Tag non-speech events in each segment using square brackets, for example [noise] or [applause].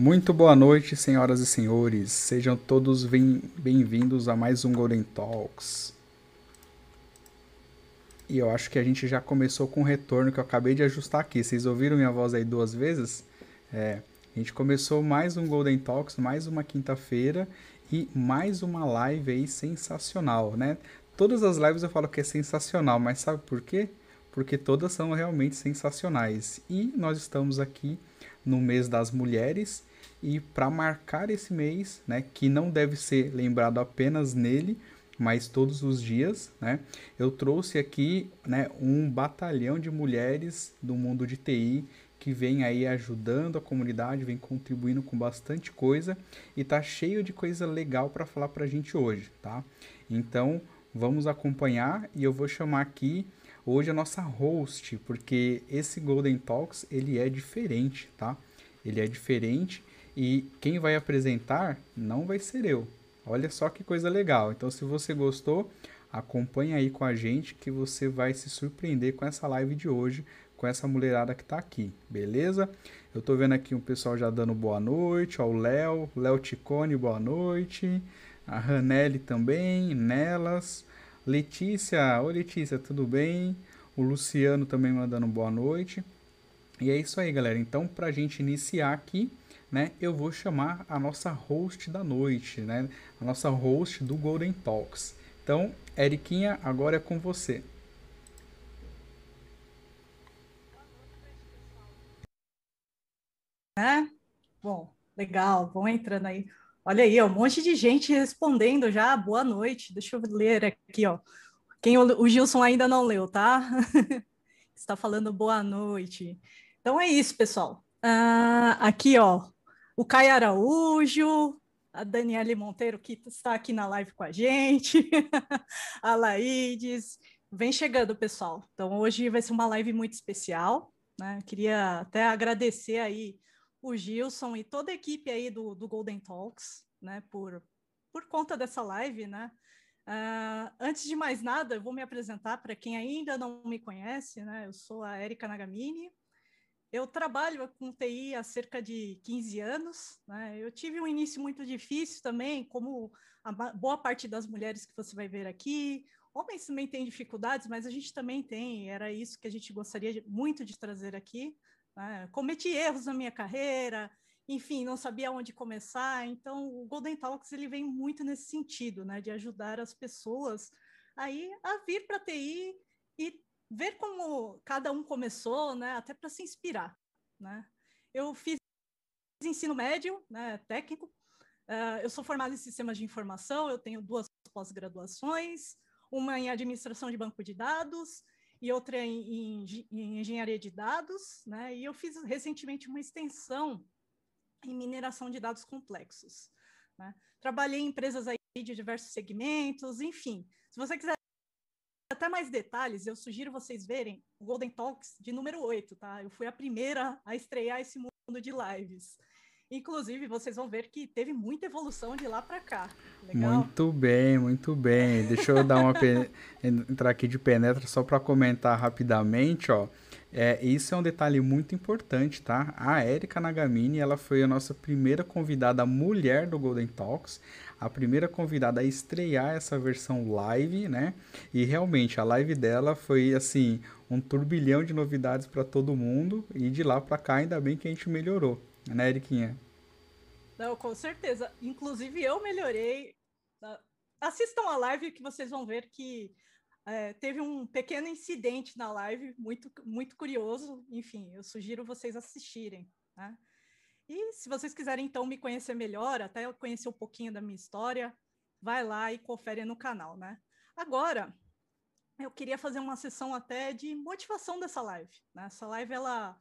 Muito boa noite, senhoras e senhores. Sejam todos bem-vindos a mais um Golden Talks. E eu acho que a gente já começou com o retorno que eu acabei de ajustar aqui. Vocês ouviram minha voz aí duas vezes? É, a gente começou mais um Golden Talks, mais uma quinta-feira e mais uma live aí sensacional, né? Todas as lives eu falo que é sensacional, mas sabe por quê? Porque todas são realmente sensacionais. E nós estamos aqui no mês das mulheres e para marcar esse mês, né, que não deve ser lembrado apenas nele, mas todos os dias, né, eu trouxe aqui, né, um batalhão de mulheres do mundo de TI que vem aí ajudando a comunidade, vem contribuindo com bastante coisa e tá cheio de coisa legal para falar para a gente hoje, tá? Então, vamos acompanhar e eu vou chamar aqui hoje a nossa host, porque esse Golden Talks, ele é diferente, tá? Ele é diferente e quem vai apresentar não vai ser eu. Olha só que coisa legal. Então, se você gostou, acompanha aí com a gente que você vai se surpreender com essa live de hoje, com essa mulherada que está aqui, beleza? Eu estou vendo aqui um pessoal já dando boa noite, ó, o Léo, Léo Ticone, boa noite. A Ranelli também, Nelas. Letícia, oi Letícia, tudo bem? O Luciano também mandando boa noite. E é isso aí, galera. Então, para a gente iniciar aqui, né, eu vou chamar a nossa host da noite, né, a nossa host do Golden Talks. Então, Eriquinha, agora é com você. É? Bom, legal, vão entrando aí. Olha aí, ó, um monte de gente respondendo já, boa noite. Deixa eu ler aqui, ó. Quem o, o Gilson ainda não leu, tá? [laughs] Está falando boa noite. Então é isso, pessoal. Uh, aqui, ó, o Caio Araújo, a Daniele Monteiro, que está aqui na live com a gente, [laughs] a Laides. Vem chegando, pessoal. Então, hoje vai ser uma live muito especial. Né? Queria até agradecer aí o Gilson e toda a equipe aí do, do Golden Talks, né, por, por conta dessa live, né? Uh, antes de mais nada, eu vou me apresentar para quem ainda não me conhece, né? Eu sou a Erika Nagamini, eu trabalho com TI há cerca de 15 anos. Né? Eu tive um início muito difícil também, como a boa parte das mulheres que você vai ver aqui. Homens também têm dificuldades, mas a gente também tem. Era isso que a gente gostaria de, muito de trazer aqui. Né? Cometi erros na minha carreira, enfim, não sabia onde começar. Então, o Golden Talks ele vem muito nesse sentido, né? de ajudar as pessoas aí a vir para a TI e ver como cada um começou, né, até para se inspirar, né? Eu fiz ensino médio, né, técnico. Uh, eu sou formada em sistemas de informação. Eu tenho duas pós-graduações, uma em administração de banco de dados e outra em, em, em engenharia de dados, né? E eu fiz recentemente uma extensão em mineração de dados complexos. Né? Trabalhei em empresas aí de diversos segmentos, enfim. Se você quiser até mais detalhes, eu sugiro vocês verem o Golden Talks de número 8, tá? Eu fui a primeira a estrear esse mundo de lives. Inclusive, vocês vão ver que teve muita evolução de lá para cá. Legal? Muito bem, muito bem. Deixa eu dar uma entrar aqui de penetra só para comentar rapidamente, ó. É, isso é um detalhe muito importante, tá? A Erika Nagamini, ela foi a nossa primeira convidada mulher do Golden Talks, a primeira convidada a estrear essa versão live, né? E realmente a live dela foi assim, um turbilhão de novidades para todo mundo e de lá para cá ainda bem que a gente melhorou, né, Eriquinha? Não, com certeza. Inclusive eu melhorei. Assistam a live que vocês vão ver que é, teve um pequeno incidente na live, muito, muito curioso. Enfim, eu sugiro vocês assistirem. Né? E se vocês quiserem, então, me conhecer melhor, até conhecer um pouquinho da minha história, vai lá e confere no canal, né? Agora, eu queria fazer uma sessão até de motivação dessa live. Né? Essa live, ela,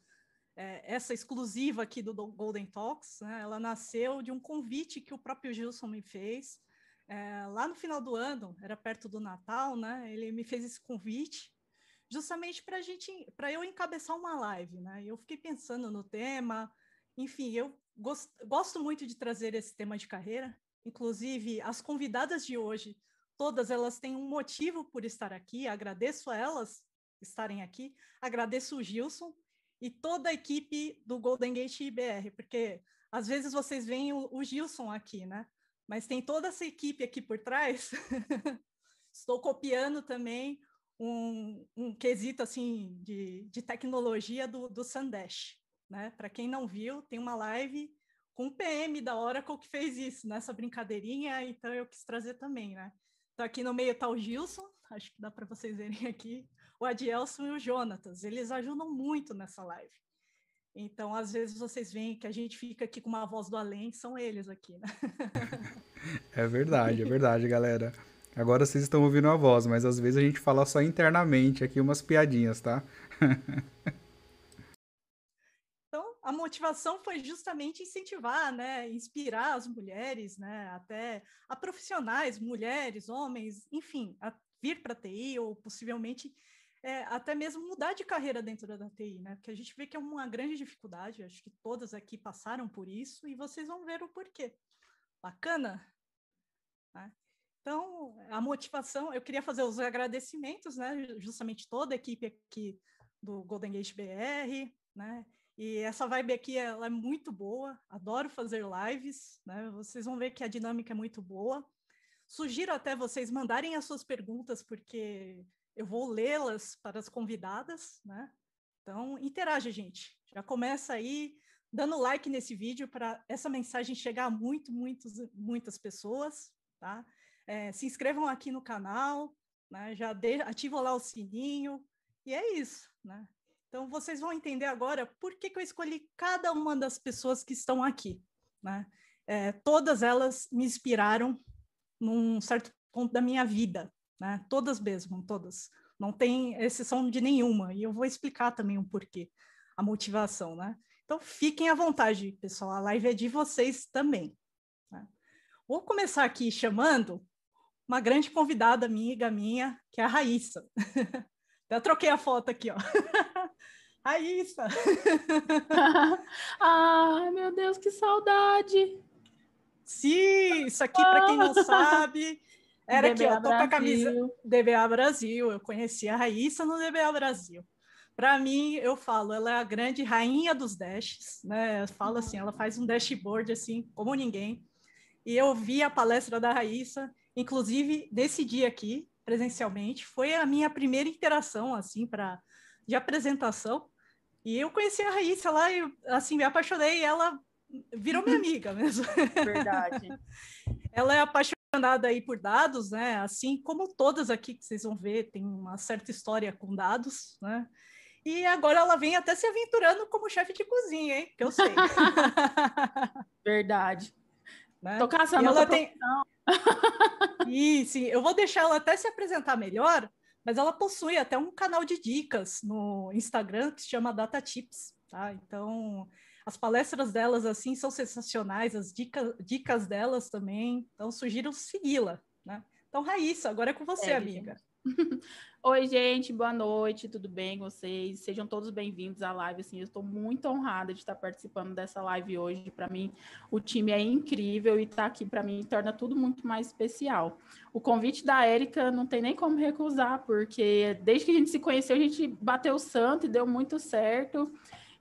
é, essa exclusiva aqui do Golden Talks, né? ela nasceu de um convite que o próprio Gilson me fez, é, lá no final do ano, era perto do Natal, né? Ele me fez esse convite justamente para gente, para eu encabeçar uma live, né? Eu fiquei pensando no tema, enfim, eu gost, gosto muito de trazer esse tema de carreira. Inclusive, as convidadas de hoje, todas elas têm um motivo por estar aqui. Agradeço a elas estarem aqui. Agradeço o Gilson, e toda a equipe do Golden Gate IBR, porque às vezes vocês veem o, o Gilson aqui, né? Mas tem toda essa equipe aqui por trás. [laughs] Estou copiando também um, um quesito assim de, de tecnologia do, do Sandesh. Né? Para quem não viu, tem uma live com o PM da Oracle que fez isso, nessa brincadeirinha, então eu quis trazer também, né? Então aqui no meio está o Gilson, acho que dá para vocês verem aqui, o Adielson e o Jonatas, eles ajudam muito nessa live. Então, às vezes vocês veem que a gente fica aqui com uma voz do além, são eles aqui, né? [laughs] é verdade, é verdade, galera. Agora vocês estão ouvindo a voz, mas às vezes a gente fala só internamente aqui umas piadinhas, tá? [laughs] motivação foi justamente incentivar, né, inspirar as mulheres, né, até a profissionais, mulheres, homens, enfim, a vir para a TI ou possivelmente é, até mesmo mudar de carreira dentro da TI, né? Porque a gente vê que é uma grande dificuldade, acho que todas aqui passaram por isso e vocês vão ver o porquê. Bacana? Né? Então, a motivação, eu queria fazer os agradecimentos, né? Justamente toda a equipe aqui do Golden Gate BR, né? E essa vibe aqui ela é muito boa, adoro fazer lives, né? Vocês vão ver que a dinâmica é muito boa. Sugiro até vocês mandarem as suas perguntas, porque eu vou lê-las para as convidadas, né? Então, interage, gente. Já começa aí dando like nesse vídeo para essa mensagem chegar a muito, muitos, muitas pessoas, tá? É, se inscrevam aqui no canal, né? Já de, ativam lá o sininho, e é isso, né? Então, vocês vão entender agora por que, que eu escolhi cada uma das pessoas que estão aqui, né? É, todas elas me inspiraram num certo ponto da minha vida, né? Todas mesmo, todas. Não tem exceção de nenhuma. E eu vou explicar também o porquê, a motivação, né? Então fiquem à vontade, pessoal. A live é de vocês também. Né? Vou começar aqui chamando uma grande convidada amiga minha, que é a Raíssa. [laughs] Já troquei a foto aqui, ó. [laughs] Raíssa! [laughs] Ai, meu Deus, que saudade! Sim, isso aqui, para quem não [laughs] sabe, era aqui, ó, tô com a camisa DBA Brasil. Eu conheci a Raíssa no DBA Brasil. Para mim, eu falo, ela é a grande rainha dos dashes, né? Eu falo assim, ela faz um dashboard assim, como ninguém. E eu vi a palestra da Raíssa, inclusive nesse dia aqui, presencialmente, foi a minha primeira interação assim para de apresentação. E eu conheci a Raíssa lá e assim me apaixonei, e ela virou minha amiga mesmo. [laughs] Verdade. Ela é apaixonada aí por dados, né? Assim como todas aqui que vocês vão ver, tem uma certa história com dados, né? E agora ela vem até se aventurando como chefe de cozinha, hein? Que eu sei. [laughs] Verdade. Né? Tô caçando ela tem... [laughs] Isso, eu vou deixar ela até se apresentar melhor, mas ela possui até um canal de dicas no Instagram que se chama Data Tips, tá? Então, as palestras delas, assim, são sensacionais, as dicas, dicas delas também. Então, sugiro segui-la, né? Então, Raíssa, agora é com você, é, amiga. [laughs] Oi, gente, boa noite, tudo bem com vocês? Sejam todos bem-vindos à live. Assim, eu estou muito honrada de estar participando dessa live hoje. Para mim, o time é incrível e estar tá aqui para mim torna tudo muito mais especial. O convite da Érica não tem nem como recusar, porque desde que a gente se conheceu, a gente bateu santo e deu muito certo.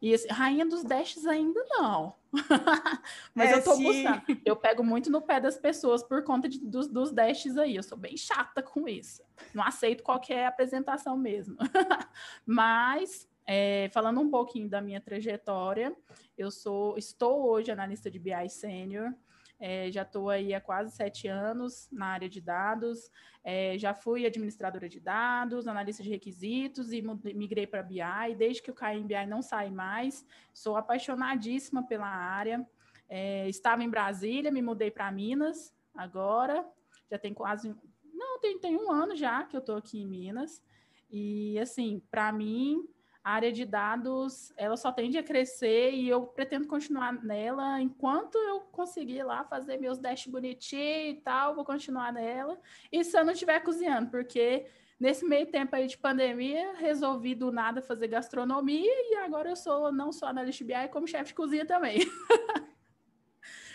E assim, rainha dos dashes ainda não. [laughs] Mas é, eu tô sim. buscando. Eu pego muito no pé das pessoas por conta de, dos, dos dashes aí. Eu sou bem chata com isso. Não aceito qualquer apresentação mesmo. [laughs] Mas, é, falando um pouquinho da minha trajetória, eu sou, estou hoje analista de BI Sênior. É, já estou aí há quase sete anos na área de dados. É, já fui administradora de dados, analista de requisitos e migrei para BI. Desde que o caí BI não sai mais, sou apaixonadíssima pela área. É, estava em Brasília, me mudei para Minas agora. Já tem quase. Não, tem, tem um ano já que eu estou aqui em Minas. E, assim, para mim, a área de dados ela só tende a crescer e eu pretendo continuar nela enquanto eu conseguir lá fazer meus dash bonitinho e tal, vou continuar nela. E se eu não estiver cozinhando, porque nesse meio tempo aí de pandemia, resolvi do nada fazer gastronomia e agora eu sou não só analista BI, como chefe de cozinha também. [laughs]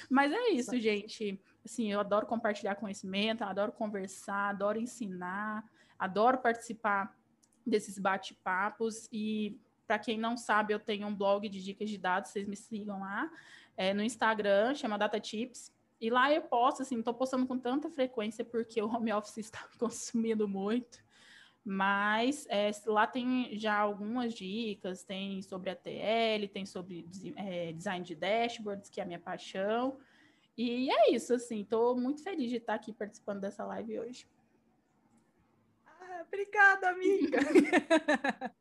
Mas é isso, gente. Assim, eu adoro compartilhar conhecimento, adoro conversar, adoro ensinar, adoro participar desses bate-papos e Para quem não sabe, eu tenho um blog de dicas de dados, vocês me sigam lá. É, no Instagram, chama Data Tips. E lá eu posto, assim, estou postando com tanta frequência porque o home office [laughs] está me consumindo muito. Mas é, lá tem já algumas dicas, tem sobre a TL, tem sobre é, design de dashboards, que é a minha paixão. E é isso, assim, estou muito feliz de estar aqui participando dessa live hoje. Obrigada, amiga. [laughs]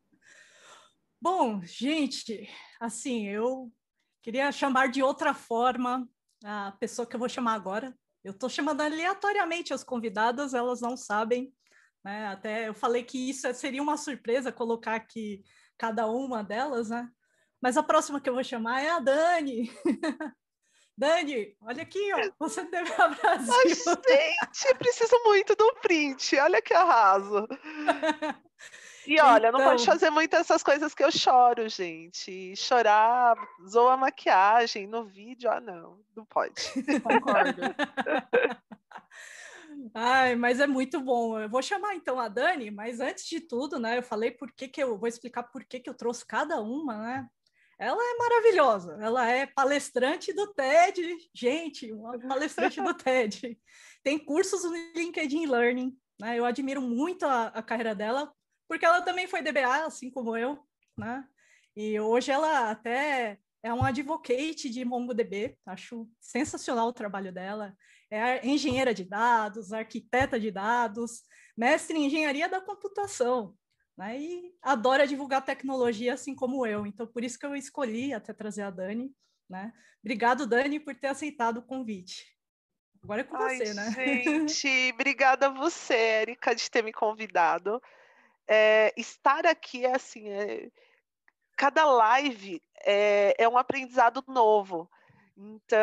Bom, gente, assim, eu queria chamar de outra forma a pessoa que eu vou chamar agora. Eu estou chamando aleatoriamente as convidadas, elas não sabem. Né? Até eu falei que isso seria uma surpresa colocar aqui cada uma delas, né? Mas a próxima que eu vou chamar é a Dani. [laughs] Dani, olha aqui, ó, [laughs] você deve a Brasil. Ai, gente, preciso muito do print. Olha que arraso. [laughs] E olha, então... não pode fazer muito essas coisas que eu choro, gente. Chorar, zoa a maquiagem no vídeo, ah, não, não pode. [laughs] Concordo. Ai, mas é muito bom. Eu vou chamar então a Dani, mas antes de tudo, né? Eu falei por que, que eu vou explicar por que, que eu trouxe cada uma, né? Ela é maravilhosa, ela é palestrante do TED, gente, uma palestrante do [laughs] TED. Tem cursos no LinkedIn Learning, né? Eu admiro muito a, a carreira dela, porque ela também foi DBA, assim como eu, né? E hoje ela até é um advocate de MongoDB, acho sensacional o trabalho dela. É engenheira de dados, arquiteta de dados, mestre em engenharia da computação, né? E adora divulgar tecnologia, assim como eu. Então, por isso que eu escolhi até trazer a Dani, né? Obrigado, Dani, por ter aceitado o convite. Agora é com Ai, você, né? [laughs] Gente, obrigada a você, Erika, de ter me convidado é, estar aqui é assim, é, cada live é, é um aprendizado novo. Então,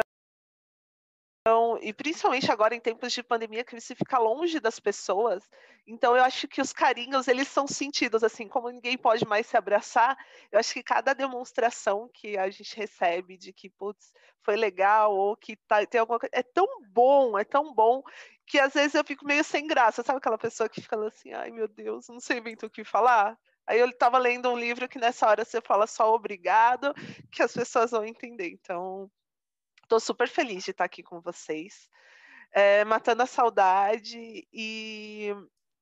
e principalmente agora em tempos de pandemia que você fica longe das pessoas, então eu acho que os carinhos eles são sentidos assim, como ninguém pode mais se abraçar, eu acho que cada demonstração que a gente recebe de que putz, foi legal ou que tá, tem alguma coisa, é tão bom, é tão bom que às vezes eu fico meio sem graça, sabe aquela pessoa que fica assim, ai meu Deus, não sei bem o que falar. Aí eu estava lendo um livro que nessa hora você fala só obrigado, que as pessoas vão entender. Então, estou super feliz de estar aqui com vocês, é, matando a saudade e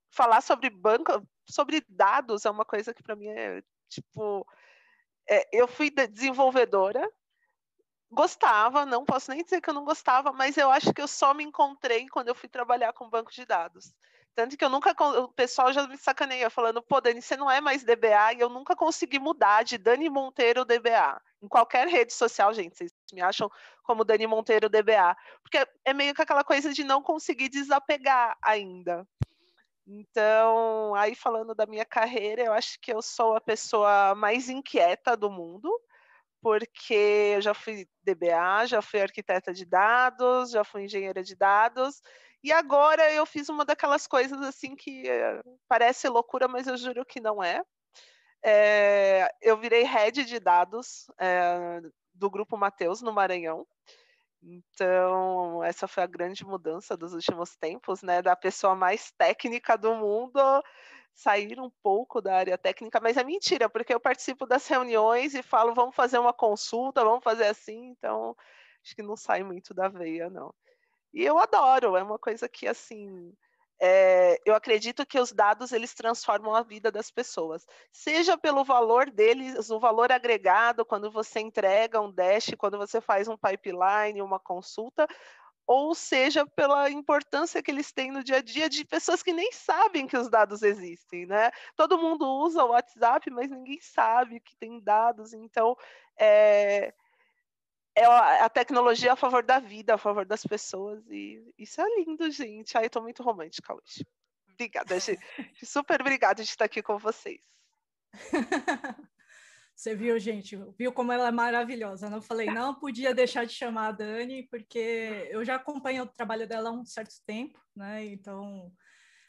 falar sobre banco, sobre dados é uma coisa que para mim é tipo, é, eu fui desenvolvedora gostava, não posso nem dizer que eu não gostava, mas eu acho que eu só me encontrei quando eu fui trabalhar com banco de dados. Tanto que eu nunca, o pessoal já me sacaneia falando, pô, Dani, você não é mais DBA, e eu nunca consegui mudar de Dani Monteiro DBA. Em qualquer rede social, gente, vocês me acham como Dani Monteiro DBA. Porque é meio que aquela coisa de não conseguir desapegar ainda. Então, aí falando da minha carreira, eu acho que eu sou a pessoa mais inquieta do mundo porque eu já fui DBA, já fui arquiteta de dados, já fui engenheira de dados, e agora eu fiz uma daquelas coisas assim que é, parece loucura, mas eu juro que não é. é eu virei head de dados é, do Grupo Mateus no Maranhão. Então, essa foi a grande mudança dos últimos tempos, né? Da pessoa mais técnica do mundo sair um pouco da área técnica, mas é mentira, porque eu participo das reuniões e falo, vamos fazer uma consulta, vamos fazer assim, então acho que não sai muito da veia, não. E eu adoro, é uma coisa que, assim, é, eu acredito que os dados, eles transformam a vida das pessoas, seja pelo valor deles, o valor agregado, quando você entrega um dash, quando você faz um pipeline, uma consulta, ou seja pela importância que eles têm no dia a dia de pessoas que nem sabem que os dados existem, né? Todo mundo usa o WhatsApp, mas ninguém sabe que tem dados, então é, é a tecnologia a favor da vida, a favor das pessoas, e isso é lindo, gente. Ai, eu tô muito romântica hoje. Obrigada, gente. [laughs] Super obrigada de estar aqui com vocês. [laughs] Você viu, gente? Viu como ela é maravilhosa? Não falei, não podia deixar de chamar a Dani, porque eu já acompanho o trabalho dela há um certo tempo, né? Então,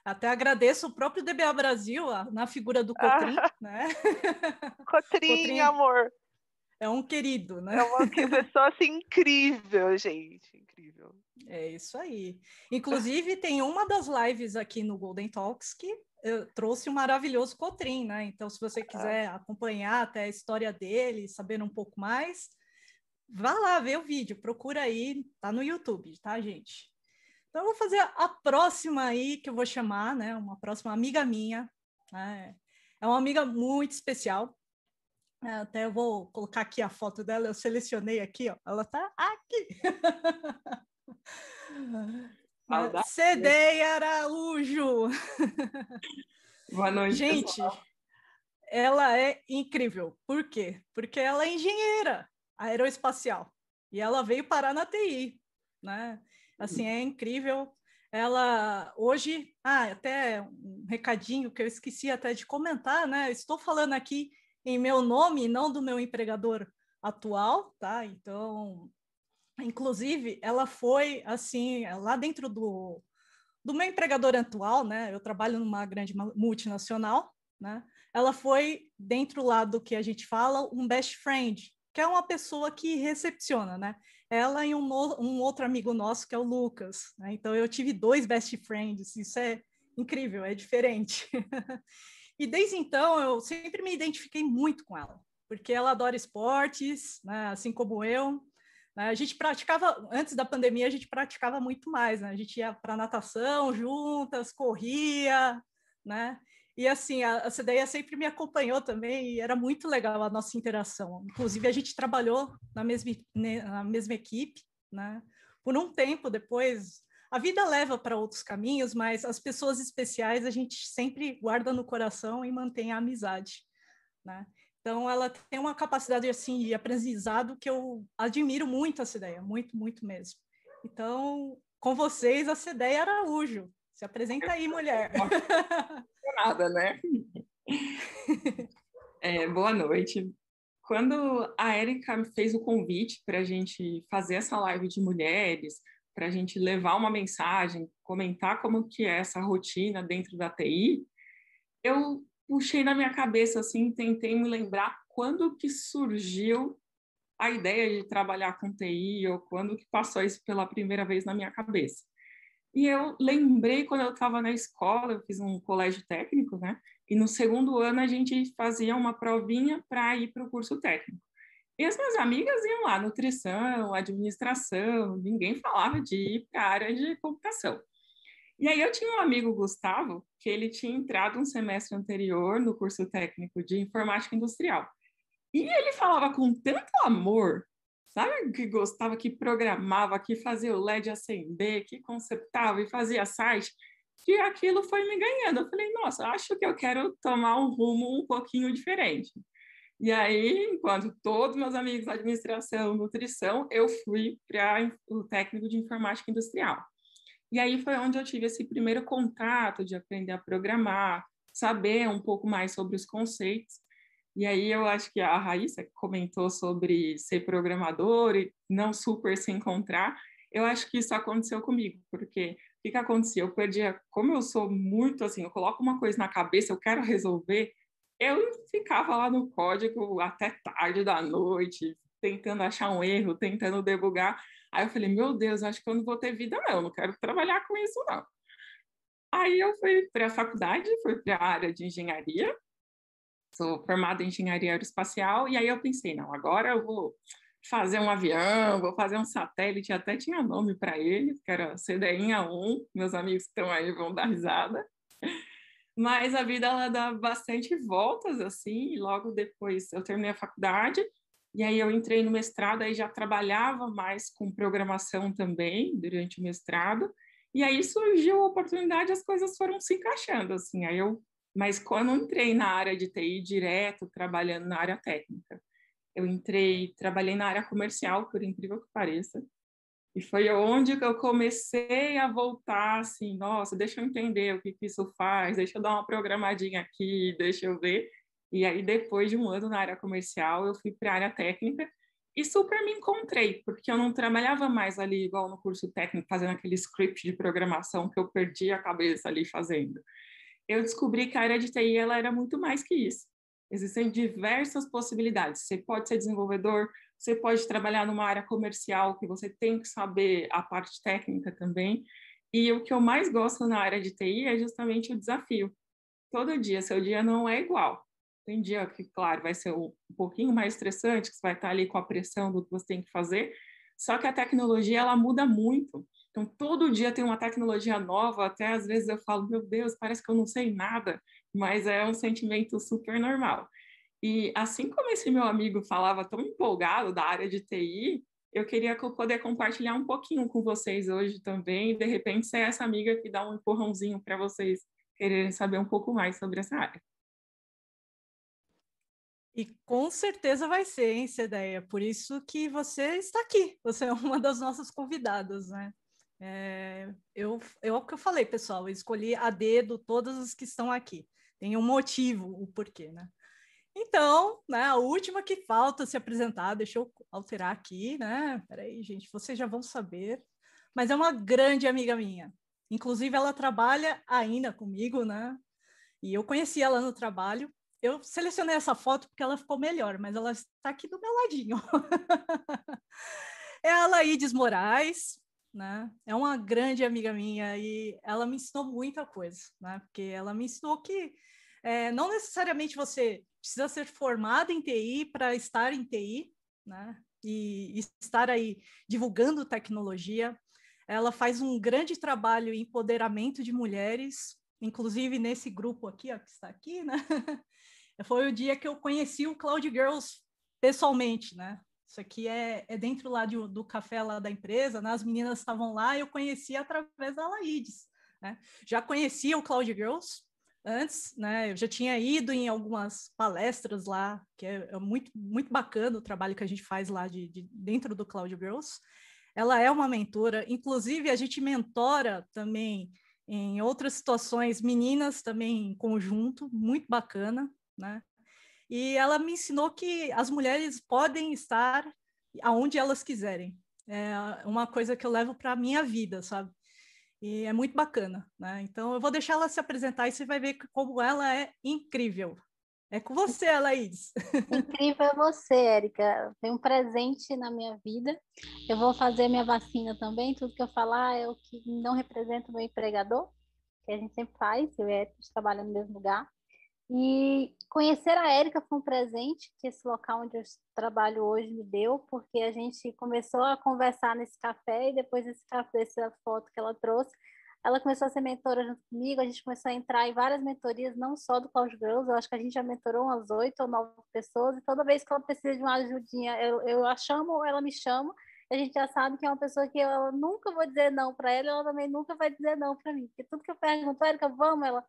até agradeço o próprio DBA Brasil, na figura do Cotrim, ah, né? [laughs] Cotrim, Cotrim, amor. É um querido, né? É uma pessoa assim, incrível, gente. Incrível. É isso aí. Inclusive, tem uma das lives aqui no Golden Talks que eu trouxe um maravilhoso Cotrim, né? Então, se você quiser acompanhar até a história dele, saber um pouco mais, vá lá ver o vídeo, procura aí, tá no YouTube, tá, gente? Então, eu vou fazer a próxima aí, que eu vou chamar, né? Uma próxima amiga minha, né? É uma amiga muito especial. É, até eu vou colocar aqui a foto dela, eu selecionei aqui, ó. Ela tá aqui. [laughs] Cedei Araújo. Boa noite. Gente, pessoal. ela é incrível. Por quê? Porque ela é engenheira aeroespacial e ela veio parar na TI, né? Assim, é incrível. Ela hoje, ah, até um recadinho que eu esqueci até de comentar, né? estou falando aqui em meu nome, não do meu empregador atual, tá? Então, inclusive, ela foi assim, lá dentro do, do meu empregador atual, né? Eu trabalho numa grande multinacional, né? Ela foi dentro lá do que a gente fala, um best friend, que é uma pessoa que recepciona, né? Ela e um, um outro amigo nosso, que é o Lucas. Né? Então, eu tive dois best friends, isso é incrível, é diferente. [laughs] e desde então, eu sempre me identifiquei muito com ela, porque ela adora esportes, né? assim como eu. Né? A gente praticava, antes da pandemia, a gente praticava muito mais, né? A gente ia para natação juntas, corria, né? E assim, a, a sempre me acompanhou também e era muito legal a nossa interação. Inclusive, a gente trabalhou na mesma, né, na mesma equipe, né? Por um tempo depois, a vida leva para outros caminhos, mas as pessoas especiais a gente sempre guarda no coração e mantém a amizade, né? Então, ela tem uma capacidade assim de aprendizado que eu admiro muito essa ideia, muito, muito mesmo. Então, com vocês, a Cedeia Araújo. Se apresenta aí, mulher. [laughs] Nada, né? [laughs] É, boa noite. Quando a me fez o convite para a gente fazer essa live de mulheres, para a gente levar uma mensagem, comentar como que é essa rotina dentro da TI, eu puxei na minha cabeça assim, tentei me lembrar quando que surgiu a ideia de trabalhar com TI ou quando que passou isso pela primeira vez na minha cabeça. E eu lembrei quando eu estava na escola, eu fiz um colégio técnico, né? E no segundo ano a gente fazia uma provinha para ir para o curso técnico. E as minhas amigas iam lá, nutrição, administração, ninguém falava de ir para a área de computação. E aí eu tinha um amigo, Gustavo, que ele tinha entrado um semestre anterior no curso técnico de informática industrial. E ele falava com tanto amor Sabe que gostava, que programava, que fazia o LED acender, que conceptava e fazia site, que aquilo foi me ganhando. Eu falei, nossa, acho que eu quero tomar um rumo um pouquinho diferente. E aí, enquanto todos meus amigos da administração, nutrição, eu fui para o técnico de informática industrial. E aí foi onde eu tive esse primeiro contato de aprender a programar, saber um pouco mais sobre os conceitos. E aí eu acho que a Raíssa comentou sobre ser programador e não super se encontrar. Eu acho que isso aconteceu comigo, porque o que, que acontecia? Eu perdia, como eu sou muito assim, eu coloco uma coisa na cabeça, eu quero resolver, eu ficava lá no código até tarde da noite, tentando achar um erro, tentando debugar. Aí eu falei, meu Deus, acho que eu não vou ter vida, não, não quero trabalhar com isso, não. Aí eu fui para a faculdade, fui para a área de engenharia, sou formada em engenharia aeroespacial, e aí eu pensei, não, agora eu vou fazer um avião, vou fazer um satélite, até tinha nome para ele, que era CDINha 1, meus amigos que estão aí vão dar risada. Mas a vida ela dá bastante voltas assim, e logo depois eu terminei a faculdade, e aí eu entrei no mestrado, aí já trabalhava mais com programação também durante o mestrado, e aí surgiu a oportunidade, as coisas foram se encaixando assim. Aí eu mas quando entrei na área de TI direto, trabalhando na área técnica, eu entrei, trabalhei na área comercial, por incrível que pareça, e foi onde eu comecei a voltar assim, nossa, deixa eu entender o que, que isso faz, deixa eu dar uma programadinha aqui, deixa eu ver. E aí, depois de um ano na área comercial, eu fui para a área técnica e super me encontrei, porque eu não trabalhava mais ali igual no curso técnico, fazendo aquele script de programação que eu perdi a cabeça ali fazendo eu descobri que a área de TI ela era muito mais que isso. Existem diversas possibilidades. Você pode ser desenvolvedor, você pode trabalhar numa área comercial que você tem que saber a parte técnica também. E o que eu mais gosto na área de TI é justamente o desafio. todo dia, seu dia não é igual. Tem dia que, claro, vai ser um pouquinho mais estressante, que você vai estar ali com a pressão do que você tem que fazer, só que a tecnologia, ela muda muito. Então, todo dia tem uma tecnologia nova, até às vezes eu falo, meu Deus, parece que eu não sei nada, mas é um sentimento super normal. E assim como esse meu amigo falava tão empolgado da área de TI, eu queria poder compartilhar um pouquinho com vocês hoje também, de repente ser essa amiga que dá um empurrãozinho para vocês quererem saber um pouco mais sobre essa área. E com certeza vai ser, hein, Cedeia? Por isso que você está aqui. Você é uma das nossas convidadas, né? É, eu, eu, é o que eu falei, pessoal, eu escolhi a dedo todas as que estão aqui. Tem um motivo, o porquê, né? Então, né, a última que falta se apresentar, deixa eu alterar aqui, né? Peraí, gente, vocês já vão saber. Mas é uma grande amiga minha. Inclusive, ela trabalha ainda comigo, né? E eu conheci ela no trabalho. Eu selecionei essa foto porque ela ficou melhor, mas ela está aqui do meu ladinho. é a Laídes Moraes, né? É uma grande amiga minha e ela me ensinou muita coisa, né? Porque ela me ensinou que é, não necessariamente você precisa ser formado em TI para estar em TI, né? E, estar aí divulgando tecnologia. Ela faz um grande trabalho em empoderamento de mulheres, inclusive nesse grupo aqui, ó, que está aqui, né? [laughs] Foi o dia que eu conheci o Cloud Girls pessoalmente, né? Isso aqui é, é dentro lá de, do café lá da empresa, né? As meninas estavam lá e eu conheci através da Laides, né? Já conhecia o Cloud Girls antes, né? Eu já tinha ido em algumas palestras lá, que é, é muito, muito bacana o trabalho que a gente faz lá de, de dentro do Cloud Girls. Ela é uma mentora, inclusive a gente mentora também em outras situações, meninas também em conjunto, muito bacana, né? E ela me ensinou que as mulheres podem estar aonde elas quiserem. É uma coisa que eu levo para a minha vida, sabe? E é muito bacana, né? Então eu vou deixar ela se apresentar e você vai ver como ela é incrível. É com você, Laís. [laughs] Incrível é você, Érica. Tem um presente na minha vida. Eu vou fazer minha vacina também. Tudo que eu falar é o que não representa o meu empregador, que a gente sempre faz, eu e a trabalhando no mesmo lugar. E conhecer a Érica foi um presente que esse local onde eu trabalho hoje me deu, porque a gente começou a conversar nesse café e depois desse café, essa foto que ela trouxe, ela começou a ser mentora junto comigo, a gente começou a entrar em várias mentorias, não só do Cloud Girls, eu acho que a gente já mentorou umas oito ou nove pessoas, e toda vez que ela precisa de uma ajudinha, eu, eu a chamo ou ela me chama, a gente já sabe que é uma pessoa que eu nunca vou dizer não para ela, ela também nunca vai dizer não para mim, porque tudo que eu pergunto, Érica, vamos, ela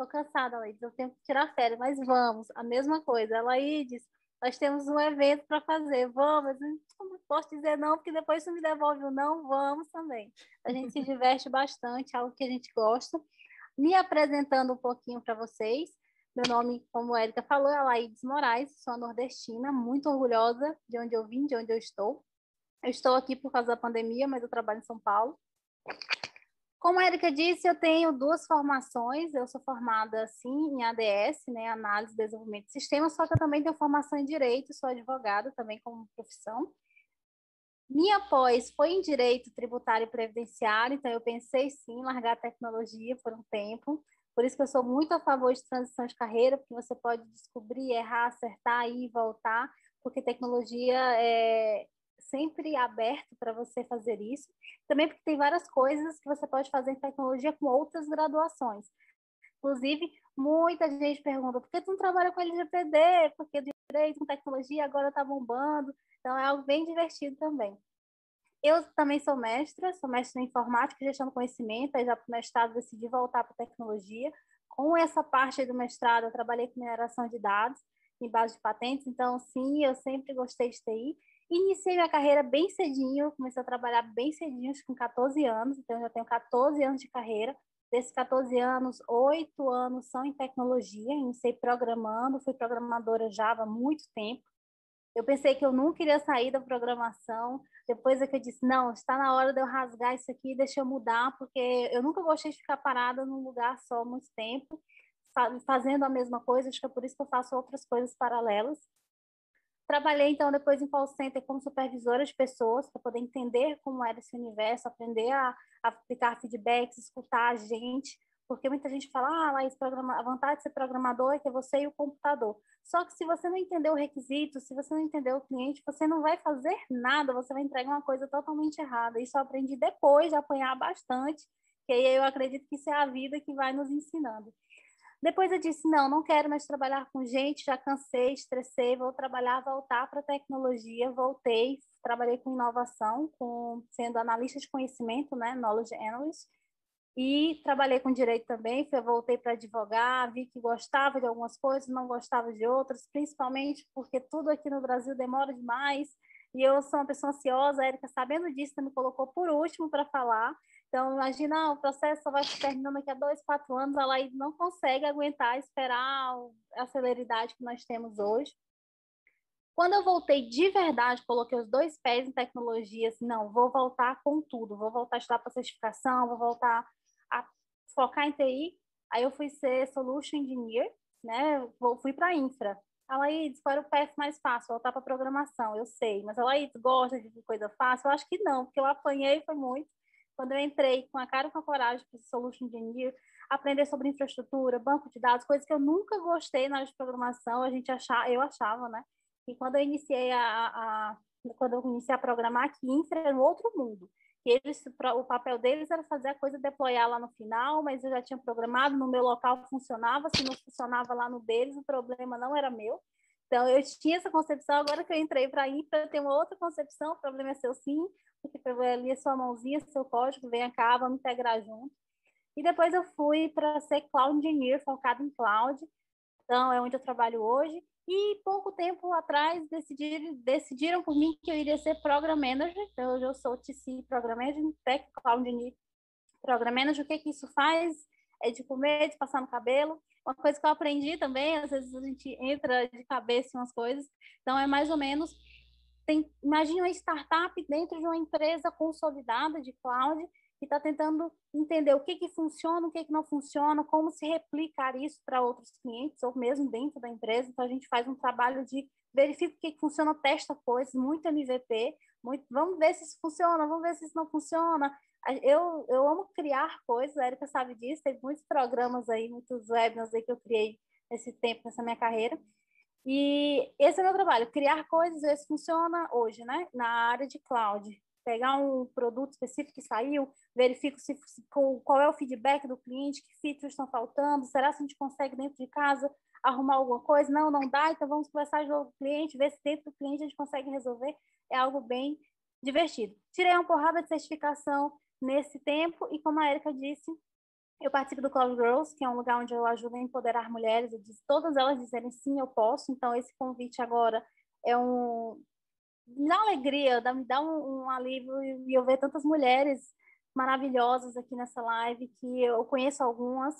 tô cansada, Laides, eu tenho que tirar férias, mas vamos, a mesma coisa. Laides, nós temos um evento para fazer, vamos, não posso dizer não, porque depois você me devolve o não, vamos também. A gente se [laughs] diverte bastante, algo que a gente gosta. Me apresentando um pouquinho para vocês, meu nome, como a Erika falou, é Laides Moraes, sou nordestina, muito orgulhosa de onde eu vim, de onde eu estou. Eu estou aqui por causa da pandemia, mas eu trabalho em São Paulo. Como a Erika disse, eu tenho duas formações. Eu sou formada, sim, em ADS, né, Análise e Desenvolvimento de Sistemas, só que eu também tenho formação em Direito, sou advogada também como profissão. Minha pós foi em Direito Tributário e Previdenciário, então eu pensei, sim, em largar a tecnologia por um tempo. Por isso que eu sou muito a favor de transição de carreira, porque você pode descobrir, errar, acertar, e voltar, porque tecnologia é, sempre aberto para você fazer isso. Também porque tem várias coisas que você pode fazer em tecnologia com outras graduações. Inclusive, muita gente pergunta, por que tu não trabalha com LGPD? Porque direito com tecnologia agora está bombando. Então, é algo bem divertido também. Eu também sou mestra, sou mestra em informática gestão do conhecimento, aí já para o mestrado decidi voltar para tecnologia. Com essa parte do mestrado, eu trabalhei com mineração de dados em base de patentes, então, sim, eu sempre gostei de TI. Iniciei minha carreira bem cedinho, comecei a trabalhar bem cedinho, com 14 anos, então eu já tenho 14 anos de carreira. Desses 14 anos, 8 anos são em tecnologia, iniciei programando, fui programadora Java há muito tempo. Eu pensei que eu nunca iria sair da programação, depois é que eu disse, não, está na hora de eu rasgar isso aqui, deixa eu mudar, porque eu nunca gostei de ficar parada num lugar só muito tempo, fazendo a mesma coisa, acho que é por isso que eu faço outras coisas paralelas. Trabalhei, então, depois em call center como supervisora de pessoas, para poder entender como era esse universo, aprender a, a aplicar feedbacks, escutar a gente, Porque muita gente fala, ah, Laís, a vontade de ser programador é que é você e o computador. Só que se você não entender o requisito, se você não entender o cliente, você não vai fazer nada, você vai entregar uma coisa totalmente errada. Isso eu aprendi depois de apanhar bastante, que aí eu acredito que isso é a vida que vai nos ensinando. Depois eu disse, não, não quero mais trabalhar com gente, já cansei, estressei, vou trabalhar, voltar para tecnologia, voltei, trabalhei com inovação, com, sendo analista de conhecimento, né, knowledge analyst, e trabalhei com direito também, voltei para advogar, vi que gostava de algumas coisas, não gostava de outras, principalmente porque tudo aqui no Brasil demora demais, e eu sou uma pessoa ansiosa, a Erika, sabendo disso, me colocou por último para falar. Então, imagina, o processo só vai se terminando daqui a dois, quatro anos, a Laís não consegue aguentar, esperar a celeridade que nós temos hoje. Quando eu voltei de verdade, coloquei os dois pés em tecnologia, assim, não, vou voltar com tudo, vou voltar a estudar para certificação, vou voltar a focar em TI. Aí eu fui ser Solution Engineer, né? Fui para infra. A Laís, qual era o path mais fácil? Voltar para programação, eu sei. Mas a Laís gosta de coisa fácil? Eu acho que não, porque eu apanhei foi muito. Quando eu entrei com a cara e com a coragem para Solution Engineer, aprender sobre infraestrutura, banco de dados, coisas que eu nunca gostei na área de programação, a gente achava, eu achava, né? E quando eu iniciei a, a quando eu iniciei a programar aqui, infra era um outro mundo que eles, o papel deles era fazer a coisa deployar lá no final, mas eu já tinha programado, no meu local funcionava, se não funcionava lá no deles, o problema não era meu. Então, eu tinha essa concepção, agora que eu entrei para a infra, eu tenho uma outra concepção, o problema é seu sim, porque ali é sua mãozinha, seu código, vem cá, vamos integrar junto. E depois eu fui para ser Cloud Engineer, focado em Cloud, então é onde eu trabalho hoje, e pouco tempo atrás decidiram, decidiram por mim que eu iria ser Program Manager. Então, hoje eu sou TC Program Manager, Tech Cloud Engineer Program Manager. O que, que isso faz? É de comer, de passar no cabelo. Uma coisa que eu aprendi também, às vezes a gente entra de cabeça em umas coisas. Então, é mais ou menos... Tem, imagine uma startup dentro de uma empresa consolidada de cloud que está tentando entender o que, que funciona, o que, que não funciona, como se replicar isso para outros clientes, ou mesmo dentro da empresa. Então, a gente faz um trabalho de verifica o que, que funciona, testa coisas, muito MVP, muito, vamos ver se isso funciona, vamos ver se isso não funciona. Eu, eu amo criar coisas, a Erika sabe disso, tem muitos programas aí, muitos webinars aí que eu criei nesse tempo, nessa minha carreira. E esse é o meu trabalho, criar coisas, ver se funciona hoje, né? Na área de cloud pegar um produto específico que saiu, verifico se, qual é o feedback do cliente, que features estão faltando, será que a gente consegue dentro de casa arrumar alguma coisa? Não, não dá, então vamos conversar com o cliente, ver se dentro do cliente a gente consegue resolver. É algo bem divertido. Tirei uma porrada de certificação nesse tempo e como a Erika disse, eu participo do Cloud Girls, que é um lugar onde eu ajudo a empoderar mulheres, eu todas elas dizerem sim, eu posso, então esse convite agora é um, me dá alegria, dá, me dá um, um alívio e eu ver tantas mulheres maravilhosas aqui nessa live, que eu conheço algumas,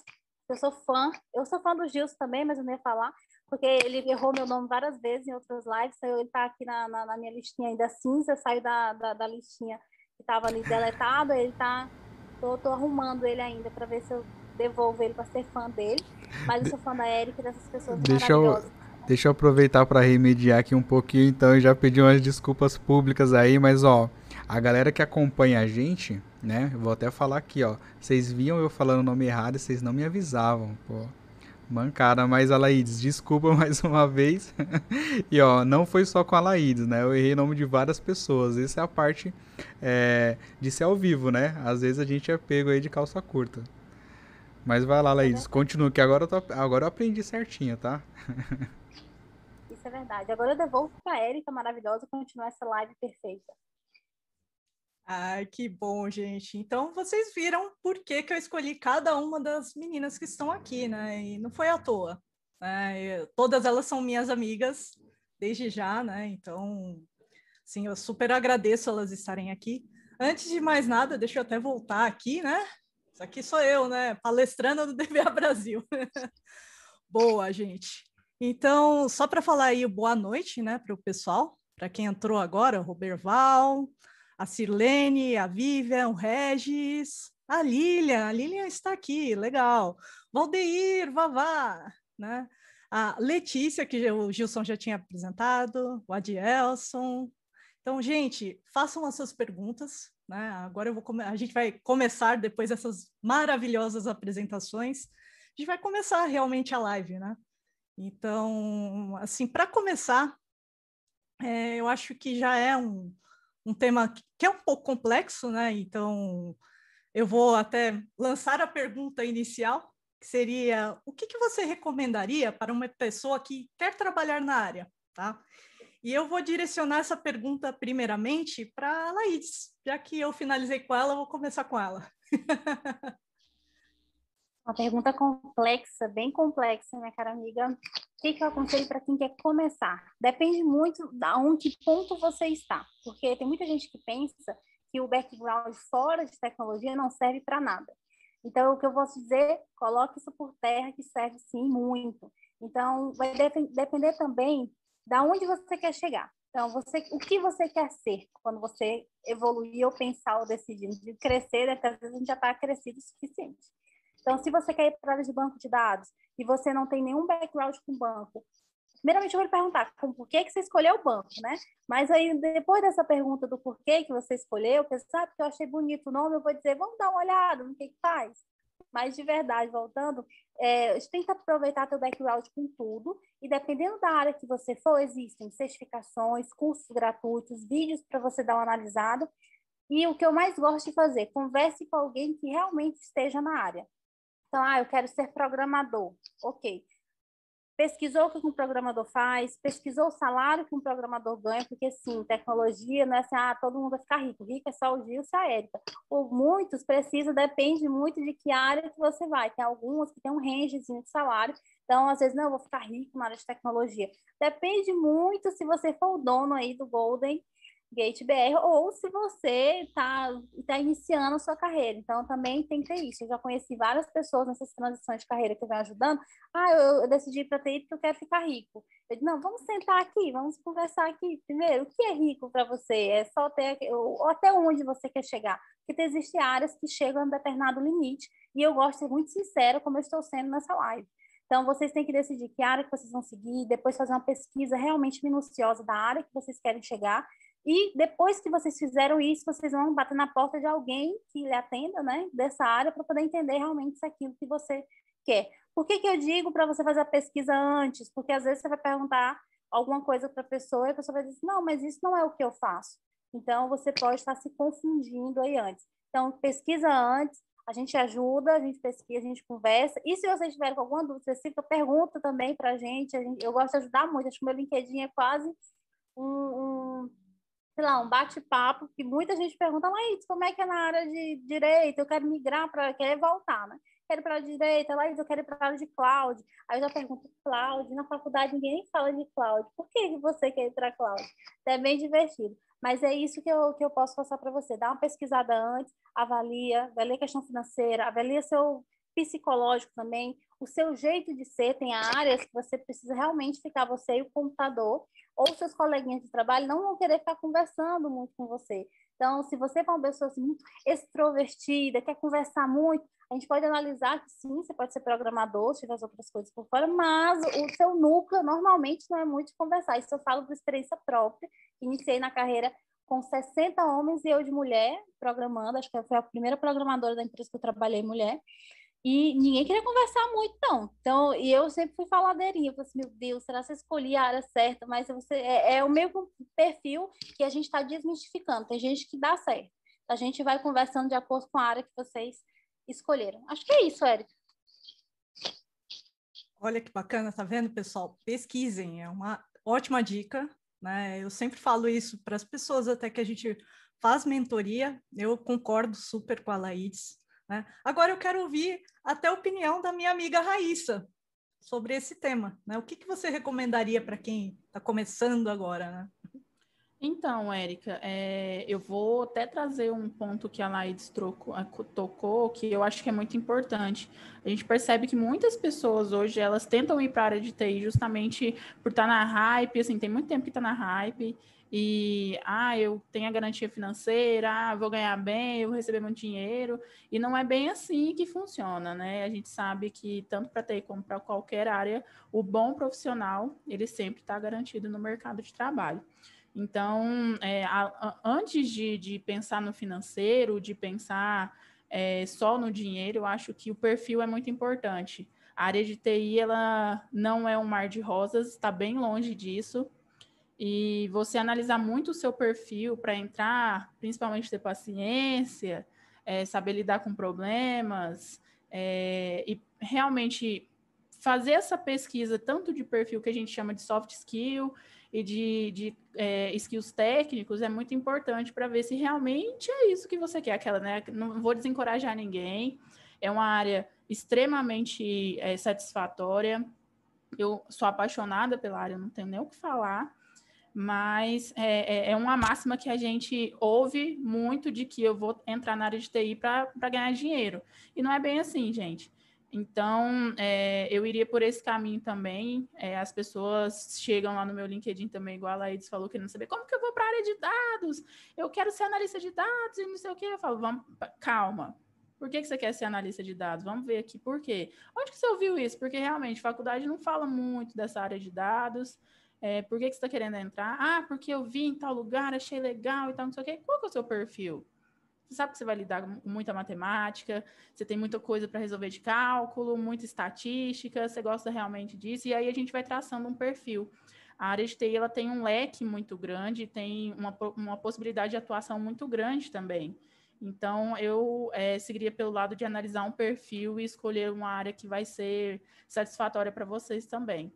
eu sou fã, eu sou fã do Gilson também, mas eu não ia falar, porque ele errou meu nome várias vezes em outras lives, então ele está aqui na, na, na, minha listinha ainda cinza, saiu da, da, da listinha que estava ali deletado, ele está, tô, tô arrumando ele ainda para ver se eu devolvo ele para ser fã dele, mas eu sou fã da Erika e dessas pessoas [laughs] Deixa maravilhosas. Eu Deixa eu aproveitar para remediar aqui um pouquinho, então eu já pedi umas desculpas públicas aí, mas ó, a galera que acompanha a gente, né? Vou até falar aqui, ó. Vocês viam eu falando o nome errado e vocês não me avisavam, pô. Mancada, mas a Laídes, desculpa [laughs] mais uma vez. e ó, não foi só com a Laídes, né? Eu errei o nome de várias pessoas. Essa é a parte é, de ser ao vivo, né? Às vezes a gente é pego aí de calça curta. Mas vai lá, Laídes, continua, que agora eu, tô, agora eu aprendi certinho, tá? Isso é verdade. Agora eu devolvo para a Érica maravilhosa continuar essa live perfeita. Ai, que bom, gente. Então, vocês viram por que, que eu escolhi cada uma das meninas que estão aqui, né? E não foi à toa. Né? Todas elas são minhas amigas, desde já, né? Então, sim, eu super agradeço elas estarem aqui. Antes de mais nada, deixa eu até voltar aqui, né? Isso aqui sou eu, né? Palestrando do [laughs] DBA Brasil. [laughs] Boa, gente. Então, só para falar aí boa noite, né, para o pessoal, para quem entrou agora, Roberval, a Sirlene, a Vivian, o Regis, a Lilian, a Lilian está aqui, legal. Valdeir, Vavá, né? A Letícia, que o Gilson já tinha apresentado, o Adielson. Então, gente, façam as suas perguntas, né? Agora eu vou a gente vai começar depois dessas maravilhosas apresentações, a gente vai começar realmente a live, né? Então, assim, para começar, é, eu acho que já é um, um tema que é um pouco complexo, né? Então, eu vou até lançar a pergunta inicial, que seria: o que, que você recomendaria para uma pessoa que quer trabalhar na área, tá? E eu vou direcionar essa pergunta primeiramente para a Laís, já que eu finalizei com ela, eu vou começar com ela. [laughs] Uma pergunta complexa, bem complexa, minha cara amiga. O que, que eu aconselho para quem quer começar? Depende muito da onde, ponto você está, porque tem muita gente que pensa que o background fora de tecnologia não serve para nada. Então, o que eu posso dizer, coloque isso por terra, que serve sim muito. Então, vai depender também da onde você quer chegar. Então, você, o que você quer ser quando você evoluir ou pensar ou decidir de crescer, é que às vezes a gente já está crescido o suficiente. Então, se você quer ir para a área de banco de dados e você não tem nenhum background com banco, primeiramente eu vou lhe perguntar por que, que você escolheu o banco, né? Mas aí, depois dessa pergunta do porquê que você escolheu, eu pensei, ah, porque eu achei bonito o nome, eu vou dizer, vamos dar uma olhada no que, que faz. Mas, de verdade, voltando, é, tenta aproveitar teu background com tudo, e dependendo da área que você for, existem certificações, cursos gratuitos, vídeos para você dar uma analisada, e o que eu mais gosto de fazer, converse com alguém que realmente esteja na área. Então, ah, eu quero ser programador. Ok pesquisou o que um programador faz, pesquisou o salário que um programador ganha, porque sim, tecnologia não é assim, ah, todo mundo vai ficar rico, rico é só o Gil e a Érica. Por muitos, precisa, depende muito de que área que você vai. Tem algumas que tem um rangezinho de salário, então às vezes, não, eu vou ficar rico na área de tecnologia. Depende muito se você for o dono aí do Golden Gate BR, ou se você está tá iniciando a sua carreira. Então, também tem que ter isso. Eu já conheci várias pessoas nessas transições de carreira que vem ajudando. Ah, eu, eu decidi para TI porque eu quero ficar rico. Eu disse, não, vamos sentar aqui, vamos conversar aqui. Primeiro, o que é rico para você? É só ter, ou até onde você quer chegar? Porque existem áreas que chegam a um determinado limite, e eu gosto de ser muito sincera, como eu estou sendo nessa live. Então, vocês têm que decidir que área que vocês vão seguir, depois fazer uma pesquisa realmente minuciosa da área que vocês querem chegar, e depois que vocês fizeram isso, vocês vão bater na porta de alguém que lhe atenda, né, dessa área, para poder entender realmente se é aquilo que você quer. Por que, que eu digo para você fazer a pesquisa antes? Porque às vezes você vai perguntar alguma coisa para a pessoa e a pessoa vai dizer, não, mas isso não é o que eu faço. Então, você pode estar se confundindo aí antes. Então, pesquisa antes, a gente ajuda, a gente pesquisa, a gente conversa. E se vocês tiverem alguma dúvida específica, pergunta também para a gente. Eu gosto de ajudar muito, acho que meu LinkedIn é quase um, um sei lá, um bate-papo, que muita gente pergunta, Laís, como é que é na área de direito? Eu quero migrar para, querer voltar, né? Quero para a direita, Laís, eu quero ir para a área de cloud. Aí eu já pergunto, cloud, na faculdade ninguém fala de cloud. Por que você quer ir para cloud? É bem divertido. Mas é isso que eu, que eu posso passar para você. Dá uma pesquisada antes, avalia, avalia a questão financeira, avalia seu psicológico também, o seu jeito de ser, tem áreas que você precisa realmente ficar você e o computador, ou seus coleguinhas de trabalho não vão querer ficar conversando muito com você. Então, se você for uma pessoa assim, muito extrovertida, quer conversar muito, a gente pode analisar que sim, você pode ser programador, se tiver as outras coisas por fora, mas o seu núcleo normalmente não é muito conversar. Isso eu falo por experiência própria. Iniciei na carreira com 60 homens e eu de mulher programando, acho que eu fui a primeira programadora da empresa que eu trabalhei mulher. E ninguém queria conversar muito, não. Então, e eu sempre fui faladeirinha. Eu falei assim, meu Deus, será que eu escolhi a área certa? Mas você, é, é o mesmo perfil que a gente está desmistificando. Tem gente que dá certo. A gente vai conversando de acordo com a área que vocês escolheram. Acho que é isso, Érica. Olha que bacana, tá vendo, pessoal? Pesquisem, é uma ótima dica, né? Eu sempre falo isso para as pessoas até que a gente faz mentoria. Eu concordo super com a Laís, né? Agora eu quero ouvir até a opinião da minha amiga Raíssa sobre esse tema. Né? O que, que você recomendaria para quem está começando agora? Né? Então, Érica, é, eu vou até trazer um ponto que a Laides trocou, tocou, que eu acho que é muito importante. A gente percebe que muitas pessoas hoje, elas tentam ir para a área de TI justamente por estar tá na hype, assim, tem muito tempo que está na hype, e ah, eu tenho a garantia financeira, ah, vou ganhar bem, eu vou receber muito dinheiro, e não é bem assim que funciona, né? A gente sabe que tanto para TI como para qualquer área, o bom profissional, ele sempre está garantido no mercado de trabalho. Então, é, a, a, antes de, de, pensar no financeiro, de pensar é, só no dinheiro, eu acho que o perfil é muito importante. A área de TI ela não é um mar de rosas, está bem longe disso. E você analisar muito o seu perfil para entrar, principalmente ter paciência, é, saber lidar com problemas é, e realmente fazer essa pesquisa tanto de perfil que a gente chama de soft skill e de, de é, skills técnicos é muito importante para ver se realmente é isso que você quer. Aquela, né? Não vou desencorajar ninguém. É uma área extremamente é, satisfatória. Eu sou apaixonada pela área, não tenho nem o que falar. Mas é, é, é uma máxima que a gente ouve muito de que eu vou entrar na área de TI para ganhar dinheiro. E não é bem assim, gente. Então, é, eu iria por esse caminho também. É, as pessoas chegam lá no meu LinkedIn também, igual a Laídes falou, querendo saber como que eu vou para a área de dados. Eu quero ser analista de dados e não sei o que. Eu falo, vamos, calma. Por que, que você quer ser analista de dados? Vamos ver aqui por quê. Onde que você ouviu isso? Porque realmente, faculdade não fala muito dessa área de dados. É, por que, que você está querendo entrar? Ah, porque eu vi em tal lugar, achei legal e tal, não sei o quê. Qual que é o seu perfil? Você sabe que você vai lidar com muita matemática, você tem muita coisa para resolver de cálculo, muita estatística, você gosta realmente disso, e aí a gente vai traçando um perfil. A área de TI ela tem um leque muito grande, tem uma, uma possibilidade de atuação muito grande também. Então, eu é, seguiria pelo lado de analisar um perfil e escolher uma área que vai ser satisfatória para vocês também.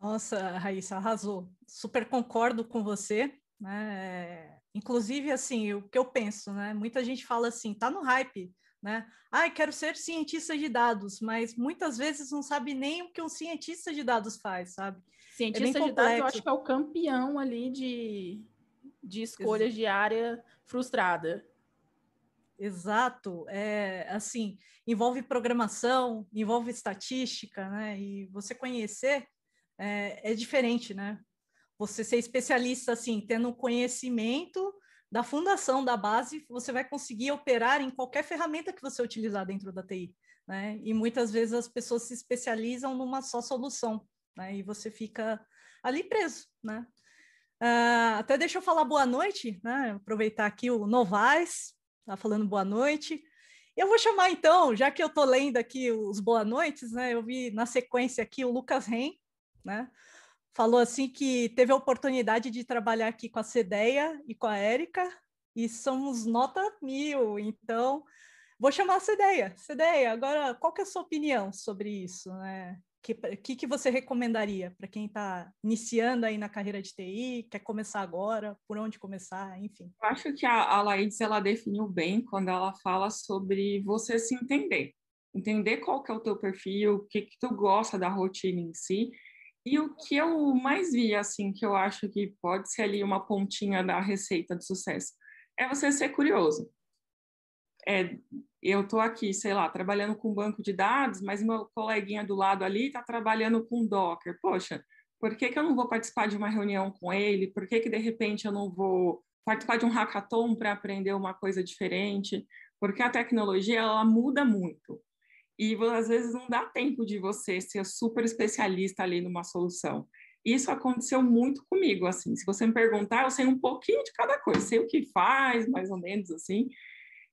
Nossa, Raíssa, arrasou. Super concordo com você. Né? Inclusive, assim, o que eu penso, né? Muita gente fala assim, tá no hype, né? Ah, quero ser cientista de dados, mas muitas vezes não sabe nem o que um cientista de dados faz, sabe? Cientista é de dados, eu acho que é o campeão ali de, de escolhas Exato. de área frustrada. Exato, é assim, envolve programação, envolve estatística, né? E você conhecer é, é diferente, né? você ser especialista, assim, tendo conhecimento da fundação da base, você vai conseguir operar em qualquer ferramenta que você utilizar dentro da TI, né? E muitas vezes as pessoas se especializam numa só solução, né? E você fica ali preso, né? Uh, até deixa eu falar boa noite, né? Aproveitar aqui o Novaes, tá falando boa noite. Eu vou chamar então, já que eu tô lendo aqui os boa noites, né? Eu vi na sequência aqui o Lucas Ren, né? falou assim que teve a oportunidade de trabalhar aqui com a Cedeia e com a Érica, e somos nota mil, então vou chamar a Cedeia. Cedeia, agora qual que é a sua opinião sobre isso? Né? que, que, que você recomendaria para quem está iniciando aí na carreira de TI, quer começar agora, por onde começar, enfim? Eu acho que a, a Laídes, ela definiu bem quando ela fala sobre você se entender. Entender qual que é o teu perfil, o que, que tu gosta da rotina em si, e o que eu mais vi, assim, que eu acho que pode ser ali uma pontinha da receita de sucesso, é você ser curioso. É, eu estou aqui, sei lá, trabalhando com banco de dados, mas meu coleguinha do lado ali está trabalhando com Docker. Poxa, por que, que eu não vou participar de uma reunião com ele? Por que, que de repente eu não vou participar de um hackathon para aprender uma coisa diferente? Porque a tecnologia ela muda muito e às vezes não dá tempo de você ser super especialista ali numa solução. Isso aconteceu muito comigo, assim. Se você me perguntar, eu sei um pouquinho de cada coisa, sei o que faz, mais ou menos assim.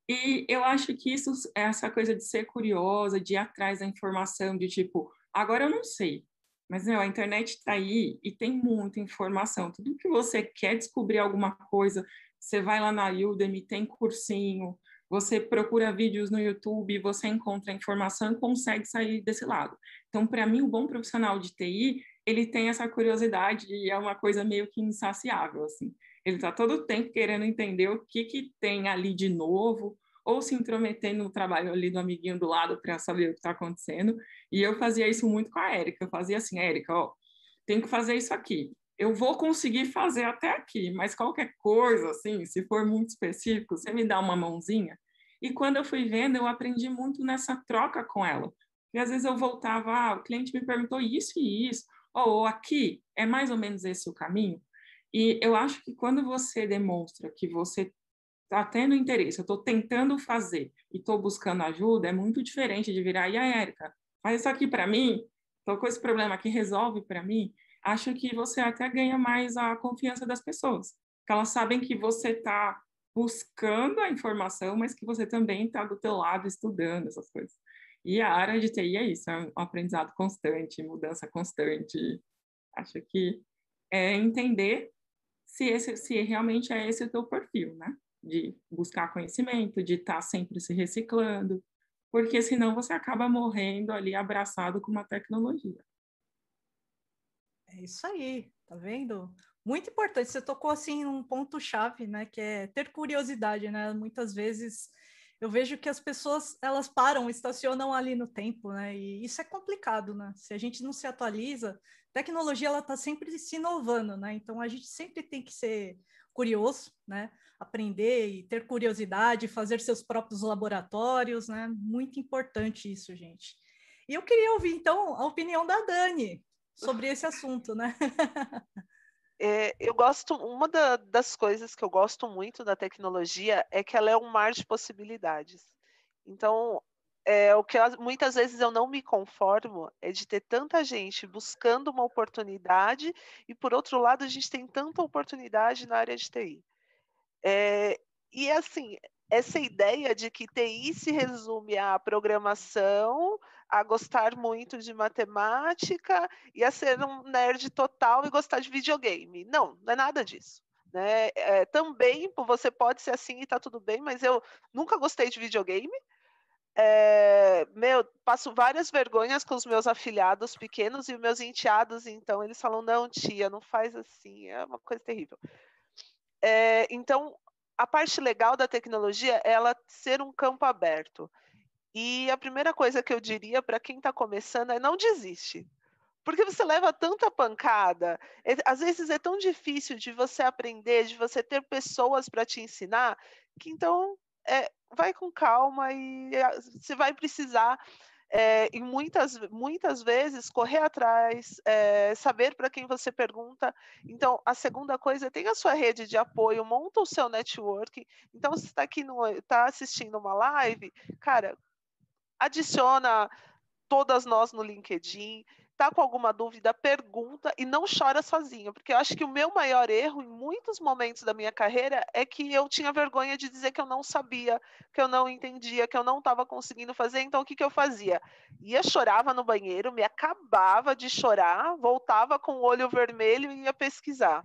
E eu acho que isso, essa coisa de ser curiosa, de ir atrás da informação, de tipo, agora eu não sei, mas meu, a internet está aí e tem muita informação. Tudo que você quer descobrir alguma coisa, você vai lá na Udemy, tem cursinho, você procura vídeos no YouTube, você encontra informação e consegue sair desse lado. Então, para mim, o bom profissional de TI, ele tem essa curiosidade e é uma coisa meio que insaciável, assim. Ele está todo o tempo querendo entender o que, que tem ali de novo, ou se intrometendo no trabalho ali do amiguinho do lado para saber o que está acontecendo. E eu fazia isso muito com a Érica. Eu fazia assim, Érica, ó, tem que fazer isso aqui. Eu vou conseguir fazer até aqui, mas qualquer coisa, assim, se for muito específico, você me dá uma mãozinha. E quando eu fui vendo, eu aprendi muito nessa troca com ela. E às vezes eu voltava, ah, o cliente me perguntou isso e isso, ou aqui, é mais ou menos esse o caminho. E eu acho que quando você demonstra que você está tendo interesse, eu estou tentando fazer e estou buscando ajuda, é muito diferente de virar, e a Érica, faz isso aqui para mim, estou com esse problema aqui, resolve para mim. Acho que você até ganha mais a confiança das pessoas, porque elas sabem que você está buscando a informação, mas que você também está do teu lado estudando essas coisas. E a área de TI é isso, é um aprendizado constante, mudança constante. Acho que é entender se, esse, se realmente é esse o teu perfil, né? De buscar conhecimento, de estar tá sempre se reciclando, porque senão você acaba morrendo ali abraçado com uma tecnologia. É isso aí, tá vendo? Muito importante. Você tocou assim num ponto chave, né? Que é ter curiosidade, né? Muitas vezes eu vejo que as pessoas elas param, estacionam ali no tempo, né? E isso é complicado, né? Se a gente não se atualiza, tecnologia ela está sempre se inovando, né? Então a gente sempre tem que ser curioso, né? Aprender e ter curiosidade, fazer seus próprios laboratórios, né? Muito importante isso, gente. E eu queria ouvir então a opinião da Dani sobre esse assunto, né? É, eu gosto, uma da, das coisas que eu gosto muito da tecnologia é que ela é um mar de possibilidades. Então, é, o que eu, muitas vezes eu não me conformo é de ter tanta gente buscando uma oportunidade e, por outro lado, a gente tem tanta oportunidade na área de TI. É, e, assim, essa ideia de que TI se resume à programação, a gostar muito de matemática e a ser um nerd total e gostar de videogame. Não, não é nada disso. Né? É, também você pode ser assim e está tudo bem, mas eu nunca gostei de videogame. É, meu, passo várias vergonhas com os meus afilhados pequenos e os meus enteados, então eles falam: não, tia, não faz assim, é uma coisa terrível. É, então, a parte legal da tecnologia é ela ser um campo aberto. E a primeira coisa que eu diria para quem está começando é não desiste. Porque você leva tanta pancada, é, às vezes é tão difícil de você aprender, de você ter pessoas para te ensinar, que então é, vai com calma e você vai precisar é, e muitas, muitas vezes correr atrás, é, saber para quem você pergunta. Então, a segunda coisa, tem a sua rede de apoio, monta o seu network. Então, se está aqui, está assistindo uma live, cara, adiciona todas nós no LinkedIn, tá com alguma dúvida, pergunta e não chora sozinho, porque eu acho que o meu maior erro em muitos momentos da minha carreira é que eu tinha vergonha de dizer que eu não sabia, que eu não entendia, que eu não estava conseguindo fazer. Então, o que, que eu fazia? Ia chorava no banheiro, me acabava de chorar, voltava com o olho vermelho e ia pesquisar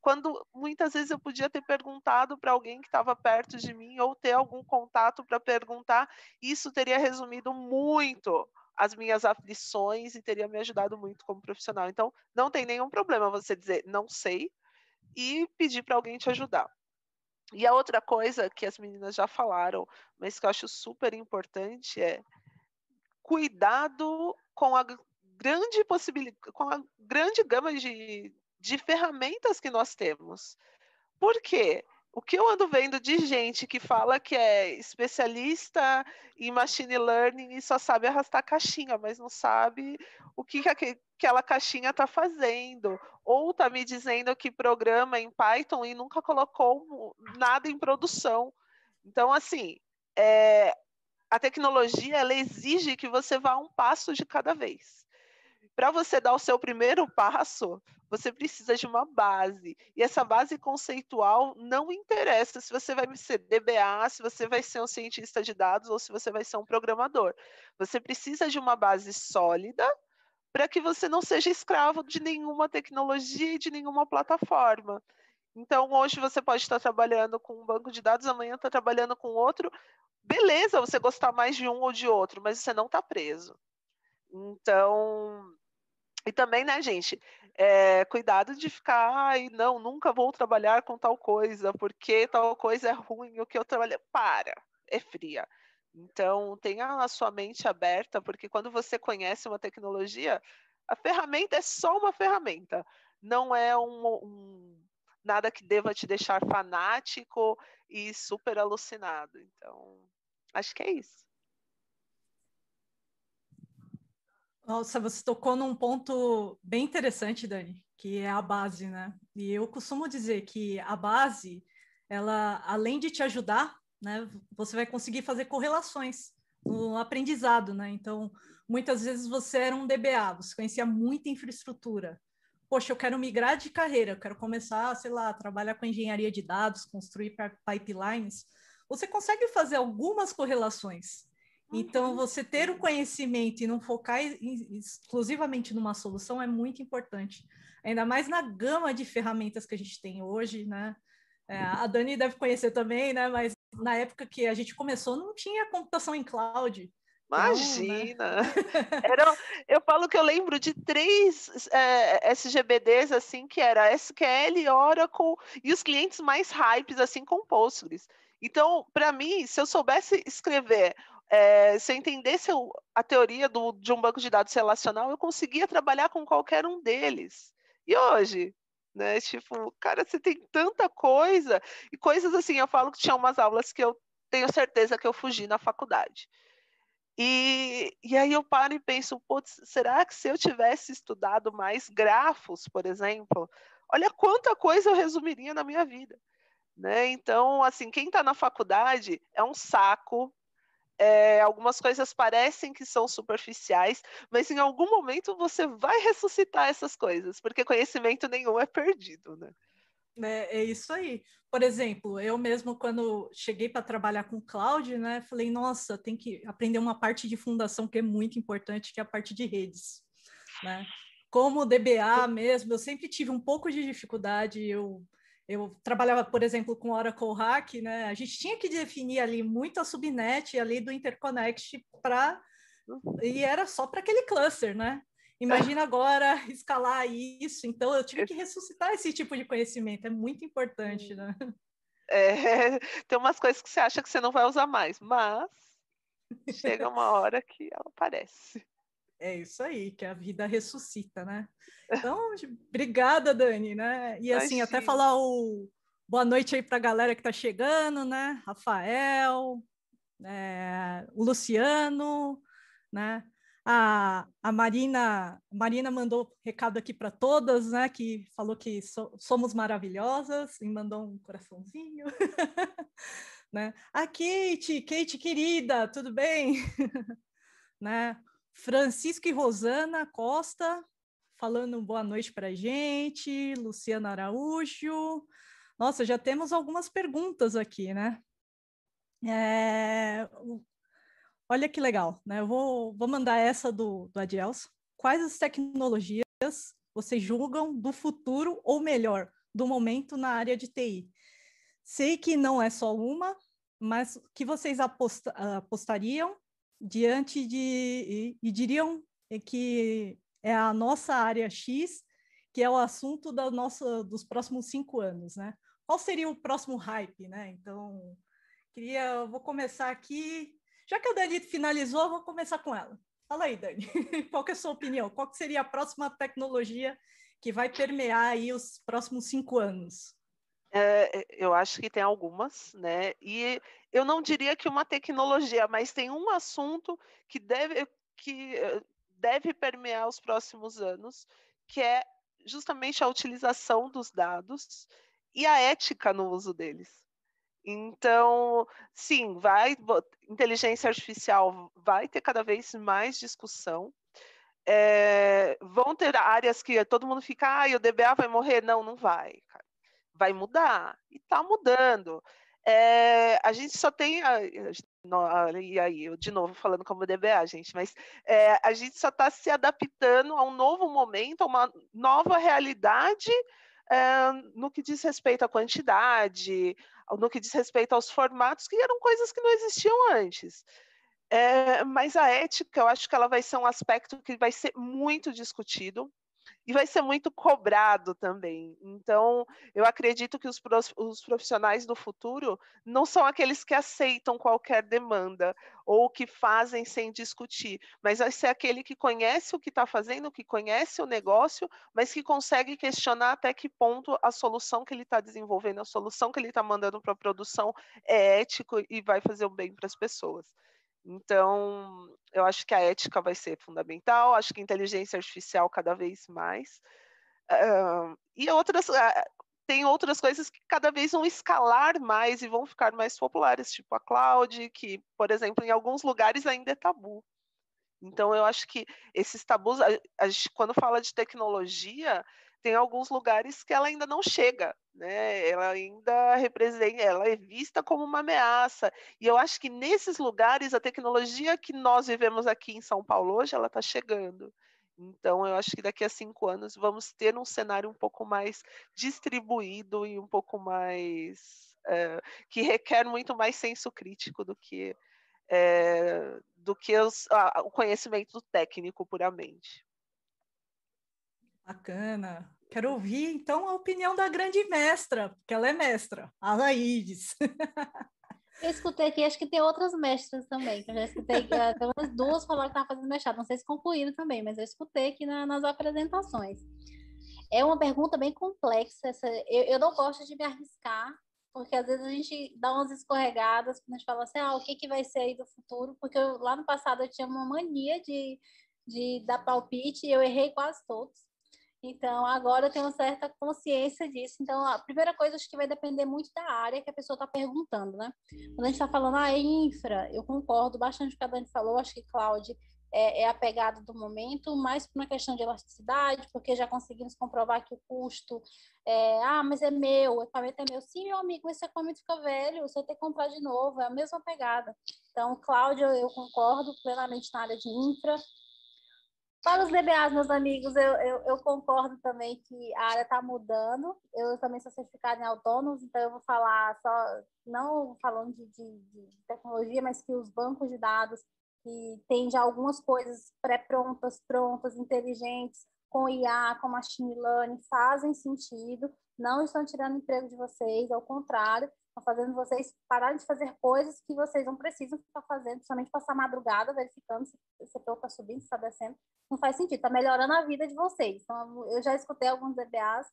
quando muitas vezes eu podia ter perguntado para alguém que estava perto de mim ou ter algum contato para perguntar, isso teria resumido muito as minhas aflições e teria me ajudado muito como profissional. Então, não tem nenhum problema você dizer não sei e pedir para alguém te ajudar. E a outra coisa que as meninas já falaram, mas que eu acho super importante é cuidado com a grande possibilidade, com a grande gama de, de ferramentas que nós temos. Por quê? O que eu ando vendo de gente que fala que é especialista em machine learning e só sabe arrastar caixinha, mas não sabe o que, que aquela caixinha está fazendo, ou está me dizendo que programa em Python e nunca colocou nada em produção. Então, assim, é, a tecnologia ela exige que você vá um passo de cada vez. Para você dar o seu primeiro passo, você precisa de uma base. E essa base conceitual não interessa se você vai ser DBA, se você vai ser um cientista de dados ou se você vai ser um programador. Você precisa de uma base sólida para que você não seja escravo de nenhuma tecnologia e de nenhuma plataforma. Então, hoje você pode estar trabalhando com um banco de dados, amanhã está trabalhando com outro. Beleza, você gostar mais de um ou de outro, mas você não está preso. Então, e também, né, gente, é, cuidado de ficar, ai, não, nunca vou trabalhar com tal coisa, porque tal coisa é ruim, o que eu trabalho. Para, é fria. Então, tenha a sua mente aberta, porque quando você conhece uma tecnologia, a ferramenta é só uma ferramenta, não é um, um nada que deva te deixar fanático e super alucinado. Então, acho que é isso. Nossa, você tocou num ponto bem interessante, Dani, que é a base, né? E eu costumo dizer que a base, ela, além de te ajudar, né, você vai conseguir fazer correlações no aprendizado, né? Então, muitas vezes você era um DBA, você conhecia muita infraestrutura, poxa, eu quero migrar de carreira, eu quero começar, sei lá, trabalhar com engenharia de dados, construir pipelines, você consegue fazer algumas correlações. Então, você ter o conhecimento e não focar exclusivamente numa solução é muito importante. Ainda mais na gama de ferramentas que a gente tem hoje, né? É, a Dani deve conhecer também, né? Mas na época que a gente começou, não tinha computação em cloud. Imagina! né? [laughs] era, eu falo que eu lembro de três é, SGBDs, assim, que era SQL, Oracle e os clientes mais hypes, assim, com Postgres. Então, para mim, se eu soubesse escrever, é, se eu entendesse a teoria do, de um banco de dados relacional, eu conseguia trabalhar com qualquer um deles. E hoje, né? Tipo, cara, você tem tanta coisa e coisas assim. Eu falo que tinha umas aulas que eu tenho certeza que eu fugi na faculdade. E, e aí eu paro e penso, putz, será que se eu tivesse estudado mais grafos, por exemplo, olha quanta coisa eu resumiria na minha vida. Né? Então, assim, quem está na faculdade é um saco. É, algumas coisas parecem que são superficiais, mas em algum momento você vai ressuscitar essas coisas, porque conhecimento nenhum é perdido, né? É, é isso aí. Por exemplo, eu mesmo, quando cheguei para trabalhar com cloud, né, falei, nossa, tem que aprender uma parte de fundação que é muito importante, que é a parte de redes. Né? Como DBA mesmo, eu sempre tive um pouco de dificuldade, eu eu trabalhava, por exemplo, com Oracle Hack, né? A gente tinha que definir ali muito a subnet ali do interconnect para e era só para aquele cluster, né? Imagina agora [laughs] escalar isso, então eu tive que ressuscitar esse tipo de conhecimento, é muito importante, né? É, [laughs] tem umas coisas que você acha que você não vai usar mais, mas [laughs] chega uma hora que ela aparece. É isso aí, que a vida ressuscita, né? Então, obrigada, Dani, né? E assim, até falar o boa noite aí para a galera que está chegando, né? Rafael, é, o Luciano, né? A, a Marina, Marina mandou recado aqui para todas, né? Que falou que so, somos maravilhosas e mandou um coraçãozinho. [laughs] né? A Kate, Kate querida, tudo bem? [laughs] né? Francisco e Rosana Costa falando boa noite para a gente, Luciana Araújo. Nossa, já temos algumas perguntas aqui, né? É, Olha que legal, né? Eu vou, vou mandar essa do, do Adielso. Quais as tecnologias vocês julgam do futuro, ou melhor, do momento na área de TI? Sei que não é só uma, mas que vocês aposta, apostariam diante de. E, e diriam que é a nossa área X, que é o assunto da nossa, dos próximos cinco anos, né? Qual seria o próximo hype, né? Então, queria, vou começar aqui já que a Dani finalizou, vou começar com ela. Fala aí, Dani, [laughs] qual é a sua opinião? Qual seria a próxima tecnologia que vai permear aí os próximos cinco anos? É, eu acho que tem algumas, né? E eu não diria que uma tecnologia, mas tem um assunto que deve, que eh, deve permear os próximos anos, que é justamente a utilização dos dados e a ética no uso deles. Então, sim, vai inteligência artificial vai ter cada vez mais discussão. É, vão ter áreas que todo mundo fica, ah, o DBA vai morrer? Não, não vai. Vai mudar, e está mudando. É, a gente só tem. A, e aí, eu de novo falando como DBA, gente, mas é, a gente só está se adaptando a um novo momento, a uma nova realidade é, no que diz respeito à quantidade, no que diz respeito aos formatos, que eram coisas que não existiam antes. É, mas a ética, eu acho que ela vai ser um aspecto que vai ser muito discutido e vai ser muito cobrado também. Então, eu acredito que os, os profissionais do futuro não são aqueles que aceitam qualquer demanda ou que fazem sem discutir, mas vai ser aquele que conhece o que está fazendo, que conhece o negócio, mas que consegue questionar até que ponto a solução que ele está desenvolvendo, a solução que ele está mandando para a produção é ético e vai fazer o bem para as pessoas. Então, eu acho que a ética vai ser fundamental, acho que a inteligência artificial cada vez mais. Uh, e outras, uh, tem outras coisas que cada vez vão escalar mais e vão ficar mais populares, tipo a cloud, que, por exemplo, em alguns lugares ainda é tabu. Então, eu acho que esses tabus, a, a gente, quando fala de tecnologia, tem alguns lugares que ela ainda não chega, né? Ela ainda representa, ela é vista como uma ameaça. E eu acho que nesses lugares a tecnologia que nós vivemos aqui em São Paulo hoje, ela está chegando. Então, eu acho que daqui a cinco anos vamos ter um cenário um pouco mais distribuído e um pouco mais. É, que requer muito mais senso crítico do que, é, do que os, ah, o conhecimento técnico puramente. Bacana. Quero ouvir, então, a opinião da grande mestra, porque ela é mestra, a Laídes. [laughs] Eu escutei aqui, acho que tem outras mestras também, que eu já escutei, pelo menos duas falaram que estavam fazendo mestrado, não sei se concluíram também, mas eu escutei aqui na, nas apresentações. É uma pergunta bem complexa, essa, eu, eu não gosto de me arriscar, porque às vezes a gente dá umas escorregadas, quando a gente fala assim, ah, o que, que vai ser aí do futuro, porque eu, lá no passado eu tinha uma mania de, de dar palpite e eu errei quase todos. Então, agora eu tenho uma certa consciência disso. Então, a primeira coisa acho que vai depender muito da área que a pessoa está perguntando, né? Quando a gente está falando, ah, é infra, eu concordo bastante com o que a Dani falou, acho que Cláudia é, é a pegada do momento, mais por uma questão de elasticidade, porque já conseguimos comprovar que o custo é, ah, mas é meu, o equipamento é meu. Sim, meu amigo, esse equipamento fica velho, você tem que comprar de novo, é a mesma pegada. Então, Cláudia, eu concordo plenamente na área de infra, para os DBAs, meus amigos, eu, eu, eu concordo também que a área está mudando. Eu também sou certificada em autônomos, então eu vou falar só, não falando de, de, de tecnologia, mas que os bancos de dados que têm já algumas coisas pré-prontas, prontas, inteligentes, com IA, com machine learning, fazem sentido, não estão tirando emprego de vocês, ao contrário, estão fazendo vocês pararem de fazer coisas que vocês não precisam ficar fazendo, somente passar madrugada verificando se o setor está subindo, se está descendo. Não faz sentido, está melhorando a vida de vocês. Então, eu já escutei alguns DBAs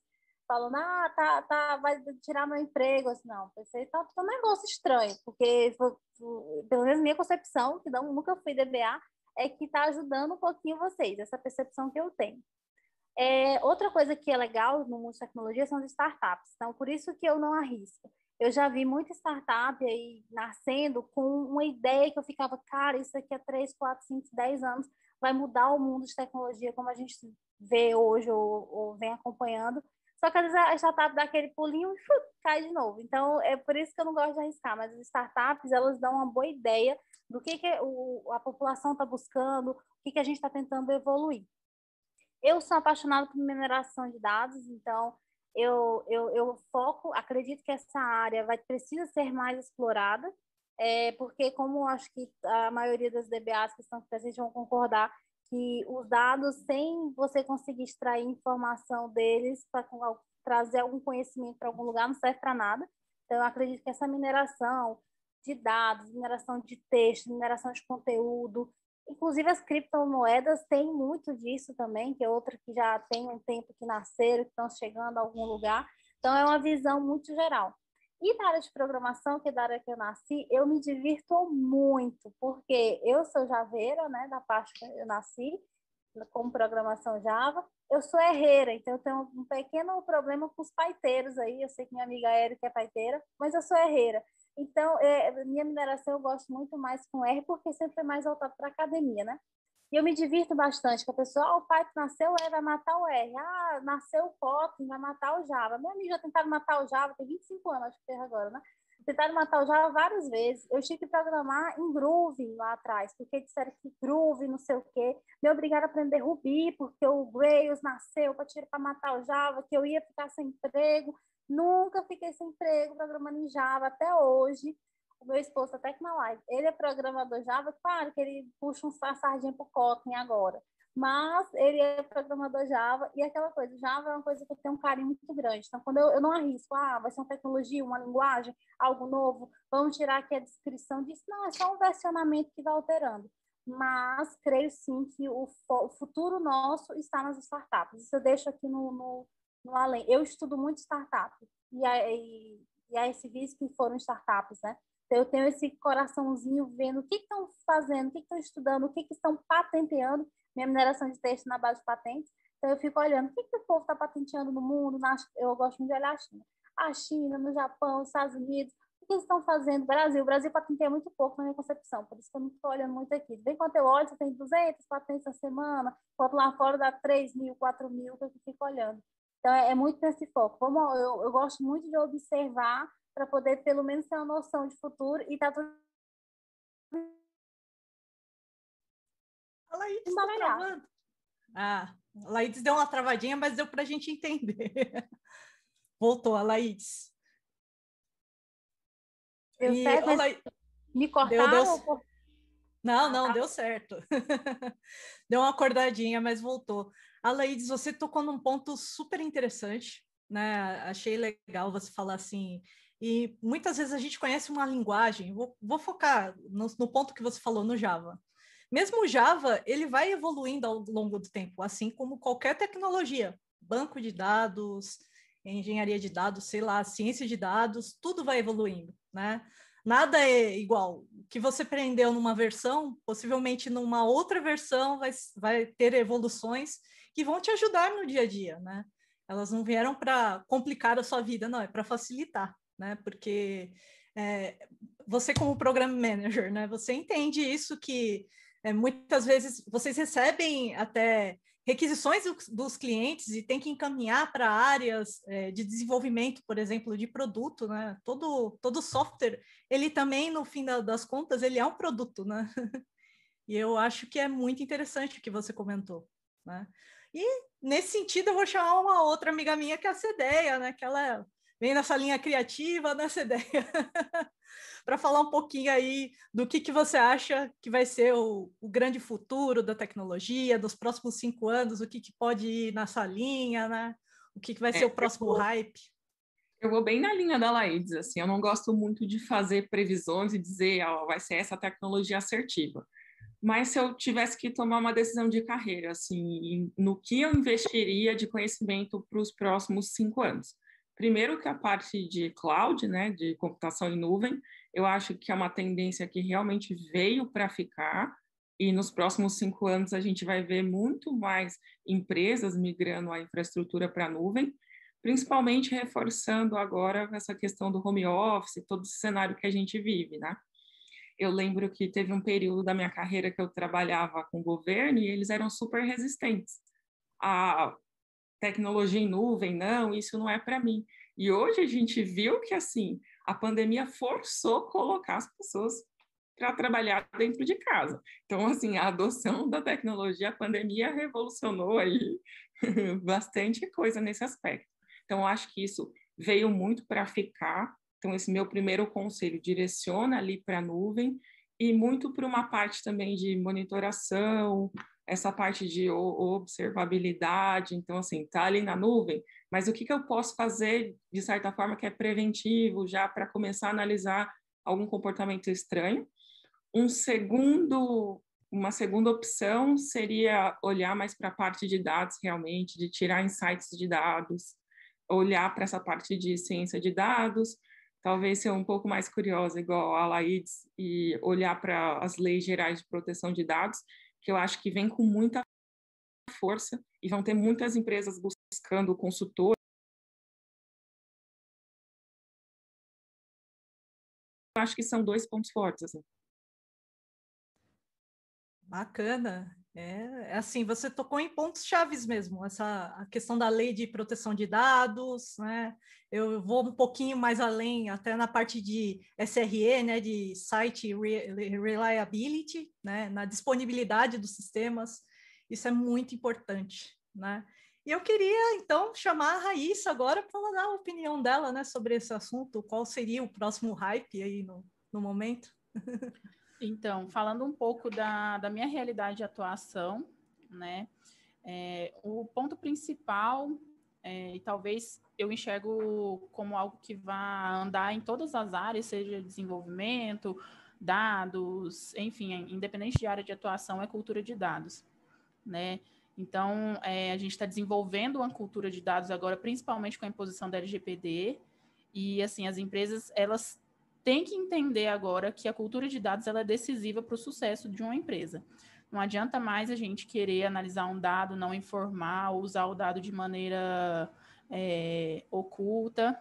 falando, ah, tá, tá, vai tirar meu emprego. Assim, não, pensei, tá, tá um negócio estranho, porque, pelo menos minha concepção, que não, nunca fui DBA, é que está ajudando um pouquinho vocês, essa percepção que eu tenho. É, outra coisa que é legal no mundo de tecnologia são as startups. Então, por isso que eu não arrisco eu já vi muita startup aí nascendo com uma ideia que eu ficava, cara, isso aqui há 3, 4, 5, 10 anos vai mudar o mundo de tecnologia como a gente vê hoje ou, ou vem acompanhando. Só que às vezes a startup dá aquele pulinho e cai de novo. Então, é por isso que eu não gosto de arriscar. Mas as startups, elas dão uma boa ideia do que, que o, a população está buscando, o que, que a gente está tentando evoluir. Eu sou apaixonada por mineração de dados, então eu, eu, eu foco, acredito que essa área vai precisa ser mais explorada, é, porque como acho que a maioria das DBAs que estão presentes vão concordar que os dados, sem você conseguir extrair informação deles para trazer algum conhecimento para algum lugar, não serve para nada. Então, eu acredito que essa mineração de dados, mineração de texto, mineração de conteúdo, Inclusive as criptomoedas têm muito disso também, que é outra que já tem um tempo que nasceram, que estão chegando a algum lugar. Então é uma visão muito geral. E na área de programação, que é da área que eu nasci, eu me divirto muito, porque eu sou javeira, né, da parte que eu nasci, com programação Java. Eu sou herreira, então eu tenho um pequeno problema com os paiteiros aí. Eu sei que minha amiga Érica é paiteira, mas eu sou herreira. Então, é, minha mineração eu gosto muito mais com R, porque sempre é mais voltado para academia, né? E eu me divirto bastante com a pessoa, ah, o Python nasceu E, vai matar o R. Ah, nasceu o Kotlin, vai matar o Java. Meu amigo já tentaram matar o Java, tem 25 anos, acho que tem agora, né? Tentaram matar o Java várias vezes. Eu tive que programar em Groove lá atrás, porque disseram que Groove, não sei o quê. Me obrigaram a aprender Ruby, porque o Rails nasceu para matar o Java, que eu ia ficar sem emprego. Nunca fiquei sem emprego programando em Java até hoje. O meu esposo, até que na live, ele é programador Java, claro que ele puxa um sardinha pro Kotlin agora. Mas ele é programador Java e aquela coisa, Java é uma coisa que eu tenho um carinho muito grande. Então, quando eu, eu não arrisco, ah, vai ser uma tecnologia, uma linguagem, algo novo, vamos tirar aqui a descrição disso. Não, é só um versionamento que vai alterando. Mas creio sim que o, o futuro nosso está nas startups. Isso eu deixo aqui no, no no além. Eu estudo muito startup e a, e, e SVs que foram startups, né? Então, eu tenho esse coraçãozinho vendo o que estão fazendo, o que estão estudando, o que, estão patenteando, minha mineração de texto na base de patentes. Então, eu fico olhando o que, que o povo está patenteando no mundo. Na, eu gosto muito de olhar a China. A China, no Japão, nos Estados Unidos. O que eles estão fazendo? Brasil. O Brasil patenteia muito pouco na minha concepção, por isso que eu não estou olhando muito aqui. Bem quanto eu olho, você tem 200 patentes na semana, quanto lá fora dá 3 mil, 4 mil, que eu fico olhando. Então, é, é muito nesse foco. Como eu, eu gosto muito de observar para poder, pelo menos, ter uma noção de futuro e tá tudo. A Laís está travando. Ah, a Laís deu uma travadinha, mas deu para a gente entender. [laughs] Voltou, a Laís. Deu e, certo. Me cortaram? Deu, deu... Não, não, deu certo. [laughs] deu uma acordadinha, mas voltou. A Laís, você tocou num ponto super interessante, né? Achei legal você falar assim. E muitas vezes a gente conhece uma linguagem, vou, vou focar no, no ponto que você falou no Java. Mesmo o Java, ele vai evoluindo ao longo do tempo, assim como qualquer tecnologia. Banco de dados, engenharia de dados, sei lá, ciência de dados, tudo vai evoluindo, né? Nada é igual. O que você prendeu numa versão, possivelmente numa outra versão vai, vai ter evoluções que vão te ajudar no dia a dia, né? Elas não vieram para complicar a sua vida, não, é para facilitar, né? Porque é, você como program manager, né? Você entende isso que é, muitas vezes vocês recebem até requisições dos clientes e tem que encaminhar para áreas é, de desenvolvimento, por exemplo, de produto, né? Todo, todo software, ele também, no fim da, das contas, ele é um produto, né? [laughs] e eu acho que é muito interessante o que você comentou, né? E, nesse sentido, eu vou chamar uma outra amiga minha, que é a Cedeia, né? Que ela vem nessa linha criativa, né, Cedeia? [laughs] para falar um pouquinho aí do que, que você acha que vai ser o, o grande futuro da tecnologia, dos próximos cinco anos, o que, que pode ir nessa linha, né? O que, que vai é, ser o próximo vou, hype? Eu vou bem na linha da Laídes, assim, eu não gosto muito de fazer previsões e dizer, ó, vai ser essa tecnologia assertiva. Mas se eu tivesse que tomar uma decisão de carreira, assim, no que eu investiria de conhecimento para os próximos cinco anos? Primeiro que a parte de cloud, né, de computação em nuvem, eu acho que é uma tendência que realmente veio para ficar, e nos próximos cinco anos a gente vai ver muito mais empresas migrando a infraestrutura para a nuvem, principalmente reforçando agora essa questão do home office, todo esse cenário que a gente vive, né? Eu lembro que teve um período da minha carreira que eu trabalhava com o governo e eles eram super resistentes. A tecnologia em nuvem, não, isso não é para mim. E hoje a gente viu que, assim, a pandemia forçou colocar as pessoas para trabalhar dentro de casa. Então, assim, a adoção da tecnologia, a pandemia revolucionou aí [laughs] bastante coisa nesse aspecto. Então, acho que isso veio muito para ficar. Então, esse meu primeiro conselho, direciona ali para a nuvem e muito para uma parte também de monitoração, essa parte de observabilidade, então assim, tá ali na nuvem, mas o que, que eu posso fazer de certa forma que é preventivo já para começar a analisar algum comportamento estranho? Um segundo, uma segunda opção seria olhar mais para a parte de dados realmente, de tirar insights de dados, olhar para essa parte de ciência de dados, talvez ser um pouco mais curiosa, igual a Laides, e olhar para as leis gerais de proteção de dados, que eu acho que vem com muita força e vão ter muitas empresas buscando consultor. Eu acho que são dois pontos fortes. Assim. Bacana. É, é, assim, você tocou em pontos chaves mesmo, essa a questão da lei de proteção de dados, né? Eu vou um pouquinho mais além, até na parte de SRE, né, de site reliability, né, na disponibilidade dos sistemas. Isso é muito importante, né? E eu queria então chamar a Raíssa agora para dar a opinião dela, né, sobre esse assunto. Qual seria o próximo hype aí no, no momento? [laughs] Então, falando um pouco da, da minha realidade de atuação, né? É, o ponto principal, é, e talvez eu enxergo como algo que vai andar em todas as áreas, seja desenvolvimento, dados, enfim, independente de área de atuação, é cultura de dados, né? Então, é, a gente está desenvolvendo uma cultura de dados agora, principalmente com a imposição da LGPD, e assim, as empresas, elas tem que entender agora que a cultura de dados ela é decisiva para o sucesso de uma empresa. Não adianta mais a gente querer analisar um dado, não informar, usar o dado de maneira é, oculta,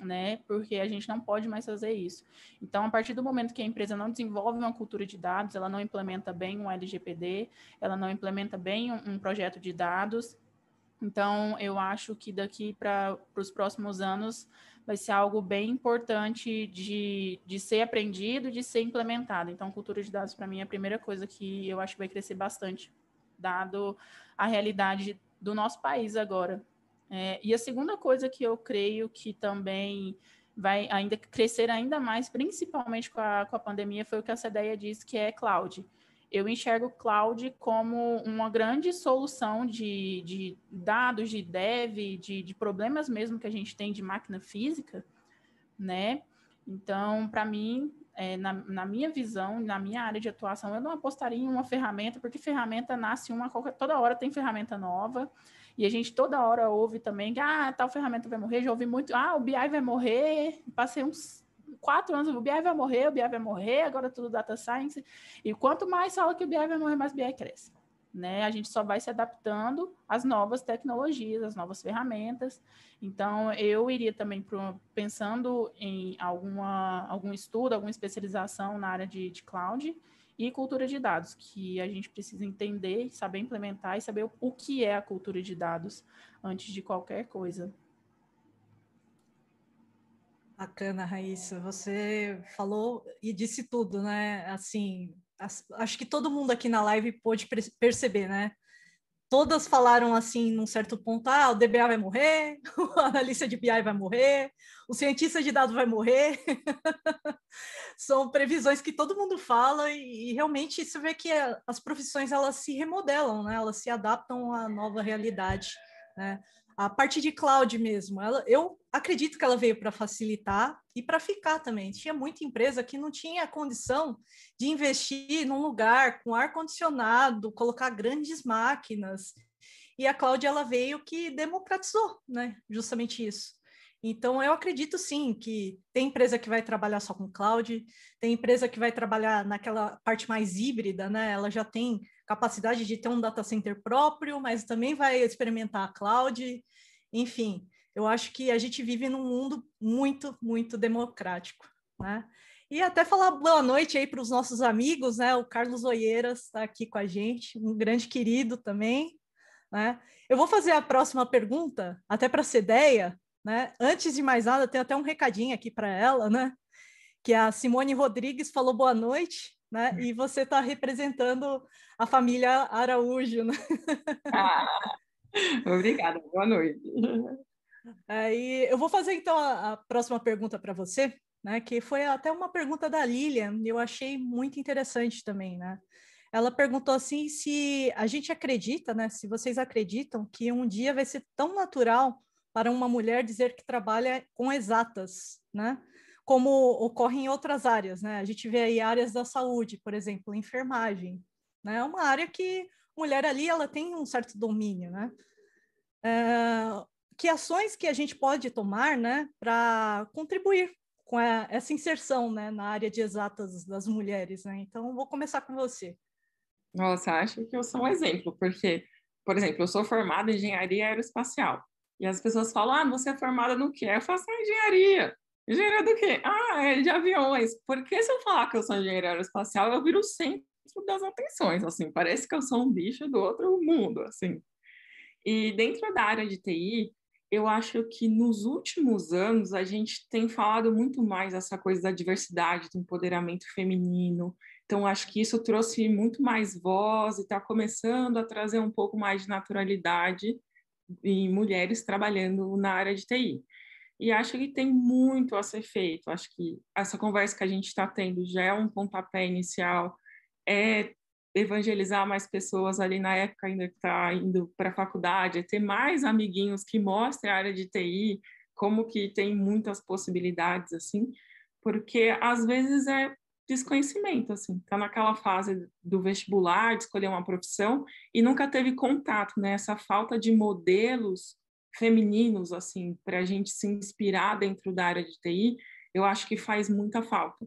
né? Porque a gente não pode mais fazer isso. Então, a partir do momento que a empresa não desenvolve uma cultura de dados, ela não implementa bem um LGPD, ela não implementa bem um, um projeto de dados, Então, eu acho que daqui para os próximos anos vai ser algo bem importante de, de ser aprendido, de ser implementado. Então, cultura de dados, para mim, é a primeira coisa que eu acho que vai crescer bastante, dado a realidade do nosso país agora. É, e a segunda coisa que eu creio que também vai ainda crescer ainda mais, principalmente com a, com a pandemia, foi o que a CDEA disse, que é cloud. Eu enxergo o cloud como uma grande solução de, de dados, de dev, de, de problemas mesmo que a gente tem de máquina física, né? Então, para mim, é, na, na, minha visão, na minha área de atuação, eu não apostaria em uma ferramenta, porque ferramenta nasce uma, toda hora tem ferramenta nova, e a gente toda hora ouve também que, ah, tal ferramenta vai morrer, já ouvi muito, ah, o BI vai morrer, passei uns quatro anos, o BI vai morrer, o BI vai morrer, agora tudo data science, e quanto mais fala que o BI vai morrer, mais o BI cresce. Né? A gente só vai se adaptando às novas tecnologias, às novas ferramentas. Então, eu iria também pro, pensando em alguma, algum estudo, alguma especialização na área de, de cloud, e cultura de dados, que a gente precisa entender, saber implementar e saber o que é a cultura de dados antes de qualquer coisa. Bacana, Raíssa. Você falou e disse tudo, né? Assim, acho que todo mundo aqui na live pôde perceber, né? todas falaram assim, num certo ponto, ah, o DBA vai morrer, [laughs] o analista de BI vai morrer, o cientista de dados vai morrer. [laughs] São previsões que todo mundo fala e, e, realmente você vê que as profissões elas se remodelam, né? Elas se adaptam à nova realidade, né? A parte de cloud mesmo, ela, eu acredito que ela veio para facilitar e para ficar também. Tinha muita empresa que não tinha condição de investir num lugar com ar condicionado, colocar grandes máquinas. E a cloud ela veio que democratizou, né? Justamente isso. Então, eu acredito sim que tem empresa que vai trabalhar só com cloud, tem empresa que vai trabalhar naquela parte mais híbrida, né? Ela já tem capacidade de ter um data center próprio, mas também vai experimentar a cloud. Enfim, eu acho que a gente vive num mundo muito, muito democrático, né? E até falar boa noite aí para os nossos amigos, né? O Carlos Oeiras está aqui com a gente, um grande querido também, né? Eu vou fazer a próxima pergunta, até para ser ideia, né? Antes de mais nada, tem até um recadinho aqui para ela, né? Que a Simone Rodrigues falou boa noite, né? E você está representando a família Araújo, né? Ah, obrigada, boa noite. Aí eu vou fazer então a, a próxima pergunta para você, né? Que foi até uma pergunta da Lilian, eu achei muito interessante também, né? Ela perguntou assim se a gente acredita, né? Se vocês acreditam que um dia vai ser tão natural para uma mulher dizer que trabalha com exatas, né? como ocorre em outras áreas, né? A gente vê aí áreas da saúde, por exemplo, enfermagem, né? É uma área que mulher ali ela tem um certo domínio, né? É, que ações que a gente pode tomar, né, para contribuir com a, essa inserção, né, na área de exatas das mulheres, né? Então, vou começar com você. Nossa, acho que eu sou um exemplo, porque, por exemplo, eu sou formada em engenharia aeroespacial. E as pessoas falam, ah, você é formada no quê? Eu faço engenharia. Engenharia do quê? Ah, é de aviões. Porque se eu falar que eu sou engenheiro aeroespacial, eu viro o centro das atenções, assim. Parece que eu sou um bicho do outro mundo, assim. E dentro da área de TI, eu acho que nos últimos anos a gente tem falado muito mais essa coisa da diversidade, do empoderamento feminino. Então, acho que isso trouxe muito mais voz e está começando a trazer um pouco mais de naturalidade em mulheres trabalhando na área de TI. E acho que tem muito a ser feito. Acho que essa conversa que a gente está tendo já é um pontapé inicial, é evangelizar mais pessoas ali na época ainda que está indo para a faculdade, é ter mais amiguinhos que mostrem a área de TI, como que tem muitas possibilidades, assim, porque às vezes é desconhecimento, assim, tá naquela fase do vestibular, de escolher uma profissão e nunca teve contato, né? Essa falta de modelos femininos, assim, para a gente se inspirar dentro da área de TI, eu acho que faz muita falta,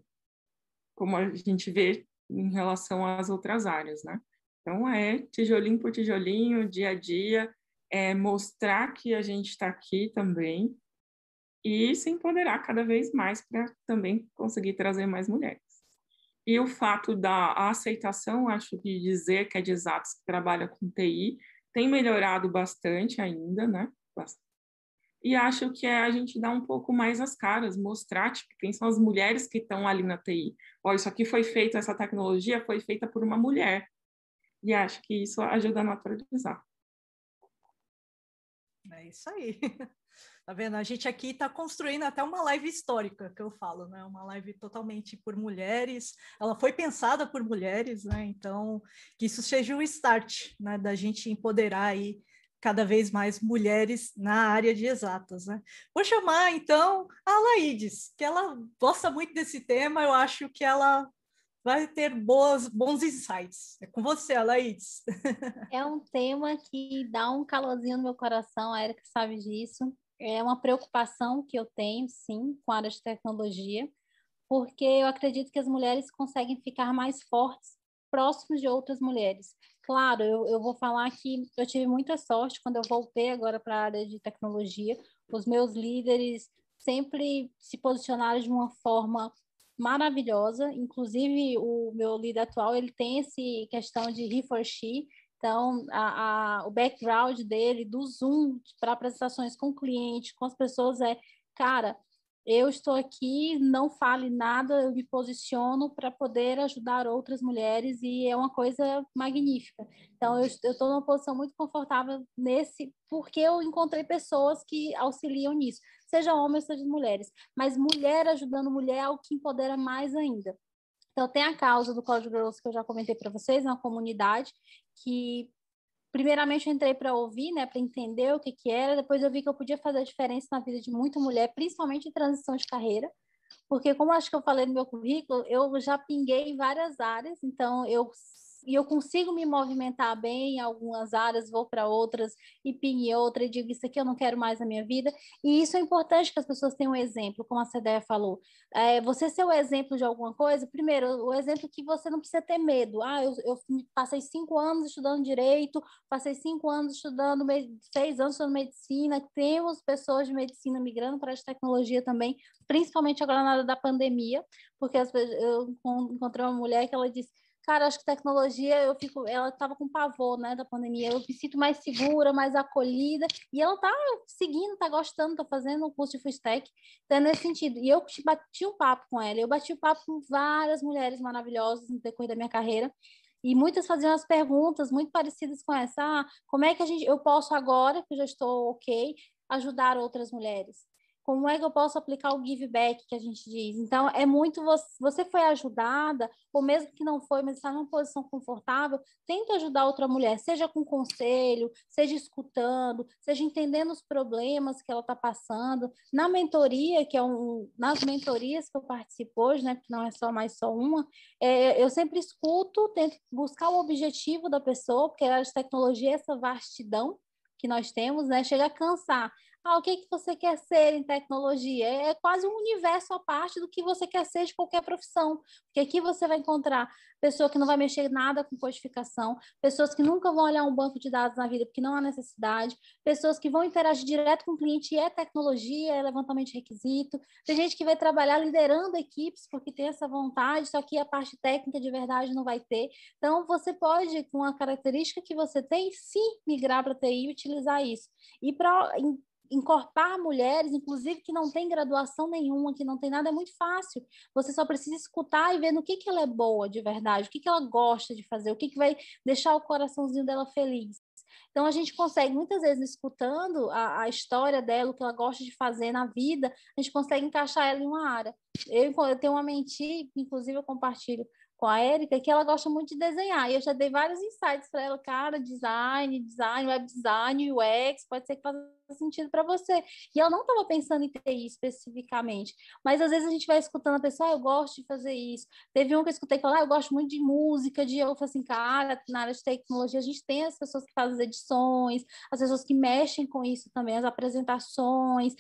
como a gente vê em relação às outras áreas, né? Então, é tijolinho por tijolinho, dia a dia, é mostrar que a gente está aqui também e se empoderar cada vez mais para também conseguir trazer mais mulheres. E o fato da aceitação, acho que dizer que é de exatos que trabalha com TI, tem melhorado bastante ainda, né? E acho que é a gente dar um pouco mais as caras, mostrar tipo, quem são as mulheres que estão ali na TI. Ó, isso aqui foi feito, essa tecnologia foi feita por uma mulher. E acho que isso ajuda a naturalizar. É isso aí. [laughs] Tá vendo? A gente aqui está construindo até uma live histórica, que eu falo, né? Uma live totalmente por mulheres. Ela foi pensada por mulheres, né? Então, que isso seja um start, né? Da gente empoderar aí cada vez mais mulheres na área de exatas, né? Vou chamar, então, a Laides, que ela gosta muito desse tema, eu acho que ela vai ter boas, bons insights. É com você, Alaís. [laughs] É um tema que dá um calorzinho no meu coração, a Erika sabe disso. É uma preocupação que eu tenho, sim, com a área de tecnologia, porque eu acredito que as mulheres conseguem ficar mais fortes próximos de outras mulheres. Claro, eu, eu vou falar que eu tive muita sorte quando eu voltei agora para a área de tecnologia. Os meus líderes sempre se posicionaram de uma forma maravilhosa. Inclusive, o meu líder atual, ele tem esse questão de he for she. Então, a, a, o background dele, do Zoom, para apresentações com o cliente, com as pessoas, é, cara, eu estou aqui, não fale nada, eu me posiciono para poder ajudar outras mulheres e é uma coisa magnífica. Então, eu estou numa posição muito confortável nesse, porque eu encontrei pessoas que auxiliam nisso, seja homens, seja mulheres. Mas mulher ajudando mulher é o que empodera mais ainda. Então, tem a causa do Código Grosso que eu já comentei para vocês, uma comunidade que primeiramente eu entrei para ouvir, né, para entender o que que era, depois eu vi que eu podia fazer a diferença na vida de muita mulher, principalmente em transição de carreira, porque como acho que eu falei no meu currículo, eu já pinguei em várias áreas, então eu e eu consigo me movimentar bem em algumas áreas, vou para outras e ping em outra e digo isso aqui eu não quero mais na minha vida. E isso é importante que as pessoas tenham um exemplo, como a Cedeia falou. É, você ser o exemplo de alguma coisa, primeiro, o exemplo que você não precisa ter medo. Ah, eu, eu passei cinco anos estudando direito, passei cinco anos estudando, seis anos estudando medicina, temos pessoas de medicina migrando para a tecnologia também, principalmente agora na da pandemia, porque eu encontrei uma mulher que ela disse cara, acho que tecnologia, eu fico, ela estava com pavor, né, da pandemia, eu me sinto mais segura, mais acolhida, e ela tá seguindo, tá gostando, tá fazendo o um curso de full stack, então é nesse sentido, e eu bati um papo com ela, eu bati um papo com várias mulheres maravilhosas no decorrer da minha carreira, e muitas faziam as perguntas muito parecidas com essa, ah, como é que a gente, eu posso agora, que eu já estou ok, ajudar outras mulheres? Como é que eu posso aplicar o give back que a gente diz? Então, é muito você, você foi ajudada, ou mesmo que não foi, mas está numa posição confortável, tenta ajudar outra mulher, seja com conselho, seja escutando, seja entendendo os problemas que ela está passando. Na mentoria, que é um, nas mentorias que eu participo hoje, né, que não é só mais só uma, é, eu sempre escuto, tento buscar o objetivo da pessoa, porque a tecnologia é essa vastidão que nós temos, né, chega a cansar. Ah, o que, que você quer ser em tecnologia? É quase um universo à parte do que você quer ser de qualquer profissão. Porque aqui você vai encontrar pessoa que não vai mexer nada com codificação, pessoas que nunca vão olhar um banco de dados na vida porque não há necessidade, pessoas que vão interagir direto com o cliente e é tecnologia, é levantamento de requisito. Tem gente que vai trabalhar liderando equipes porque tem essa vontade, só que a parte técnica de verdade não vai ter. Então, você pode, com a característica que você tem, sim, migrar para TI e utilizar isso. E para incorporar mulheres, inclusive que não tem graduação nenhuma, que não tem nada, é muito fácil. Você só precisa escutar e ver no que, que ela é boa de verdade, o que, que ela gosta de fazer, o que, que vai deixar o coraçãozinho dela feliz. Então, a gente consegue, muitas vezes, escutando a, a, história dela, o que ela gosta de fazer na vida, a gente consegue encaixar ela em uma área. Eu, eu tenho uma mentir, inclusive eu compartilho com a Érica, que ela gosta muito de desenhar. E eu já dei vários insights para ela, cara, design, design, web design, UX, pode ser que faça sentido para você. E ela não estava pensando em TI especificamente, mas às vezes a gente vai escutando a pessoa, ah, eu gosto de fazer isso. Teve um que eu escutei falar, ah, eu gosto muito de música, de eu falei assim, cara, na área de tecnologia a gente tem as pessoas que fazem as edições, as pessoas que mexem com isso também, as apresentações,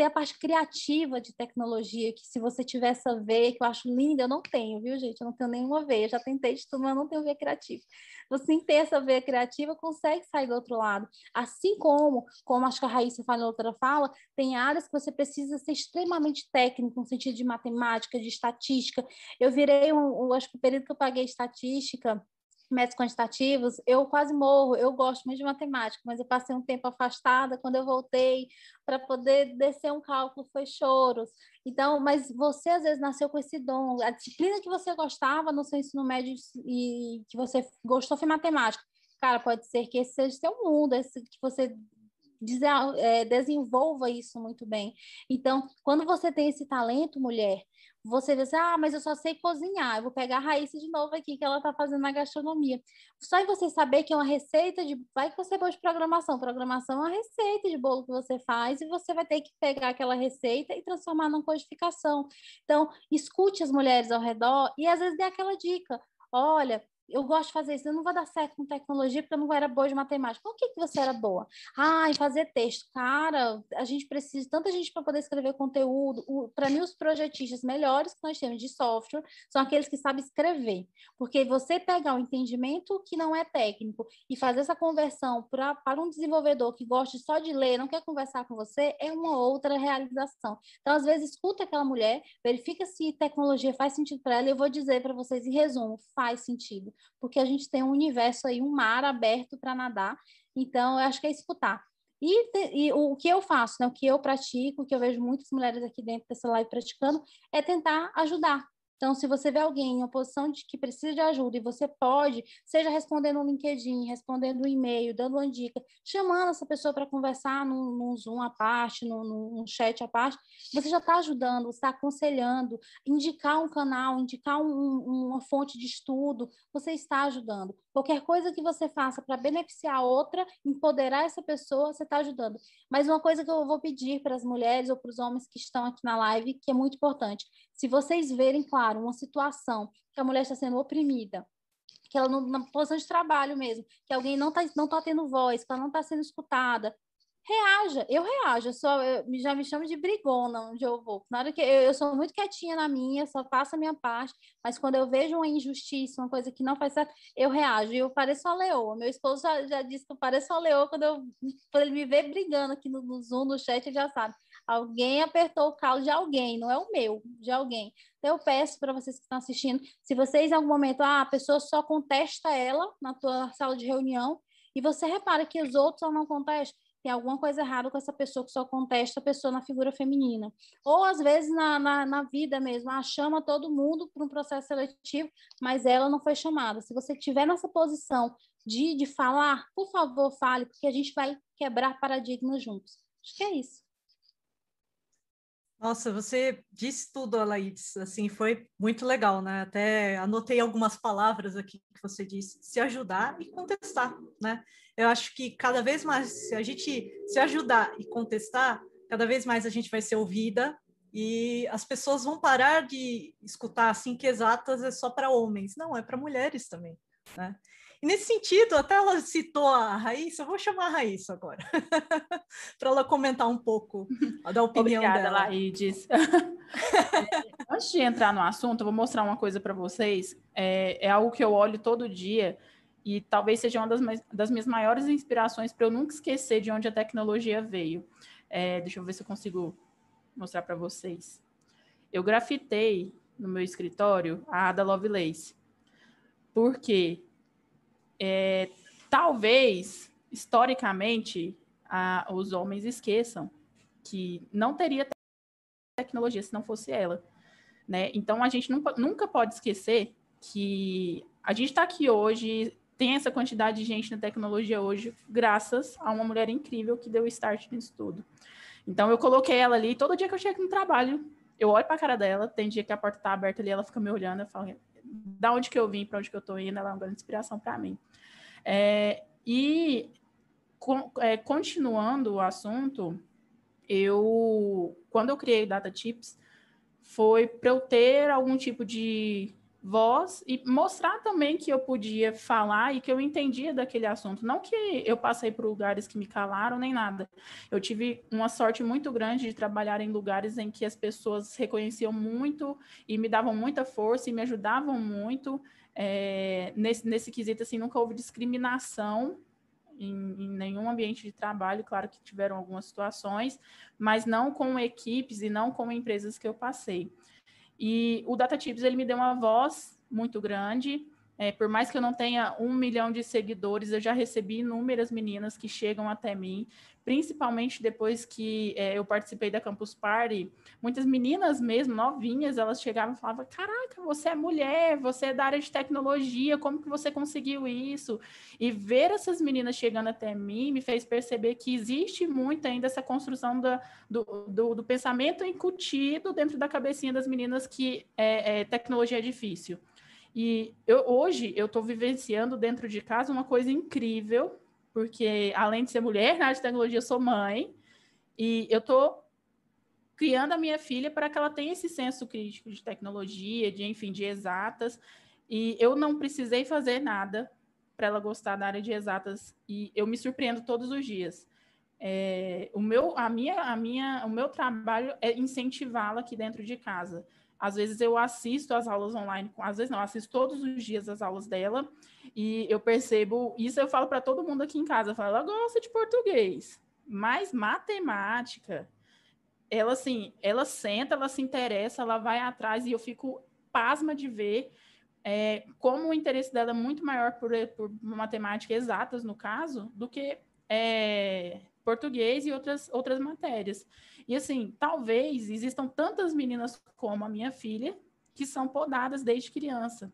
tem a parte criativa de tecnologia, que se você tivesse a ver, que eu acho linda, eu não tenho, viu, gente? Eu não tenho nenhuma veia, já tentei de tudo, mas não tenho veia criativa. Você tem essa veia criativa, consegue sair do outro lado. Assim como, como acho que a Raíssa fala outra fala, tem áreas que você precisa ser extremamente técnico, no sentido de matemática, de estatística. Eu virei um, um acho que o período que eu paguei estatística, métodos quantitativos, eu quase morro. Eu gosto muito de matemática, mas eu passei um tempo afastada. Quando eu voltei para poder descer um cálculo, foi choros. Então, mas você às vezes nasceu com esse dom. A disciplina que você gostava no seu ensino médio e que você gostou foi matemática. Cara, pode ser que esse seja seu mundo, esse que você é, desenvolva isso muito bem. Então, quando você tem esse talento, mulher, você vê assim, ah, mas eu só sei cozinhar. Eu vou pegar a Raíssa de novo aqui, que ela está fazendo na gastronomia. Só em você saber que é uma receita de. Vai que você gosta de programação. Programação é uma receita de bolo que você faz e você vai ter que pegar aquela receita e transformar numa codificação. Então, escute as mulheres ao redor e às vezes dê aquela dica. Olha, eu gosto de fazer isso, eu não vou dar certo com tecnologia porque eu não era boa de matemática. O que que você era boa? Ah, em fazer texto. Cara, a gente precisa de tanta gente para poder escrever conteúdo. Para mim, os projetistas melhores que nós temos de software são aqueles que sabem escrever. Porque você pegar um entendimento que não é técnico e fazer essa conversão pra, para um desenvolvedor que gosta só de ler, não quer conversar com você, é uma outra realização. Então, às vezes, escuta aquela mulher, verifica se tecnologia faz sentido para ela e eu vou dizer para vocês, em resumo, faz sentido porque a gente tem um universo aí, um mar aberto para nadar. Então, eu acho que é escutar. E, e, o que eu faço, né, o que eu pratico, o que eu vejo muitas mulheres aqui dentro dessa live praticando, é tentar ajudar, então, se você vê alguém em posição de que precisa de ajuda e você pode, seja respondendo no LinkedIn, respondendo um e-mail, dando uma dica, chamando essa pessoa para conversar num, num, Zoom à parte, num, num chat à parte, você já está ajudando, está aconselhando, indicar um canal, indicar um, uma fonte de estudo, você está ajudando. Qualquer coisa que você faça para beneficiar a outra, empoderar essa pessoa, você está ajudando. Mas uma coisa que eu vou pedir para as mulheres ou para os homens que estão aqui na live, que é muito importante, se vocês verem, claro, uma situação que a mulher está sendo oprimida, que ela não, na posição de trabalho mesmo, que alguém não está não tá tendo voz, que ela não está sendo escutada, reaja, eu reajo, eu sou, eu, já me chamo de brigona onde eu vou. Na hora que eu, eu, sou muito quietinha na minha, só faço a minha parte, mas quando eu vejo uma injustiça, uma coisa que não faz certo, eu reajo. E eu pareço uma leoa. Meu esposo já, já disse que eu pareço uma leoa quando, eu, quando ele me vê brigando aqui no, no Zoom, no chat, ele já sabe. Alguém apertou o calo de alguém, não é o meu, de alguém. Então, eu peço para vocês que estão assistindo, se vocês em algum momento, ah, a pessoa só contesta ela na tua sala de reunião, e você repara que os outros não contestam, tem alguma coisa errada com essa pessoa que só contesta a pessoa na figura feminina. Ou, às vezes, na, na, na vida mesmo, ah, chama todo mundo para um processo seletivo, mas ela não foi chamada. Se você estiver nessa posição de, de falar, por favor, fale, porque a gente vai quebrar paradigmas juntos. Acho que é isso. Nossa, você disse tudo, Alaides, assim, foi muito legal, né? Até anotei algumas palavras aqui que você disse, se ajudar e contestar, né? Eu acho que cada vez mais, se a gente se ajudar e contestar, cada vez mais a gente vai ser ouvida e as pessoas vão parar de escutar assim que exatas é só para homens, não, é para mulheres também, né? E nesse sentido, até ela citou a Raíssa, eu vou chamar a Raíssa agora, [laughs] para ela comentar um pouco [laughs] da opinião Obrigada, dela. Laídes. [laughs] é, antes de entrar no assunto, eu vou mostrar uma coisa para vocês. É, é, algo que eu olho todo dia e talvez seja uma das, das minhas maiores inspirações para eu nunca esquecer de onde a tecnologia veio. É, deixa eu ver se eu consigo mostrar para vocês. Eu grafitei no meu escritório a Ada Lovelace. Por quê? é, talvez, historicamente, a, os homens esqueçam que não teria tecnologia se não fosse ela. Né? Então, a gente nunca, nunca pode esquecer que a gente está aqui hoje, tem essa quantidade de gente na tecnologia hoje, graças a uma mulher incrível que deu start nisso tudo. Então, eu coloquei ela ali, todo dia que eu chego no trabalho, eu olho para a cara dela, tem dia que a porta está aberta ali, ela fica me olhando, eu falo, da onde que eu vim, para onde que eu estou indo, ela é uma grande inspiração para mim. É, e com, é, continuando o assunto, eu quando eu criei Data Tips foi para eu ter algum tipo de voz e mostrar também que eu podia falar e que eu entendia daquele assunto. Não que eu passei por lugares que me calaram nem nada. Eu tive uma sorte muito grande de trabalhar em lugares em que as pessoas reconheciam muito e me davam muita força e me ajudavam muito. É, nesse, nesse quesito, assim, nunca houve discriminação em, em, nenhum ambiente de trabalho, claro que tiveram algumas situações, mas não com equipes e não com empresas que eu passei. E o DataTips, ele me deu uma voz muito grande, É, por mais que eu não tenha um milhão de seguidores, eu já recebi inúmeras meninas que chegam até mim, principalmente depois que é, eu participei da Campus Party. Muitas meninas mesmo, novinhas, elas chegavam e falavam: Caraca, você é mulher, você é da área de tecnologia, como que você conseguiu isso? E ver essas meninas chegando até mim me fez perceber que existe muito ainda essa construção da, do, do, do, pensamento incutido dentro da cabecinha das meninas que é, é tecnologia é difícil. E eu, hoje eu estou vivenciando dentro de casa uma coisa incrível, porque além de ser mulher na área de tecnologia, eu sou mãe, e eu estou criando a minha filha para que ela tenha esse senso crítico de tecnologia, de enfim, de exatas. E eu não precisei fazer nada para ela gostar da área de exatas, e eu me surpreendo todos os dias. É, o meu, a minha, a minha, o meu trabalho é incentivá-la aqui dentro de casa. Às vezes eu assisto as aulas online, às vezes não, assisto todos os dias as aulas dela e eu percebo, isso eu falo para todo mundo aqui em casa, eu falo, ela gosta de português, mas matemática, ela assim, ela senta, ela se interessa, ela vai atrás e eu fico pasma de ver é, como o interesse dela é muito maior por, por matemática exatas, no caso, do que é, português e outras, outras matérias. E assim, talvez existam tantas meninas como a minha filha que são podadas desde criança.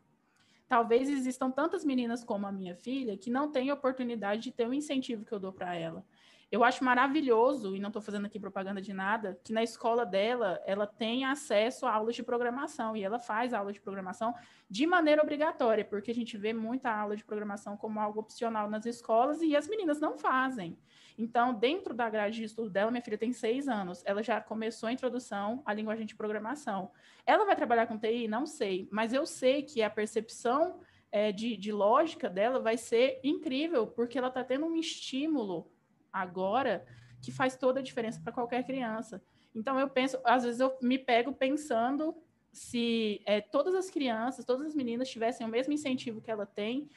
Talvez existam tantas meninas como a minha filha que não têm oportunidade de ter o incentivo que eu dou para ela. Eu acho maravilhoso, e não estou fazendo aqui propaganda de nada, que na escola dela ela tem acesso a aulas de programação e ela faz aula de programação de maneira obrigatória, porque a gente vê muita aula de programação como algo opcional nas escolas e as meninas não fazem. Então, dentro da grade de estudo dela, minha filha tem seis anos, ela já começou a introdução à linguagem de programação. Ela vai trabalhar com TI? Não sei, mas eu sei que a percepção é, de, de lógica dela vai ser incrível, porque ela está tendo um estímulo agora que faz toda a diferença para qualquer criança. Então eu penso, às vezes eu me pego pensando se é, todas as crianças, todas as meninas tivessem o mesmo incentivo que ela tem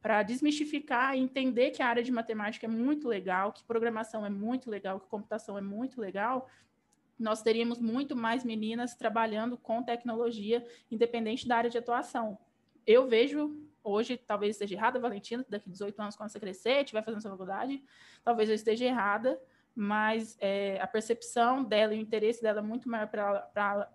para desmistificar e entender que a área de matemática é muito legal, que programação é muito legal, que computação é muito legal, nós teríamos muito mais meninas trabalhando com tecnologia, independente da área de atuação. Eu vejo hoje, talvez esteja errada, Valentina, daqui a 18 anos, quando você crescer, estiver fazendo sua faculdade, talvez eu esteja errada, mas é, a percepção dela e o interesse dela é muito maior para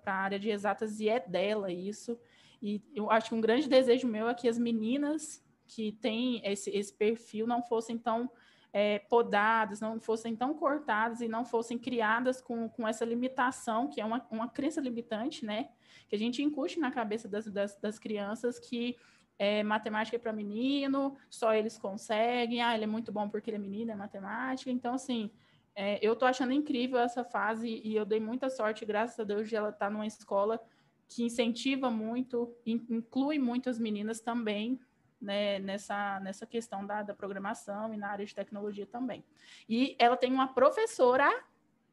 a área de exatas e é dela isso. E eu acho que um grande desejo meu é que as meninas que têm esse, esse perfil não fossem tão é, podadas, não fossem tão cortadas e não fossem criadas com, com essa limitação, que é uma, uma crença limitante, né? Que a gente incute na cabeça das, das, das crianças que é, matemática é para menino, só eles conseguem, ah, ele é muito bom porque ele é menino, é matemática. Então, assim, é, eu tô achando incrível essa fase e eu dei muita sorte, graças a Deus, de ela estar tá numa escola que incentiva muito, inclui muitas meninas também né, nessa, nessa questão da, da programação e na área de tecnologia também. E ela tem uma professora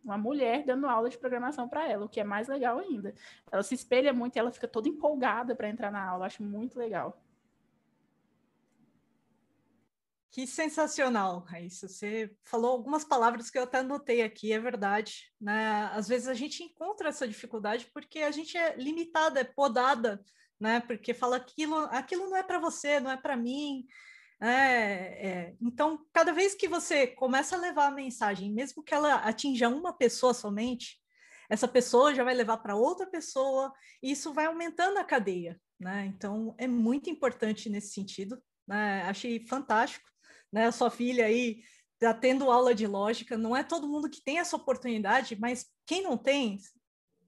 uma mulher dando aula de programação para ela, o que é mais legal ainda. Ela se espelha muito e ela fica toda empolgada para entrar na aula, acho muito legal. Que sensacional, Raíssa. Você falou algumas palavras que eu até anotei aqui, é verdade. Né? Às vezes a gente encontra essa dificuldade porque a gente é limitada, é podada, né? Porque fala aquilo, aquilo não é para você, não é para mim. É, é. Então, cada vez que você começa a levar a mensagem, mesmo que ela atinja uma pessoa somente, essa pessoa já vai levar para outra pessoa, e isso vai aumentando a cadeia. Né? Então, é muito importante nesse sentido. Né? Achei fantástico né? A sua filha aí está tendo aula de lógica, não é todo mundo que tem essa oportunidade, mas quem não tem,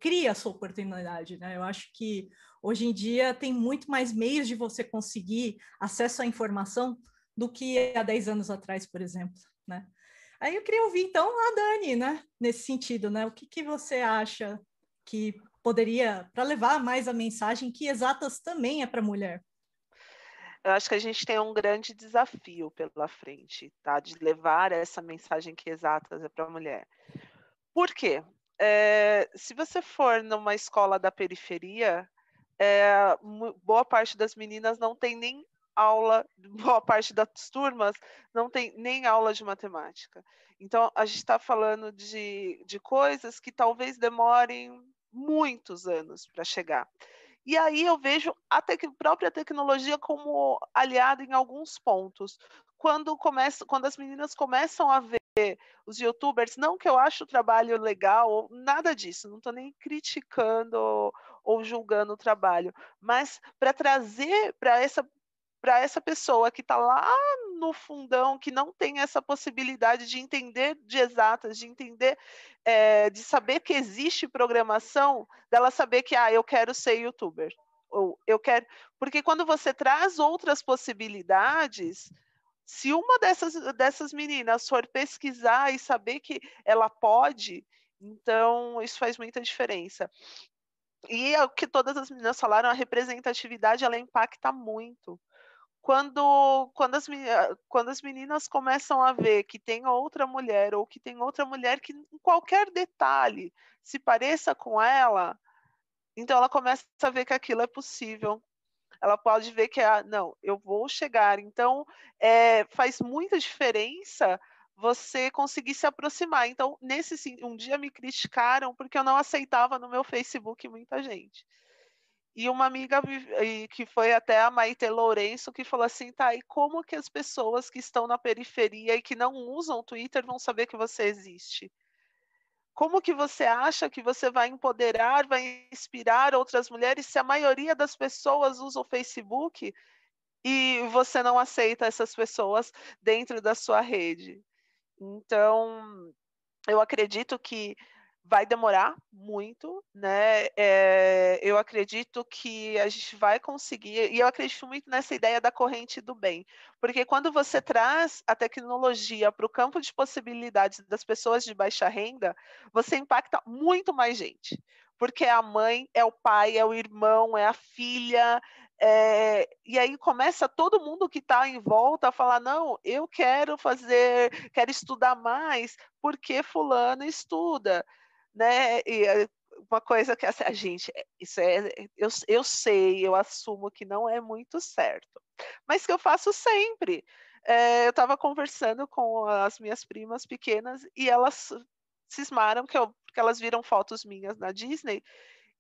cria essa oportunidade, né? Eu acho que hoje em dia tem muito mais meios de você conseguir acesso à informação do que há 10 anos atrás, por exemplo, né? Aí eu queria ouvir, então, a Dani, né? Nesse sentido, né? O que, que você acha que poderia, para levar mais a mensagem que exatas também é para mulher? eu acho que a gente tem um grande desafio pela frente, tá? De levar essa mensagem que exatas é para a mulher. Por quê? É, se você for numa escola da periferia, é, boa parte das meninas não tem nem aula, [laughs] boa parte das turmas não tem nem aula de matemática. Então, a gente está falando de, de coisas que talvez demorem muitos anos para chegar. E aí eu vejo a tec própria tecnologia como aliada em alguns pontos. Quando, começa, quando as meninas começam a ver os youtubers, não que eu acho o trabalho legal, nada disso, não estou nem criticando ou julgando o trabalho, mas para trazer para essa para essa pessoa que está lá no fundão, que não tem essa possibilidade de entender de exatas, de entender, é, de saber que existe programação, dela saber que, ah, eu quero ser youtuber. Ou eu quero. Porque quando você traz outras possibilidades, se uma dessas, dessas meninas for pesquisar e saber que ela pode, então isso faz muita diferença. E é o que todas as meninas falaram, a representatividade ela impacta muito quando, quando, as, quando as meninas começam a ver que tem outra mulher, ou que tem outra mulher que em qualquer detalhe se pareça com ela, então ela começa a ver que aquilo é possível. Ela pode ver que, ah, não, eu vou chegar. Então, é, faz muita diferença você conseguir se aproximar. Então, nesse um dia me criticaram porque eu não aceitava no meu Facebook muita gente. E uma amiga que foi até a Maite Lourenço que falou assim, tá, e como que as pessoas que estão na periferia e que não usam o Twitter vão saber que você existe? Como que você acha que você vai empoderar, vai inspirar outras mulheres se a maioria das pessoas usa o Facebook e você não aceita essas pessoas dentro da sua rede? Então, eu acredito que vai demorar muito, né? É, eu acredito que a gente vai conseguir, e eu acredito muito nessa ideia da corrente do bem, porque quando você traz a tecnologia para o campo de possibilidades das pessoas de baixa renda, você impacta muito mais gente, porque é a mãe, é o pai, é o irmão, é a filha, é, e aí começa todo mundo que está em volta a falar: não, eu quero fazer, quero estudar mais, porque fulano estuda né? E eh, uma coisa que assim, a gente, eh, isso é, eu, eu sei, eu assumo que não é muito certo, mas que eu faço sempre. É, eu estava conversando com as minhas primas pequenas e elas cismaram que, eu, elas viram fotos minhas na Disney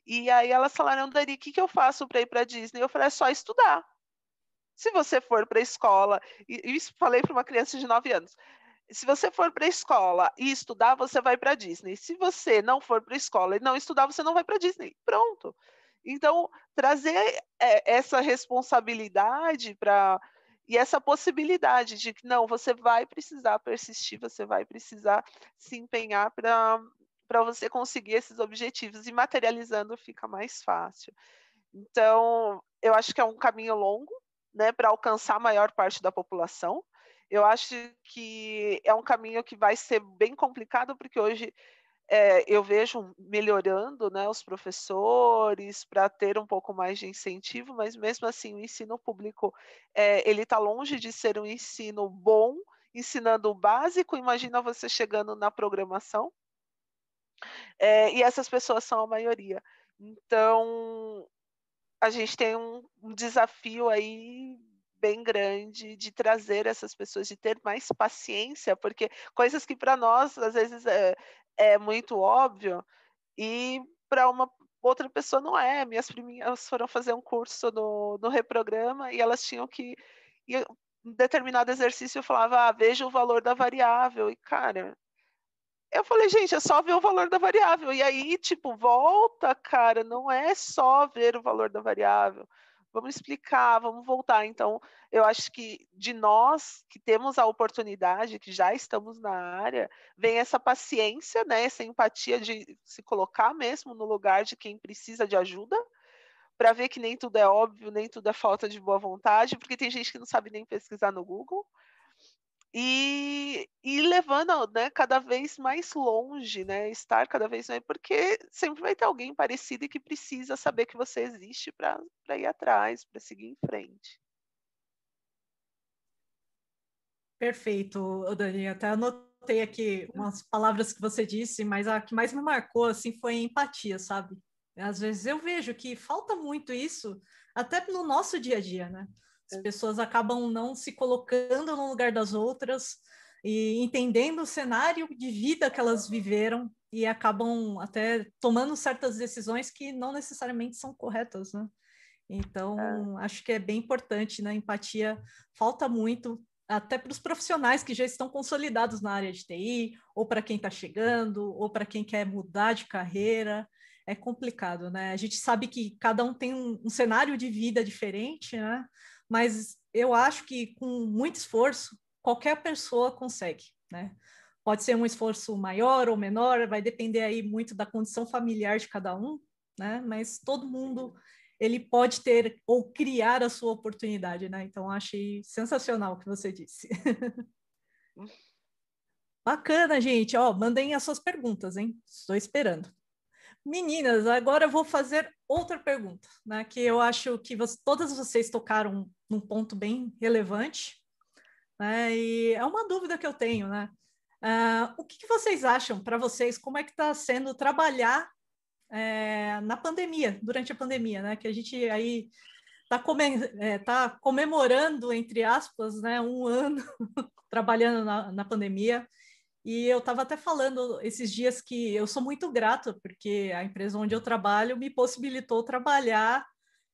e aí elas falaram, Dani, o que, que eu faço para ir para Disney? Eu falei, é só estudar. Se você for para a escola, e isso falei para uma criança de 9 anos, se você for para a escola e estudar, você vai para a Disney. Se você não for para a escola e não estudar, você não vai para Disney. Pronto. Então, trazer é, essa responsabilidade para e essa possibilidade de que não, você vai precisar persistir, você vai precisar se empenhar para para você conseguir esses objetivos e materializando fica mais fácil. Então, eu acho que é um caminho longo, né, para alcançar a maior parte da população. Eu acho que é um caminho que vai ser bem complicado, porque hoje é, eu vejo melhorando né, os professores para ter um pouco mais de incentivo, mas mesmo assim o ensino público é, ele está longe de ser um ensino bom, ensinando o básico. Imagina você chegando na programação. É, e essas pessoas são a maioria. Então a gente tem um, um desafio aí bem grande de trazer essas pessoas, de ter mais paciência, porque coisas que para nós às vezes é, é muito óbvio e para uma outra pessoa não é. Minhas priminhas foram fazer um curso no, no reprograma e elas tinham que e um determinado exercício eu falava, ah, veja o valor da variável e cara, eu falei, gente, é só ver o valor da variável. E aí, tipo, volta, cara, não é só ver o valor da variável vamos explicar, vamos voltar. Então, eu acho que de nós que temos a oportunidade, que já estamos na área, vem essa paciência, né, essa empatia de se colocar mesmo no lugar de quem precisa de ajuda, para ver que nem tudo é óbvio, nem tudo é falta de boa vontade, porque tem gente que não sabe nem pesquisar no Google e, e levando né, cada vez mais longe, né, estar cada vez mais, porque sempre vai ter alguém parecido e que precisa saber que você existe para ir atrás, para seguir em frente. Perfeito, Dani. Até anotei aqui umas palavras que você disse, mas a que mais me marcou assim foi empatia, sabe? Às vezes eu vejo que falta muito isso, até no nosso dia a dia, né? As pessoas acabam não se colocando no lugar das outras e entendendo o cenário de vida que elas viveram e acabam até tomando certas decisões que não necessariamente são corretas, né? Então, é. acho que é bem importante, né? Empatia falta muito, até para os profissionais que já estão consolidados na área de TI, ou para quem está chegando, ou para quem quer mudar de carreira. É complicado, né? A gente sabe que cada um tem um, um cenário de vida diferente, né? Mas eu acho que com muito esforço, qualquer pessoa consegue, né? Pode ser um esforço maior ou menor, vai depender aí muito da condição familiar de cada um, né? Mas todo mundo ele pode ter ou criar a sua oportunidade, né? Então achei sensacional o que você disse. [laughs] Bacana, gente. Ó, mandem as suas perguntas, hein? Estou esperando. Meninas, agora eu vou fazer outra pergunta, né? Que eu acho que todas vocês tocaram num ponto bem relevante, né? E é uma dúvida que eu tenho, né? Uh, o que, que, vocês acham para vocês? Como é que está sendo trabalhar é, na pandemia, durante a pandemia, né? Que a gente aí está come, é, tá comemorando, entre aspas, né, um [laughs] ano trabalhando na, na pandemia. E eu estava até falando esses dias que eu sou muito grata, porque a empresa onde eu trabalho me possibilitou trabalhar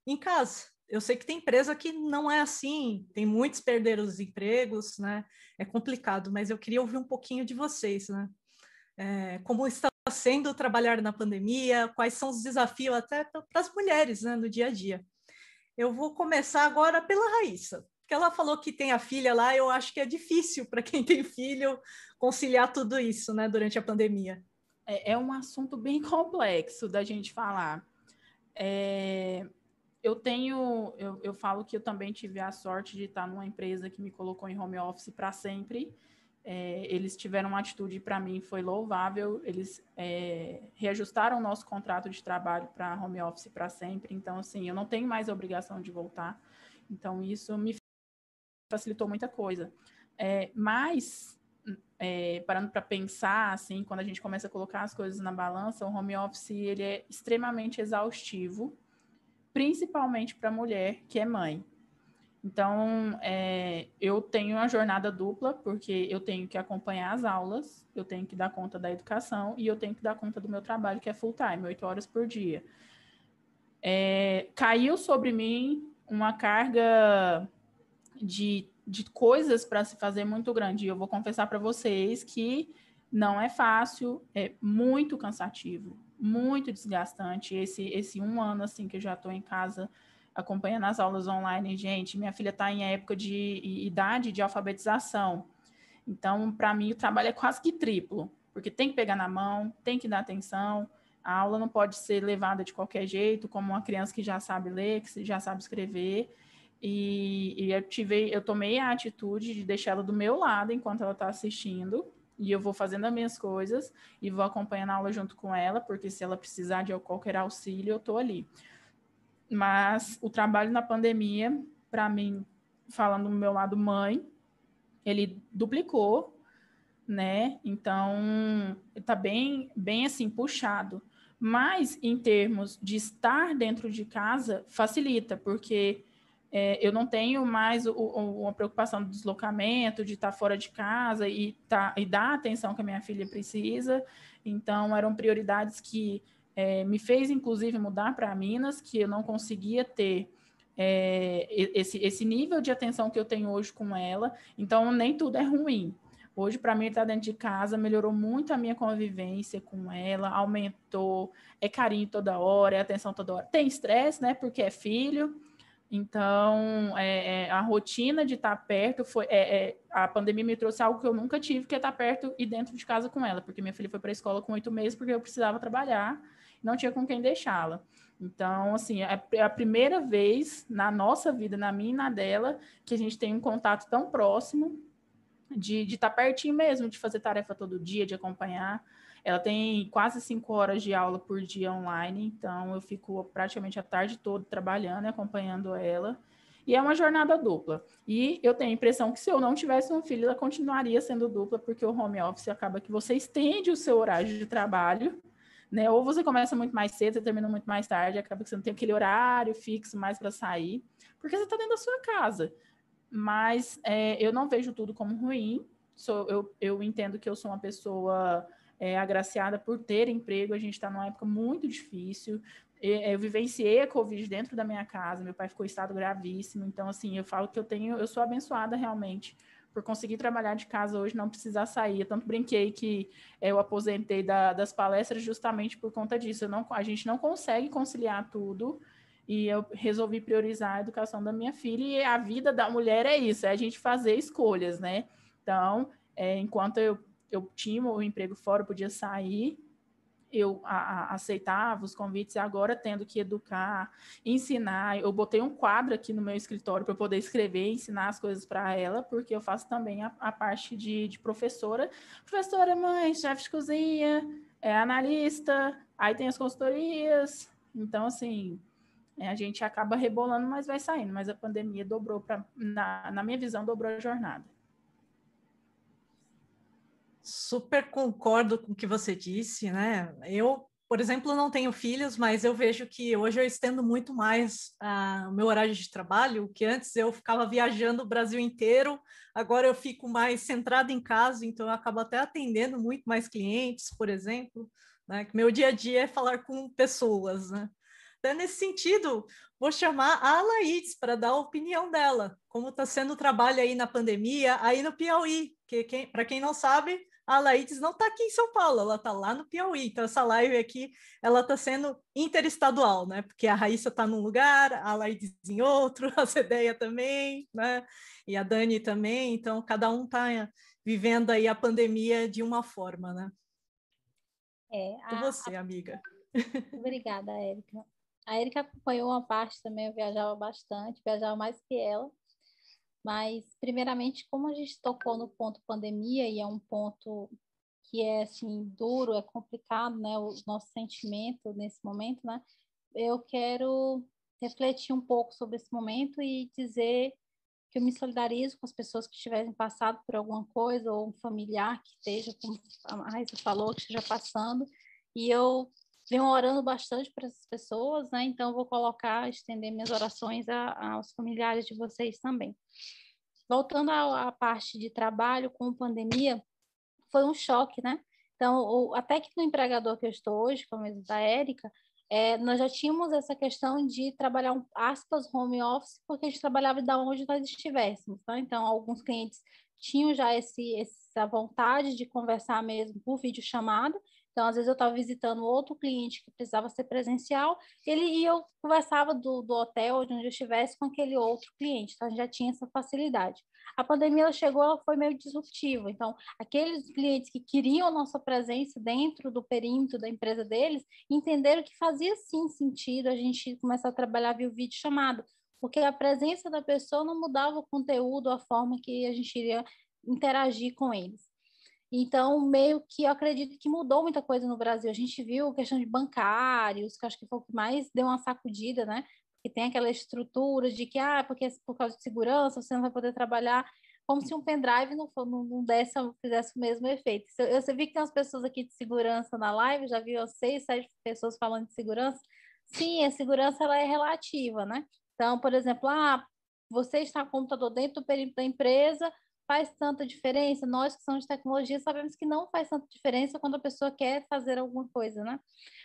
em casa eu sei que tem empresa que não é assim, tem muitos perderam os empregos, né? É complicado, mas eu queria ouvir um pouquinho de vocês, né? É, como está sendo trabalhar na pandemia, quais são os desafios até para as mulheres né, no dia a dia. Eu vou começar agora pela Raíssa, porque ela falou que tem a filha lá, eu acho que é difícil para quem tem filho conciliar tudo isso né, durante a pandemia. É, é um assunto bem [laughs] complexo da gente falar. É, eu tenho, eu, eu falo que eu também tive a sorte de estar numa empresa que me colocou em home office para sempre. É, eles tiveram uma atitude para mim foi louvável. Eles é, reajustaram o nosso contrato de trabalho para home office para sempre. Então, assim, eu não tenho mais a obrigação de voltar. Então, isso me facilitou muita coisa. É, mas, é, parando para pensar, assim, quando a gente começa a colocar as coisas na balança, o home office ele é extremamente exaustivo principalmente para a mulher que é mãe. Então, é, eu tenho uma jornada dupla, porque eu tenho que acompanhar as aulas, eu tenho que dar conta da educação e eu tenho que dar conta do meu trabalho, que é full time, oito horas por dia. É, caiu sobre mim uma carga de, de coisas para se fazer muito grande. E eu vou confessar para vocês que não é fácil, é muito cansativo, muito desgastante. Esse, esse um ano, assim, que eu já estou em casa acompanhando as aulas online, gente, minha filha está em época de idade de alfabetização. Então, para mim, o trabalho é quase que triplo, porque tem que pegar na mão, tem que dar atenção, a aula não pode ser levada de qualquer jeito, como uma criança que já sabe ler, que já sabe escrever. E, e eu, tive, eu tomei a atitude de deixar ela do meu lado enquanto ela está assistindo, e eu vou fazendo as minhas coisas e vou acompanhando a aula junto com ela, porque se ela precisar de qualquer auxílio, eu estou ali. Mas o trabalho na pandemia, para mim, falando do meu lado mãe, ele duplicou, né? Então, está bem, bem assim, puxado. Mas, em termos de estar dentro de casa, facilita, porque é, eu não tenho mais o, o, uma preocupação do deslocamento, de estar fora de casa e, tá, e dar a atenção que a minha filha precisa. Então, eram prioridades que é, me fez, inclusive, mudar para Minas, que eu não conseguia ter é, esse, esse nível de atenção que eu tenho hoje com ela. Então, nem tudo é ruim. Hoje, para mim, estar dentro de casa melhorou muito a minha convivência com ela, aumentou, é carinho toda hora, é atenção toda hora. Tem estresse, né? Porque é filho, então, é, é, a rotina de estar perto foi. É, é, a pandemia me trouxe algo que eu nunca tive, que é estar perto e dentro de casa com ela, porque minha filha foi para a escola com oito meses, porque eu precisava trabalhar, não tinha com quem deixá-la. Então, assim, é, é a primeira vez na nossa vida, na minha e na dela, que a gente tem um contato tão próximo de estar pertinho mesmo, de fazer tarefa todo dia, de acompanhar. Ela tem quase cinco horas de aula por dia online, então eu fico praticamente a tarde toda trabalhando e acompanhando ela. E é uma jornada dupla. E eu tenho a impressão que se eu não tivesse um filho, ela continuaria sendo dupla, porque o home office acaba que você estende o seu horário de trabalho, né? Ou você começa muito mais cedo, você termina muito mais tarde, acaba que você não tem aquele horário fixo mais para sair, porque você está dentro da sua casa. Mas é, eu não vejo tudo como ruim. Sou, eu, eu entendo que eu sou uma pessoa é, agraciada por ter emprego. A gente está numa época muito difícil. Eu vivenciei a Covid dentro da minha casa, meu pai ficou em estado gravíssimo. Então, assim, eu falo que eu tenho, eu sou abençoada realmente por conseguir trabalhar de casa hoje, não precisar sair. Eu tanto brinquei que eu aposentei da, das palestras justamente por conta disso. Não, a gente não consegue conciliar tudo e eu resolvi priorizar a educação da minha filha e a vida da mulher é isso, é a gente fazer escolhas, né? Então, é, enquanto eu, eu tinha o emprego fora, eu podia sair, eu a, a, aceitava os convites e agora tendo que educar, ensinar. Eu botei um quadro aqui no meu escritório para poder escrever, ensinar as coisas para ela, porque eu faço também a, a parte de, de, professora. Professora, mãe, chefe de cozinha, é analista, aí tem as consultorias. Então, assim, é, a gente acaba rebolando, mas vai saindo. Mas a pandemia dobrou, pra, na, na minha visão, dobrou a jornada. Super concordo com o que você disse, né? Eu, por exemplo, não tenho filhos, mas eu vejo que hoje eu estendo muito mais uh, o meu horário de trabalho, que antes eu ficava viajando o Brasil inteiro, agora eu fico mais centrado em casa, então eu acabo até atendendo muito mais clientes, por exemplo, né? Meu dia a dia é falar com pessoas, né? Então, nesse sentido, vou chamar a Laís para dar a opinião dela, como está sendo o trabalho aí na pandemia, aí no Piauí, que para quem não sabe, a Laís não está aqui em São Paulo, ela está lá no Piauí. Então, essa live aqui, ela está sendo interestadual, né? Porque a Raíssa está num lugar, a Laís em outro, [laughs] a Cedeia também, né? E a Dani também. Então, cada um está vivendo aí a pandemia de uma forma, né? É, a, e você, a... amiga. [laughs] Obrigada, Érica. A Erika acompanhou uma parte também, eu viajava bastante, viajava mais que ela. Mas, primeiramente, como a gente tocou no ponto pandemia, e é um ponto que é, assim, duro, é complicado, né, o nosso sentimento nesse momento, né, eu quero refletir um pouco sobre esse momento e dizer que eu me solidarizo com as pessoas que tiverem passado por alguma coisa, ou um familiar que esteja, como a Raíssa falou, que esteja passando, e eu venho orando bastante para essas pessoas, né? Então, vou colocar, estender minhas orações a, aos familiares de vocês também. Voltando à, parte de trabalho com pandemia, foi um choque, né? Então, o, até que no empregador que eu estou hoje, como é da Érica, é, nós já tínhamos essa questão de trabalhar um aspas home office porque a gente trabalhava da onde nós estivéssemos, tá? Então, alguns clientes tinham já esse, essa vontade de conversar mesmo por vídeo chamada então, às vezes eu estava visitando outro cliente que precisava ser presencial, ele e eu conversava do, do hotel onde eu estivesse com aquele outro cliente, então a gente já tinha essa facilidade. A pandemia ela chegou, ela foi meio disruptiva, então aqueles clientes que queriam a nossa presença dentro do perímetro da empresa deles, entenderam que fazia sim sentido a gente começar a trabalhar via vídeo chamado, porque a presença da pessoa não mudava o conteúdo, a forma que a gente iria interagir com eles. Então, meio que eu acredito que mudou muita coisa no Brasil. A gente viu a questão de bancários, que acho que foi o que mais deu uma sacudida, né? Que tem aquela estrutura de que, ah, porque por causa de segurança você não vai poder trabalhar, como se um pendrive não, for, não, não desse, fizesse o mesmo efeito. Eu, eu vi que tem umas pessoas aqui de segurança na live, já vi seis, sete pessoas falando de segurança. Sim, a segurança ela é relativa, né? Então, por exemplo, ah, você está com o computador dentro do da empresa, faz tanta diferença? Nós que somos de tecnologia sabemos que não faz tanta diferença quando a pessoa quer fazer alguma coisa, né?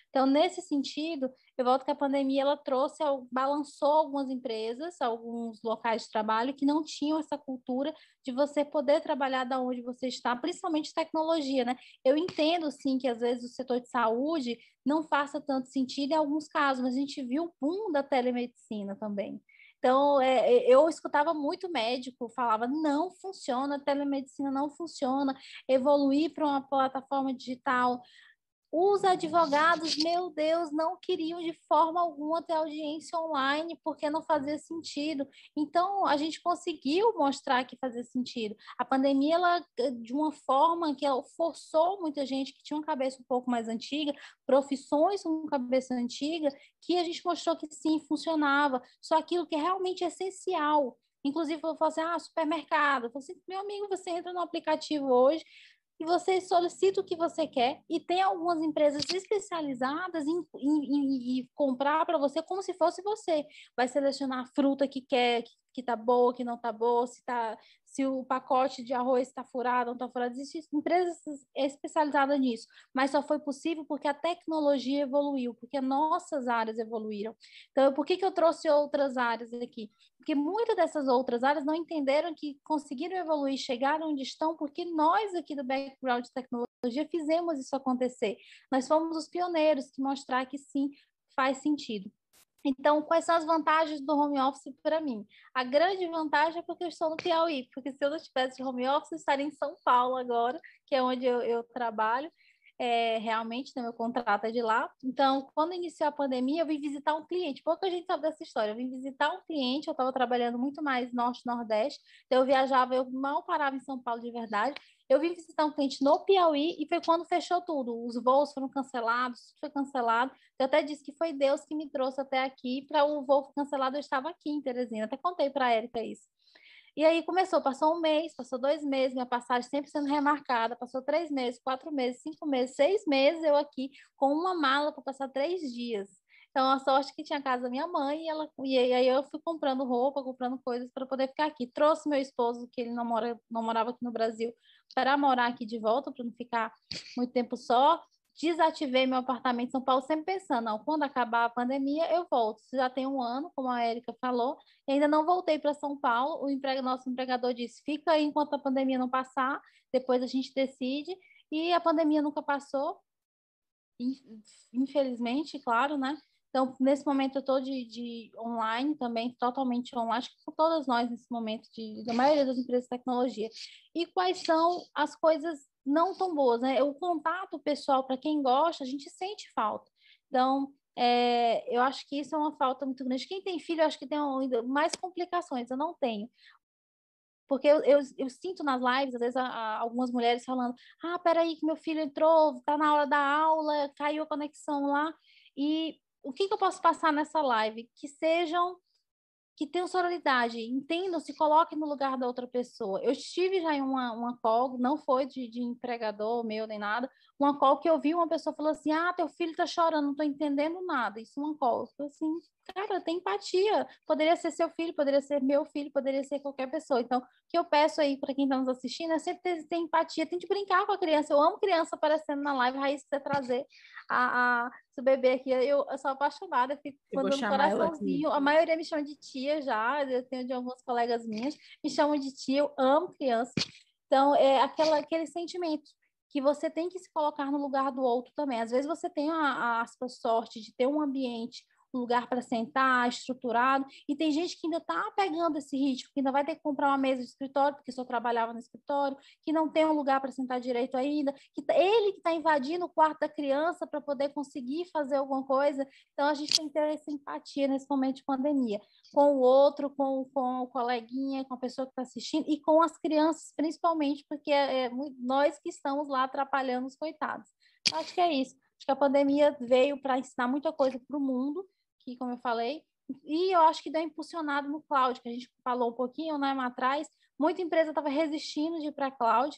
Então, nesse sentido, eu volto que a pandemia ela trouxe, balançou algumas empresas, alguns locais de trabalho que não tinham essa cultura de você poder trabalhar da onde você está, principalmente tecnologia, né? Eu entendo, sim, que às vezes o setor de saúde não faça tanto sentido em alguns casos, mas a gente viu o boom da telemedicina também. Então, é, é, eu escutava muito médico, falava, não funciona, telemedicina não funciona, evoluir para uma plataforma digital os advogados, meu Deus, não queriam de forma alguma ter audiência online porque não fazia sentido. Então, a gente conseguiu mostrar que fazia sentido. A pandemia, ela, de uma forma que forçou muita gente que tinha uma cabeça um pouco mais antiga, profissões com cabeça antiga, que a gente mostrou que sim, funcionava. Só aquilo que é realmente essencial. Inclusive, eu falo assim, ah, supermercado. Eu falo assim, meu amigo, você entra no aplicativo hoje, e você solicita o que você quer e tem algumas empresas especializadas em, em, em, em comprar para você como se fosse você. Vai selecionar a fruta que quer, que está boa, que não está boa, se, tá, se o pacote de arroz está furado, não está furado. Existem empresas especializadas nisso, mas só foi possível porque a tecnologia evoluiu, porque nossas áreas evoluíram. Então, por que, que eu trouxe outras áreas aqui? Porque muitas dessas outras áreas não entenderam que conseguiram evoluir, chegaram onde estão, porque nós aqui do background de tecnologia fizemos isso acontecer. Nós fomos os pioneiros que mostrar que sim, faz sentido. Então, quais são as vantagens do home office para mim? A grande vantagem é porque eu estou no Piauí, porque se eu não tivesse home office, eu estaria em São Paulo agora, que é onde eu, eu trabalho. É, realmente, né, meu contrato é de lá. Então, quando iniciou a pandemia, eu vim visitar um cliente. Pouca gente sabe dessa história. Eu vim visitar um cliente, eu estava trabalhando muito mais norte-nordeste, então eu viajava, eu mal parava em São Paulo de verdade. Eu vim visitar um cliente no Piauí e foi quando fechou tudo. Os voos foram cancelados, tudo foi cancelado. Eu até disse que foi Deus que me trouxe até aqui para o voo cancelado. Eu estava aqui em Teresina. Até contei para a Erika isso. E aí começou, passou um mês, passou dois meses, minha passagem sempre sendo remarcada, passou três meses, quatro meses, cinco meses, seis meses eu aqui com uma mala para passar três dias. Então, a sorte que tinha a casa da minha mãe, e, ela, e aí eu fui comprando roupa, comprando coisas para poder ficar aqui. Trouxe meu esposo, que ele não, mora, não morava aqui no Brasil, para morar aqui de volta, para não ficar muito tempo só. Desativei meu apartamento em São Paulo, sempre pensando, não, quando acabar a pandemia, eu volto. Já tem um ano, como a Érica falou, e ainda não voltei para São Paulo. O emprego, nosso empregador disse: fica aí enquanto a pandemia não passar, depois a gente decide. E a pandemia nunca passou, infelizmente, claro, né? Então, nesse momento, eu estou de, de, online também, totalmente online, acho que todas nós nesse momento, de, da maioria das empresas de tecnologia. E quais são as coisas não tão boas, né? O contato pessoal, para quem gosta, a gente sente falta. Então, é, eu acho que isso é uma falta muito grande. Quem tem filho, eu acho que tem mais complicações, eu não tenho. Porque eu, eu, eu, sinto nas lives, às vezes, a, a, algumas mulheres falando: ah, peraí, que meu filho entrou, está na hora da aula, caiu a conexão lá. E o que, que eu posso passar nessa live? Que sejam que tenham sororidade, entendam, se coloquem no lugar da outra pessoa. Eu estive já em uma, uma call, não foi de, de empregador meu nem nada, uma call que eu vi uma pessoa falou assim, ah, teu filho tá chorando, não tô entendendo nada. Isso é uma call. Eu assim, cara, tem empatia. Poderia ser seu filho, poderia ser meu filho, poderia ser qualquer pessoa. Então, o que eu peço aí para quem está nos assistindo é sempre ter, ter empatia, tente brincar com a criança. Eu amo criança aparecendo na live, Raiz, você trazer a, a seu bebê aqui. Eu, eu sou apaixonada, fico mandando um coraçãozinho. A maioria me chama de tia já, eu tenho de algumas colegas minhas, me chamam de tia, eu amo criança. Então, é aquela, aquele sentimento que você tem que se colocar no lugar do outro também. Às vezes você tem a, a sorte de ter um ambiente um lugar para sentar, estruturado, e tem gente que ainda está pegando esse ritmo, que ainda vai ter que comprar uma mesa de escritório, porque só trabalhava no escritório, que não tem um lugar para sentar direito ainda, que tá, ele que está invadindo o quarto da criança para poder conseguir fazer alguma coisa. Então, a gente tem que ter essa empatia nesse momento de pandemia, com o outro, com, com o coleguinha, com a pessoa que está assistindo, e com as crianças, principalmente, porque é, é nós que estamos lá atrapalhando os coitados. Acho que é isso. Acho que a pandemia veio para ensinar muita coisa para o mundo, que, como eu falei, e eu acho que deu impulsionado no cloud, que a gente falou um pouquinho né, atrás, muita empresa estava resistindo de ir para cloud,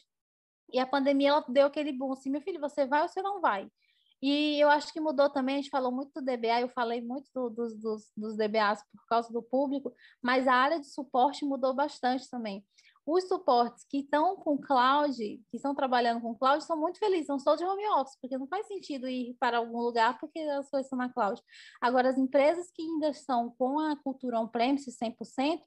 e a pandemia ela deu aquele boom, assim, meu filho, você vai ou você não vai? E eu acho que mudou também, a gente falou muito do DBA, eu falei muito do, dos, dos, dos DBAs por causa do público, mas a área de suporte mudou bastante também os suportes que estão com cloud, que estão trabalhando com cloud, são muito felizes, não sou de home office, porque não faz sentido ir para algum lugar porque as coisas estão na cloud. Agora, as empresas que ainda estão com a cultura on-premise 100%,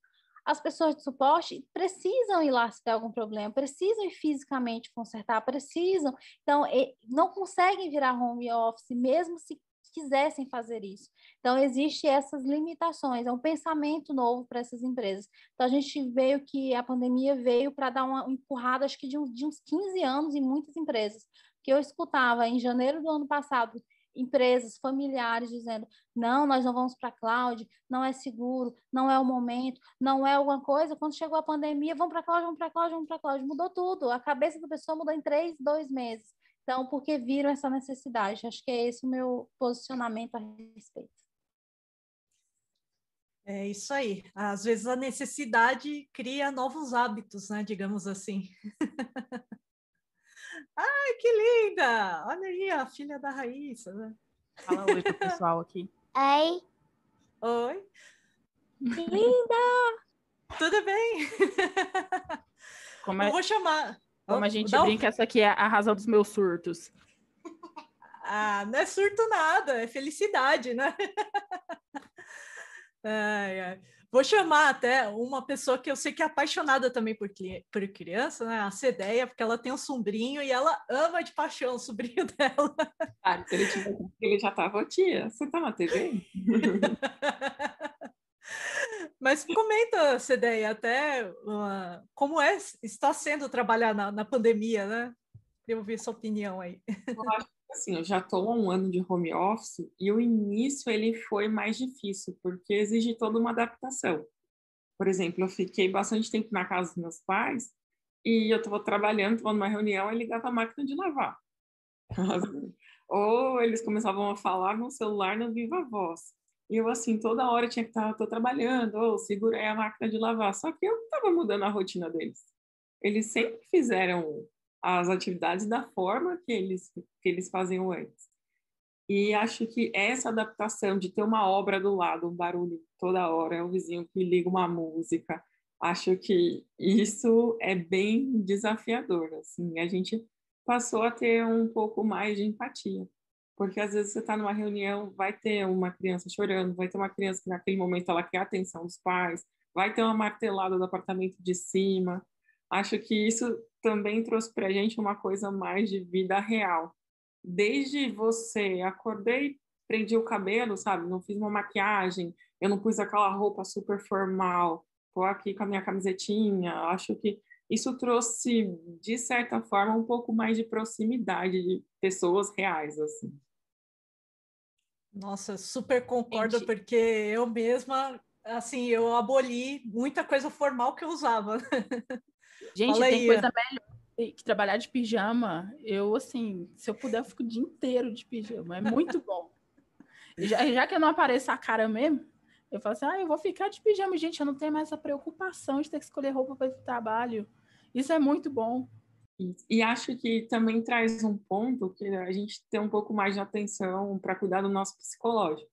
as pessoas de suporte precisam ir lá se tem algum problema, precisam ir fisicamente consertar, precisam. Então, não conseguem virar home office, mesmo se quisessem fazer isso. Então, existem essas limitações, é um pensamento novo para essas empresas. Então, a gente veio que a pandemia veio para dar uma empurrada, acho que de, de uns 15 anos em muitas empresas, que eu escutava em janeiro do ano passado, empresas familiares dizendo: não, nós não vamos para a cloud, não é seguro, não é o momento, não é alguma coisa. Quando chegou a pandemia, vamos para a cloud, vamos para a cloud, vamos para a cloud. Mudou tudo. A cabeça da pessoa mudou em três, dois meses. Então, porque viram essa necessidade. Acho que é esse o meu posicionamento a respeito. É isso aí. Às vezes a necessidade cria novos hábitos, né? Digamos assim. [laughs] Ai, que linda! Olha aí a filha da Raíssa. Né? Fala oi pro pessoal aqui. Oi. Oi. Linda! Tudo bem. Como é, Eu vou chamar. Como a gente um- brinca, essa aqui é a razão dos meus surtos. [laughs] Ah, não é surto nada, é felicidade, né? [laughs] Ai, ai. Vou chamar até uma pessoa que eu sei que é apaixonada também por, por criança, né? A Cedeia, porque ela tem um sobrinho e ela ama de paixão o sobrinho [laughs] dela. Claro, se ele, ele já tava, tia, você tá na TV? Mas comenta, Cedeia, até uh, como é, está sendo trabalhar na, na pandemia, né? Queria ouvir sua opinião aí. Assim, eu já estou há um ano de home office e o início ele foi mais difícil, porque exige toda uma adaptação. Por exemplo, eu fiquei bastante tempo na casa dos meus pais e eu estava trabalhando, estava numa reunião e ligava a máquina de lavar. [laughs] Ou eles começavam a falar no celular no viva voz. E eu, assim, toda hora tinha que estar, estou trabalhando, ou segurei a máquina de lavar. Só que eu estava mudando a rotina deles. Eles sempre fizeram as atividades da forma que eles, que eles faziam antes. E acho que essa adaptação de ter uma obra do lado, um barulho toda hora, é o vizinho que liga uma música, acho que isso é bem desafiador. Assim, a gente passou a ter um pouco mais de empatia, porque às vezes você está numa reunião, vai ter uma criança chorando, vai ter uma criança que naquele momento ela quer a atenção dos pais, vai ter uma martelada do apartamento de cima. Acho que isso também trouxe para a gente uma coisa mais de vida real. Desde você, acordei, prendi o cabelo, sabe? Não fiz uma maquiagem, eu não pus aquela roupa super formal, tô aqui com a minha camisetinha. Acho que isso trouxe, de certa forma, um pouco mais de proximidade de pessoas reais, assim. Nossa, super concordo, porque eu mesma, assim, eu aboli muita coisa formal que eu usava. [laughs] Gente, Fala tem aí, coisa melhor que trabalhar de pijama. Eu, assim, se eu puder, eu fico o dia inteiro de pijama. É muito [laughs] bom. Já, já que eu não apareço a cara mesmo, eu falo assim, ah, eu vou ficar de pijama. Gente, eu não tenho mais essa preocupação de ter que escolher roupa para pro trabalho. Isso é muito bom. E acho que também traz um ponto que a gente tem um pouco mais de atenção para cuidar do nosso psicológico.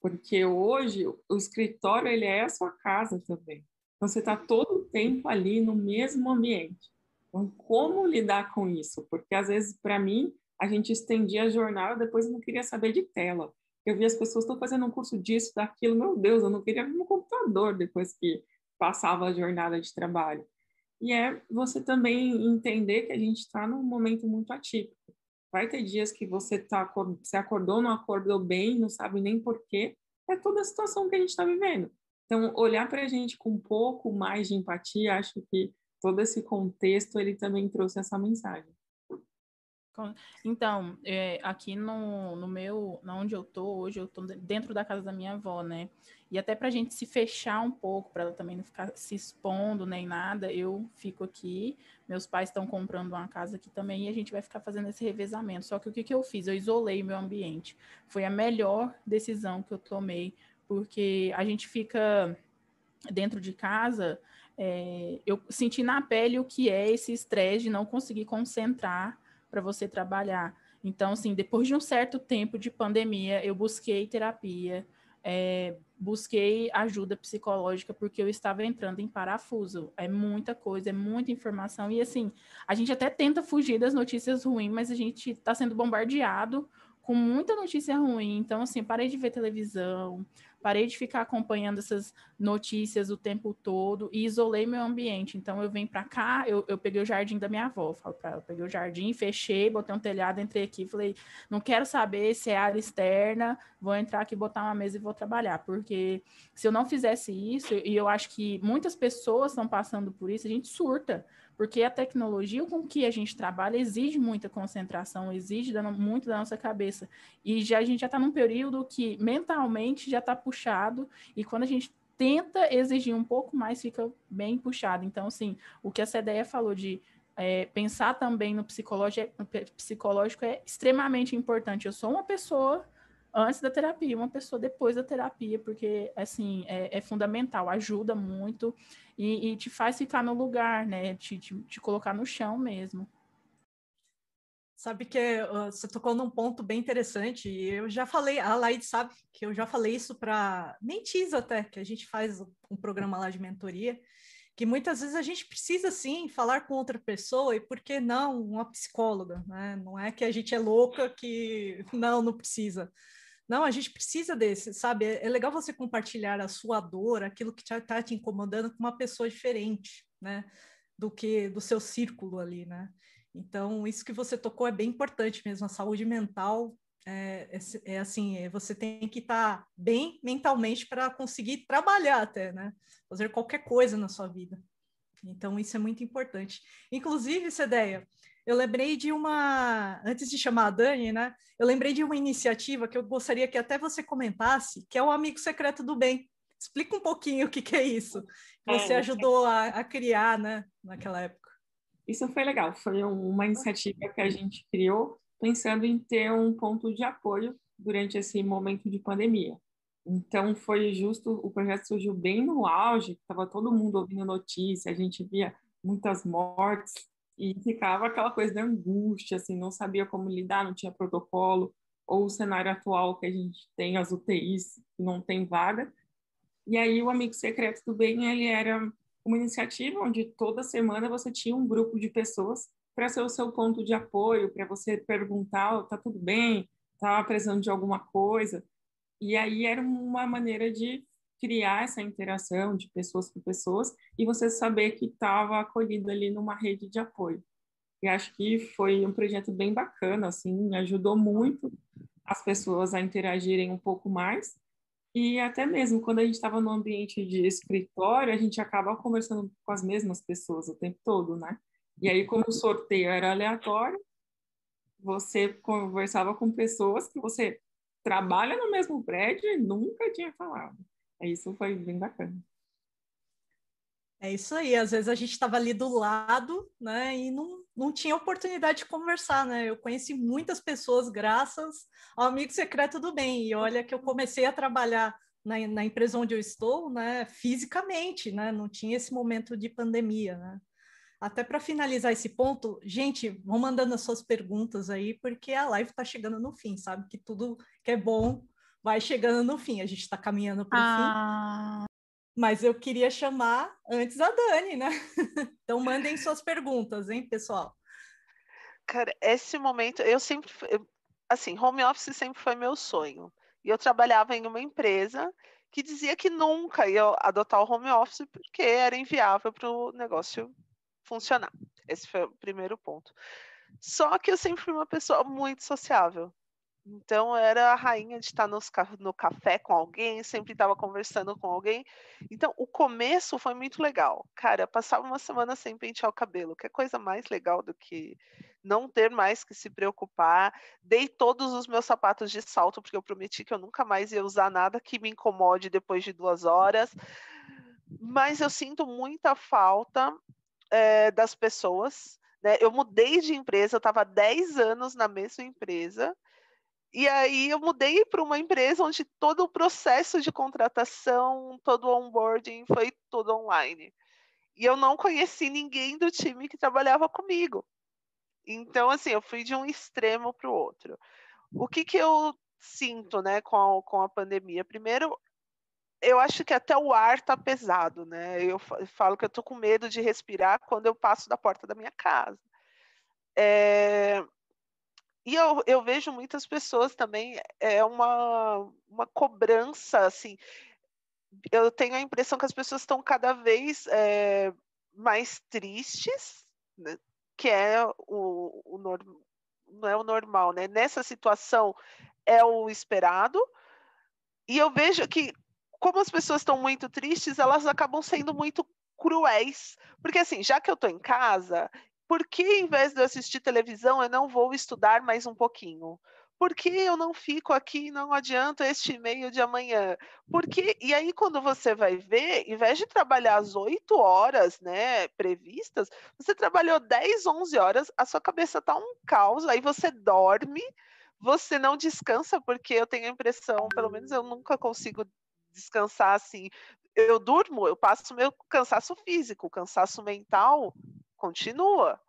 Porque hoje o escritório ele é a sua casa também. Você está todo o tempo ali no mesmo ambiente. Então, como lidar com isso? Porque às vezes, para mim, a gente estendia a jornada, depois eu não queria saber de tela. Eu via as pessoas estão fazendo um curso disso, daquilo, meu Deus, eu não queria ver no computador depois que passava a jornada de trabalho. E é você também entender que a gente está num momento muito atípico. Vai ter dias que você tá, você acordou, não acordou bem, não sabe nem porquê. É toda a situação que a gente está vivendo. Então, olhar para a gente com um pouco mais de empatia, acho que todo esse contexto ele também trouxe essa mensagem. Então, é, aqui no, no meu, na onde eu tô hoje, eu tô dentro da casa da minha avó, né? E até pra gente se fechar um pouco, para ela também não ficar se expondo nem nada, eu fico aqui. Meus pais estão comprando uma casa aqui também e a gente vai ficar fazendo esse revezamento. Só que o que, que eu fiz? Eu isolei meu ambiente. Foi a melhor decisão que eu tomei, porque a gente fica dentro de casa. É, eu senti na pele o que é esse estresse de não conseguir concentrar para você trabalhar. Então, assim, depois de um certo tempo de pandemia, eu busquei terapia, é, busquei ajuda psicológica, porque eu estava entrando em parafuso. É muita coisa, é muita informação. E, assim, a gente até tenta fugir das notícias ruins, mas a gente está sendo bombardeado com muita notícia ruim. Então, assim, parei de ver televisão, parei de ficar acompanhando essas notícias o tempo todo e isolei meu ambiente. Então, eu vim para cá, eu, eu, peguei o jardim da minha avó, falo para ela, peguei o jardim, fechei, botei um telhado, entrei aqui, falei, não quero saber se é área externa, vou entrar aqui, botar uma mesa e vou trabalhar, porque se eu não fizesse isso, e eu acho que muitas pessoas estão passando por isso, a gente surta, porque a tecnologia com que a gente trabalha exige muita concentração, exige muito da nossa cabeça. E já, a gente já está num período que mentalmente já está puxado, e quando a gente tenta exigir um pouco mais, fica bem puxado. Então, assim, o que essa ideia falou de é, pensar também no psicológico, no psicológico é extremamente importante. Eu sou uma pessoa antes da terapia, uma pessoa depois da terapia, porque assim é, é fundamental, ajuda muito e, e, te faz ficar no lugar, né? Te, te, te, colocar no chão mesmo. Sabe que uh, você tocou num ponto bem interessante, e eu já falei, a Laide sabe que eu já falei isso para mentis até, que a gente faz um programa lá de mentoria, que muitas vezes a gente precisa sim falar com outra pessoa, e por que não uma psicóloga, né? Não é que a gente é louca que não, não precisa. Não, a gente precisa desse, sabe? É, é legal você compartilhar a sua dor, aquilo que está tá te incomodando com uma pessoa diferente, né? Do que do seu círculo ali, né? Então, isso que você tocou é bem importante mesmo. A saúde mental é, é, é assim: é, você tem que estar tá bem mentalmente para conseguir trabalhar até, né? Fazer qualquer coisa na sua vida. Então, isso é muito importante. Inclusive, Cedeia, eu lembrei de uma. Antes de chamar a Dani, né? Eu lembrei de uma iniciativa que eu gostaria que até você comentasse, que é o Amigo Secreto do Bem. Explica um pouquinho o que, que é isso. Que você é, ajudou a, a criar, né? Naquela época. Isso foi legal, foi uma iniciativa que a gente criou pensando em ter um ponto de apoio durante esse momento de pandemia. Então foi justo, o projeto surgiu bem no auge, estava todo mundo ouvindo notícia, a gente via muitas mortes e ficava aquela coisa da angústia, assim, não sabia como lidar, não tinha protocolo, ou o cenário atual que a gente tem, as UTIs, não tem vaga. E aí o Amigo Secreto do Bem, ele era uma iniciativa onde toda semana você tinha um grupo de pessoas para ser o seu ponto de apoio, para você perguntar, tá tudo bem, tá precisando de alguma coisa. E aí era uma maneira de criar essa interação de pessoas com pessoas e você saber que estava acolhido ali numa rede de apoio. E acho que foi um projeto bem bacana, assim, ajudou muito as pessoas a interagirem um pouco mais e até mesmo quando a gente estava no ambiente de escritório, a gente acaba conversando com as mesmas pessoas o tempo todo, né? E aí, como o sorteio era aleatório, você conversava com pessoas que você trabalha no mesmo prédio e nunca tinha falado. Isso foi bem bacana. É isso aí, às vezes a gente estava ali do lado, né, e não, não tinha oportunidade de conversar, né? Eu conheci muitas pessoas graças ao Amigo Secreto do Bem, e olha que eu comecei a trabalhar na, na empresa onde eu estou, né, fisicamente, né? Não tinha esse momento de pandemia, né? Até para finalizar esse ponto, gente, vão mandando as suas perguntas aí, porque a live está chegando no fim, sabe? Que tudo que é bom vai chegando no fim. A gente está caminhando para o ah. fim. Mas eu queria chamar antes a Dani, né? [laughs] então mandem suas perguntas, hein, pessoal? Cara, esse momento, eu sempre, assim, home office sempre foi meu sonho. E eu trabalhava em uma empresa que dizia que nunca ia adotar o home office porque era inviável para o negócio funcionar. Esse foi o primeiro ponto. Só que eu sempre fui uma pessoa muito sociável. Então, era a rainha de estar nos, no café com alguém, sempre estava conversando com alguém. Então, o começo foi muito legal. Cara, passava uma semana sem pentear o cabelo, que é coisa mais legal do que não ter mais que se preocupar. Dei todos os meus sapatos de salto, porque eu prometi que eu nunca mais ia usar nada que me incomode depois de duas horas. Mas eu sinto muita falta é, das pessoas. Né? Eu mudei de empresa, eu estava 10 anos na mesma empresa e aí eu mudei para uma empresa onde todo o processo de contratação, todo o onboarding foi todo online. E eu não conheci ninguém do time que trabalhava comigo. Então, assim, eu fui de um extremo para o outro. O que, que eu sinto, né, com a, com a pandemia? Primeiro, eu acho que até o ar tá pesado, né? Eu falo que eu tô com medo de respirar quando eu passo da porta da minha casa. É, e eu, eu vejo muitas pessoas também, é uma, uma cobrança, assim. Eu tenho a impressão que as pessoas estão cada vez é, mais tristes, né? que é o, o não é o normal, né? Nessa situação é o esperado. E eu vejo que, como as pessoas estão muito tristes, elas acabam sendo muito cruéis. Porque, assim, já que eu estou em casa, por que, em vez de eu assistir televisão, eu não vou estudar mais um pouquinho? Por que eu não fico aqui e não adianto este e-mail de amanhã? Porque, e aí, quando você vai ver, em vez de trabalhar as oito horas né, previstas, você trabalhou 10, 11 horas, a sua cabeça está um caos, aí você dorme, você não descansa, porque eu tenho a impressão, pelo menos eu nunca consigo descansar assim. Eu durmo, eu passo meu cansaço físico, cansaço mental continua.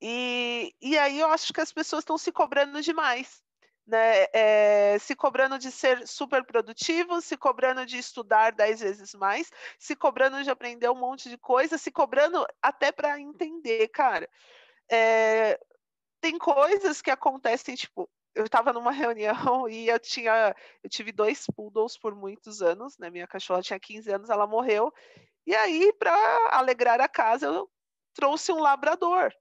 E, e aí eu acho que as pessoas estão se cobrando demais. Né? É, se cobrando de ser super produtivo, se cobrando de estudar dez vezes mais, se cobrando de aprender um monte de coisa, se cobrando até para entender, cara. É, tem coisas que acontecem, tipo, eu estava numa [laughs] reunião e eu tinha, eu tive dois poodles por muitos anos, né? Minha cachorra tinha 15 anos, ela morreu. E aí, para alegrar a casa, eu trouxe um labrador.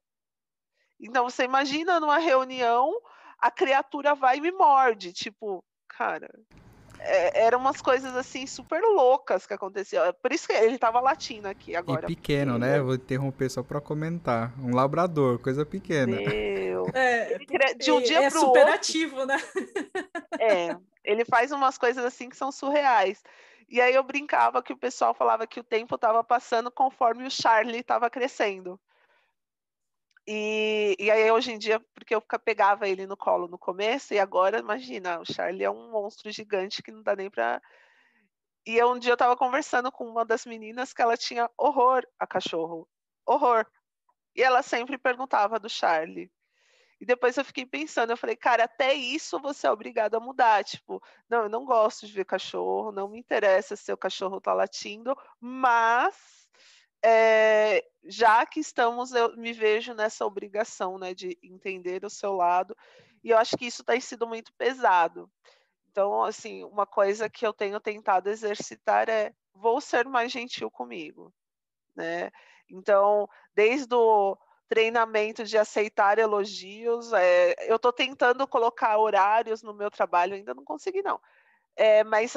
Então, você imagina numa reunião, a criatura vai e me morde, tipo, cara, é, eram umas coisas assim super loucas que aconteciam. Por isso que ele tava latindo aqui agora. E pequeno, né? Vou interromper só para comentar. Um labrador, coisa pequena. Meu. É, de um dia é pro super outro, ativo, né? É, ele faz umas coisas assim que são surreais. E aí eu brincava que o pessoal falava que o tempo estava passando conforme o Charlie estava crescendo. E, e aí hoje em dia, porque eu pegava ele no colo no começo, e agora, imagina, o Charlie é um monstro gigante que não dá nem para. E um dia eu estava conversando com uma das meninas que ela tinha horror a cachorro. Horror. E ela sempre perguntava do Charlie. E depois eu fiquei pensando, eu falei, cara, até isso você é obrigado a mudar. Tipo, não, eu não gosto de ver cachorro, não me interessa se o cachorro tá latindo, mas é, já que estamos, eu me vejo nessa obrigação, né, de entender o seu lado, e eu acho que isso tem sido muito pesado. Então, assim, uma coisa que eu tenho tentado exercitar é vou ser mais gentil comigo, né? Então, desde o treinamento de aceitar elogios, é, eu estou tentando colocar horários no meu trabalho, ainda não consegui não, é, mas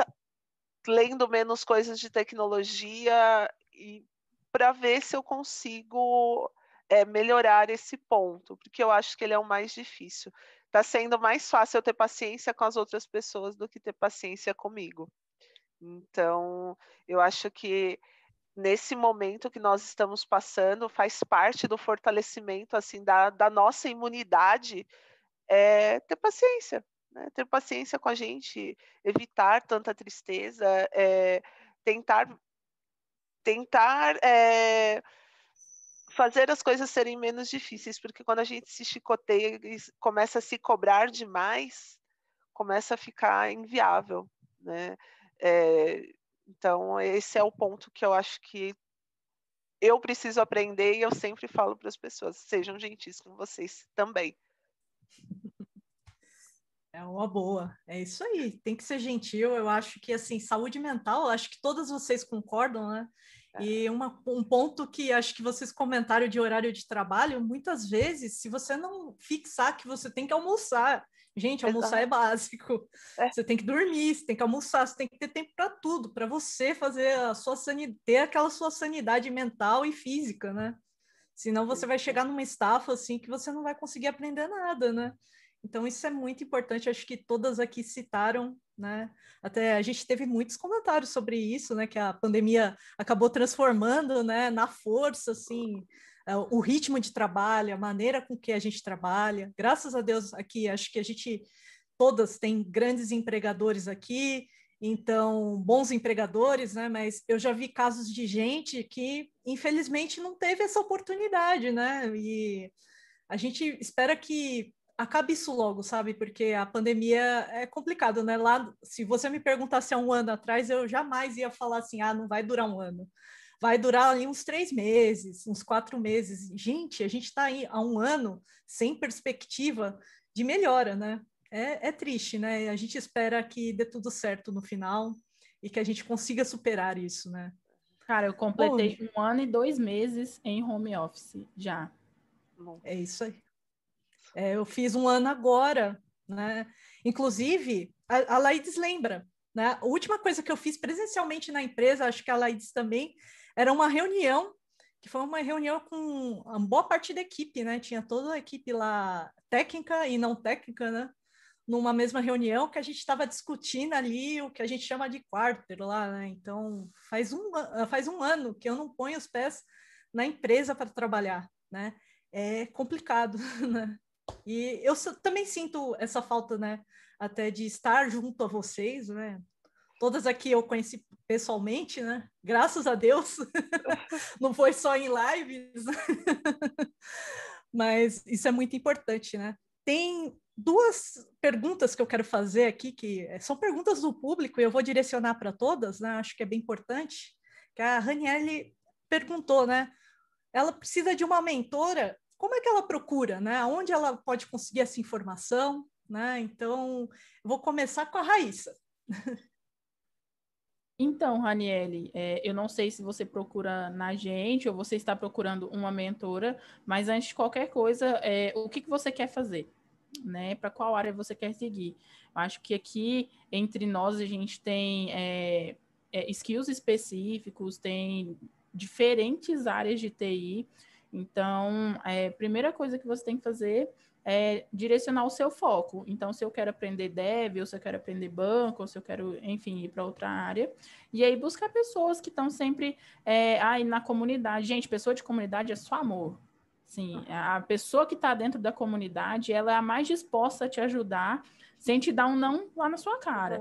lendo menos coisas de tecnologia e para ver se eu consigo é, melhorar esse ponto, porque eu acho que ele é o mais difícil. Está sendo mais fácil eu ter paciência com as outras pessoas do que ter paciência comigo. Então, eu acho que nesse momento que nós estamos passando faz parte do fortalecimento assim da, da nossa imunidade é ter paciência né? ter paciência com a gente evitar tanta tristeza é, tentar tentar é, fazer as coisas serem menos difíceis, porque quando a gente se chicoteia e começa a se cobrar demais, começa a ficar inviável, né? É, então, esse é o ponto que eu acho que eu preciso aprender e eu sempre falo para as pessoas: sejam gentis com vocês também. É uma boa, é isso aí, tem que ser gentil. Eu acho que, assim, saúde mental, acho que todas vocês concordam, né? É. E uma, um ponto que acho que vocês comentaram de horário de trabalho, muitas vezes, se você não fixar que você tem que almoçar, gente, almoçar é Exato. é básico. É. Você tem que dormir, você tem que almoçar, você tem que ter tempo para tudo, para você fazer a sua sanidade, ter aquela sua sanidade mental e física, né? Senão você vai chegar numa estafa assim que você não vai conseguir aprender nada, né? Então, isso é muito importante, acho que todas aqui citaram, né? Até a gente teve muitos comentários sobre isso, né? Que a pandemia acabou transformando, né, na força, assim, é, o ritmo de trabalho, a maneira com que a gente trabalha. Graças a Deus, aqui, acho que a gente todas têm grandes empregadores aqui, então, bons empregadores, né? Mas eu já vi casos de gente que, infelizmente, não teve essa oportunidade, né? E a gente espera que acabe isso logo, sabe? Porque a pandemia é complicado, né? Lá, se você me perguntasse há um ano atrás, eu jamais ia falar assim, ah, não vai durar um ano. Vai durar ali uns três meses, uns quatro meses. Gente, a gente está aí há um ano sem perspectiva de melhora, né? É, é triste, né? A gente espera que dê tudo certo no final e que a gente consiga superar isso, né? Cara, eu completei Bom, um ano e dois meses em home office já. É isso aí. É, eu fiz um ano agora, né? Inclusive, a, a Laides lembra, né? A última coisa que eu fiz presencialmente na empresa, acho que a Laides também, era uma reunião, que foi uma reunião com uma boa parte da equipe, né? Tinha toda a equipe lá, técnica e não técnica, né? Numa mesma reunião que a gente estava discutindo ali o que a gente chama de quarter lá, né? Então, faz um, faz um ano que eu não ponho os pés na empresa para trabalhar, né? É complicado, [laughs] né? E eu também sinto essa falta, né? Até de estar junto a vocês, né? Todas aqui eu conheci pessoalmente, né? Graças a Deus. [laughs] Não foi só em lives. [laughs] Mas isso é muito importante, né? Tem duas perguntas que eu quero fazer aqui, que são perguntas do público, e eu vou direcionar para todas, né? Acho que é bem importante. Que a Raniele perguntou, né? Ela precisa de uma mentora. Como é que ela procura, né? Onde ela pode conseguir essa informação, né? Então, vou começar com a Raíssa. [laughs] Então, Raniele, é, eu não sei se você procura na gente ou você está procurando uma mentora, mas antes de qualquer coisa, é, o que, que você quer fazer? Né? Para qual área você quer seguir? Eu acho que aqui, entre nós, a gente tem é, é skills específicos, tem diferentes áreas de TI. Então, a é, primeira coisa que você tem que fazer é, direcionar o seu foco. Então, se eu quero aprender dev, ou se eu quero aprender banco, ou se eu quero, enfim, ir para outra área. E aí, buscar pessoas que estão sempre é, aí na comunidade. Gente, pessoa de comunidade é só amor. Sim, a pessoa que está dentro da comunidade, ela é a mais disposta a te ajudar sem te dar um não lá na sua cara.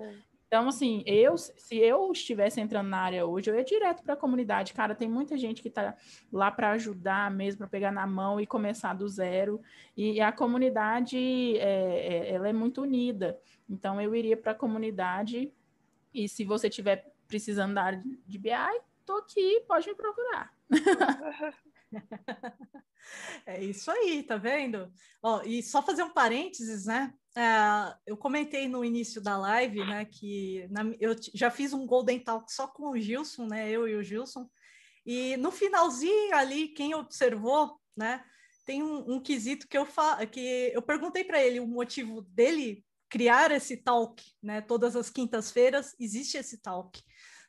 Então, assim, eu, se eu estivesse entrando na área hoje, eu ia direto para a comunidade. Cara, tem muita gente que está lá para ajudar mesmo, para pegar na mão e começar do zero. E a comunidade, é, é, ela é muito unida. Então, eu iria para a comunidade. E se você estiver precisando da área de BI, tô aqui, pode me procurar. [laughs] [laughs] É isso aí, tá vendo? Ó, e só fazer um parênteses, né? É, eu comentei no início da live, né, que na, eu já fiz um Golden Talk só com o Gilson, né, eu e o Gilson, e no finalzinho ali, quem observou, né, tem um, um quesito que eu fa que eu perguntei para ele o motivo dele criar esse talk, né, todas as quintas-feiras existe esse talk,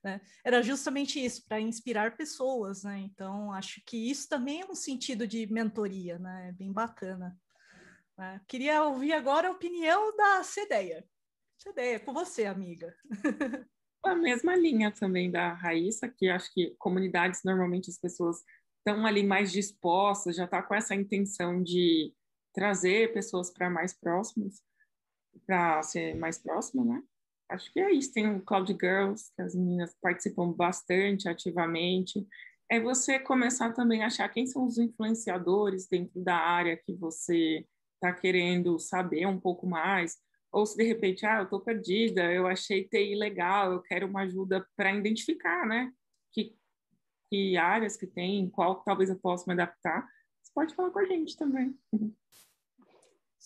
né, era justamente isso, para inspirar pessoas, né, então acho que isso também é um sentido de mentoria, né, é bem bacana. Né? Queria ouvir agora a opinião da Cedeia. Cedeia, com você, amiga. [laughs] A mesma linha também da Raíssa, que acho que comunidades, normalmente as pessoas estão ali mais dispostas, já está com essa intenção de trazer pessoas para mais próximas, para ser mais próxima, né? Acho que é isso. Tem o Cloud Girls, que as meninas participam bastante ativamente. É você começar também a achar quem são os influenciadores dentro da área que você está querendo saber um pouco mais, ou se de repente, ah, eu estou perdida, eu achei TI legal, eu quero uma ajuda para identificar, né? Que, que áreas que tem, qual talvez eu possa me adaptar, você pode falar com a gente também.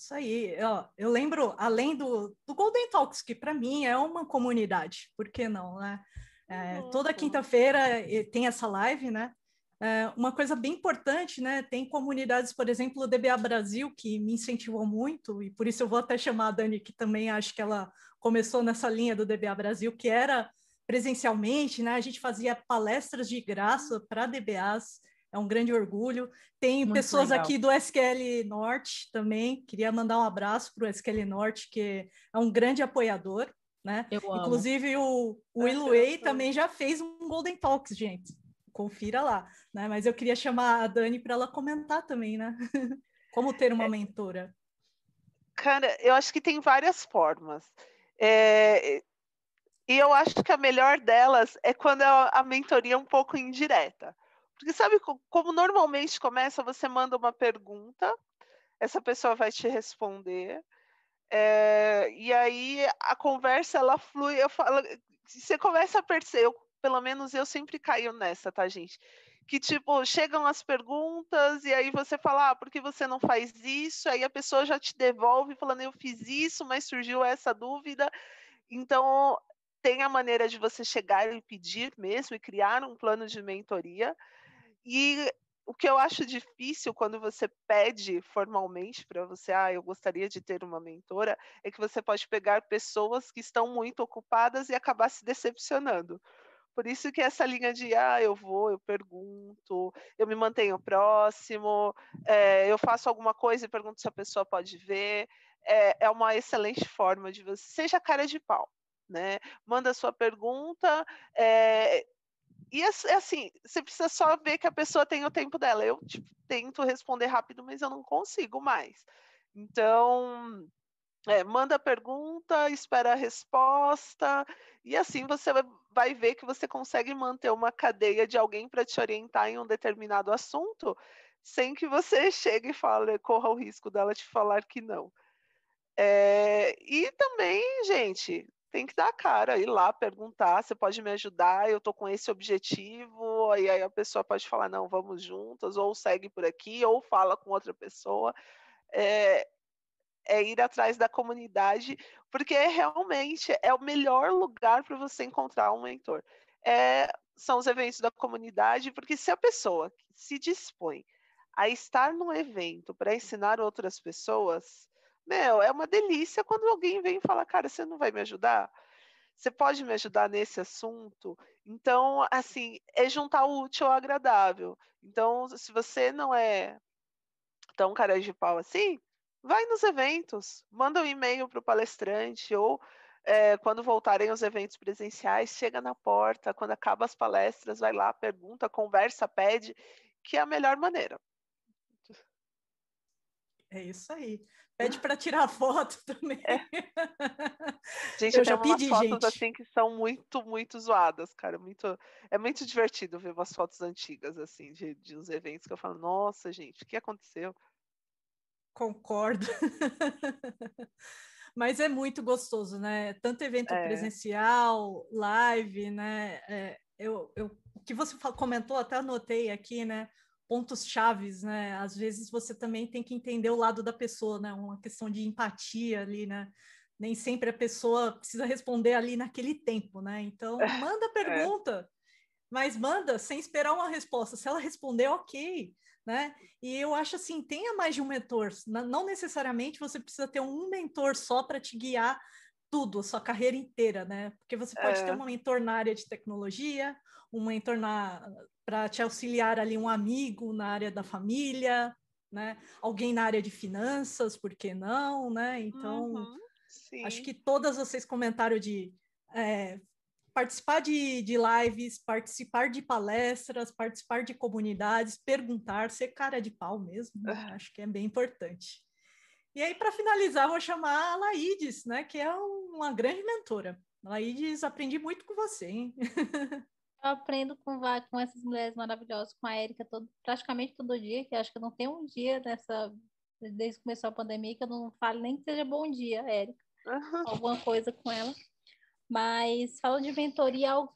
Isso aí, ó, eu lembro, além do, do Golden Talks, que para mim é uma comunidade, por que não, né? É, toda quinta-feira tem essa live, né? É, uma coisa bem importante, né? Tem comunidades, por exemplo, o DBA Brasil, que me incentivou muito, e por isso eu vou até chamar a Dani, que também acho que ela começou nessa linha do DBA Brasil, que era presencialmente, né? A gente fazia palestras de graça para DBAs, é um grande orgulho. Tem muito pessoas legal. aqui do SQL Norte também, queria mandar um abraço para o SQL Norte, que é um grande apoiador, né? Inclusive o, o Iluei também já fez um Golden Talks, gente confira lá, né? Mas eu queria chamar a Dani para ela comentar também, né? [laughs] Como ter uma é. mentora. Cara, eu acho que tem várias formas. É... E eu acho que a melhor delas é quando a mentoria é um pouco indireta. Porque sabe como normalmente começa? Você manda uma pergunta, essa pessoa vai te responder, é, e aí a conversa ela flui. Eu falo, você começa a perceber, eu pelo menos eu sempre caio nessa, tá, gente? Que, tipo, chegam as perguntas e aí você fala, ah, por que você não faz isso? Aí a pessoa já te devolve falando, eu fiz isso, mas surgiu essa dúvida. Então, tem a maneira de você chegar e pedir mesmo e criar um plano de mentoria. E o que eu acho difícil quando você pede formalmente para você, ah, eu gostaria de ter uma mentora, é que você pode pegar pessoas que estão muito ocupadas e acabar se decepcionando. Por isso que essa linha de ah, eu vou, eu pergunto, eu me mantenho próximo, é, eu faço alguma coisa e pergunto se a pessoa pode ver, é, é uma excelente forma de você. Seja cara de pau, né? Manda sua pergunta. É, e é assim, você precisa só ver que a pessoa tem o tempo dela. Eu tipo, tento responder rápido, mas eu não consigo mais. Então, É, manda a pergunta, espera a resposta, e assim você vai ver que você consegue manter uma cadeia de alguém para te orientar em um determinado assunto, sem que você [laughs] chegue e fale, corra o risco dela te falar que não. É, e também, gente, tem que dar a cara, ir lá perguntar, você pode me ajudar, eu estou com esse objetivo, e aí a pessoa pode falar, não, vamos juntas, ou segue por aqui, ou fala com outra pessoa. É, é ir atrás da comunidade, porque realmente é o melhor lugar para você encontrar um mentor. É, são os eventos da comunidade, porque se a pessoa se dispõe a estar num evento para ensinar outras pessoas, meu, é uma delícia quando alguém vem e fala, cara, você não vai me ajudar? Você pode me ajudar nesse assunto? Então, assim, é juntar o útil ao agradável. Então, se você não é tão cara de pau assim, vai nos eventos, manda um e-mail para o palestrante ou é, quando voltarem os eventos presenciais, chega na porta, quando acaba as palestras, vai lá, pergunta, conversa, pede, que é a melhor maneira. É isso aí. Pede para tirar foto [laughs] também. É. Gente, eu já pedi, umas fotos gente. assim que são muito, muito zoadas, cara. Muito, é muito divertido ver umas fotos antigas, assim, de, de uns eventos que eu falo, nossa, gente, o que aconteceu? Concordo. [laughs] Mas é muito gostoso, né? Tanto evento é. presencial, live, né? É, eu, eu, o que você comentou, até anotei aqui, né? Pontos chaves, né? Às vezes você também tem que entender o lado da pessoa, né? Uma questão de empatia ali, né? Nem sempre a pessoa precisa responder ali naquele tempo, né? Então, [laughs] manda é. pergunta, é. mas manda sem esperar uma resposta. Se ela responder, ok, né? E eu acho assim, tenha mais de um mentor. Não necessariamente você precisa ter um mentor só para te guiar tudo, a sua carreira inteira, né? Porque você pode é. ter uma mentor na área de tecnologia, um mentor para te auxiliar ali, um amigo na área da família, né? Alguém na área de finanças, por que não, né? Então, uhum, acho que todas vocês comentaram de é, participar de, de lives, participar de palestras, participar de comunidades, perguntar, ser cara de pau mesmo, né? acho que é bem importante. E aí, para finalizar, vou chamar a Laides, né, que é uma grande mentora. Laides, aprendi muito com você, hein? [laughs] Eu aprendo com, com essas mulheres maravilhosas, com a Érica todo, praticamente todo dia, que acho que não tem um dia nessa, desde que começou a pandemia, que eu não falo nem que seja bom dia, Érica. Uhum. Alguma coisa com ela. Mas falando de mentoria, é algo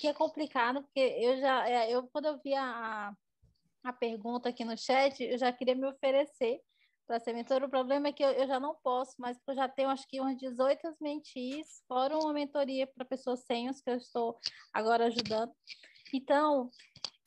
que é complicado, porque eu já, é, eu, quando eu vi a, a pergunta aqui no chat, eu já queria me oferecer para ser mentor. O problema é que eu, eu, já não posso, mas eu já tenho acho que umas 18 mentis, fora uma mentoria para pessoas senhas que eu estou agora ajudando. Então,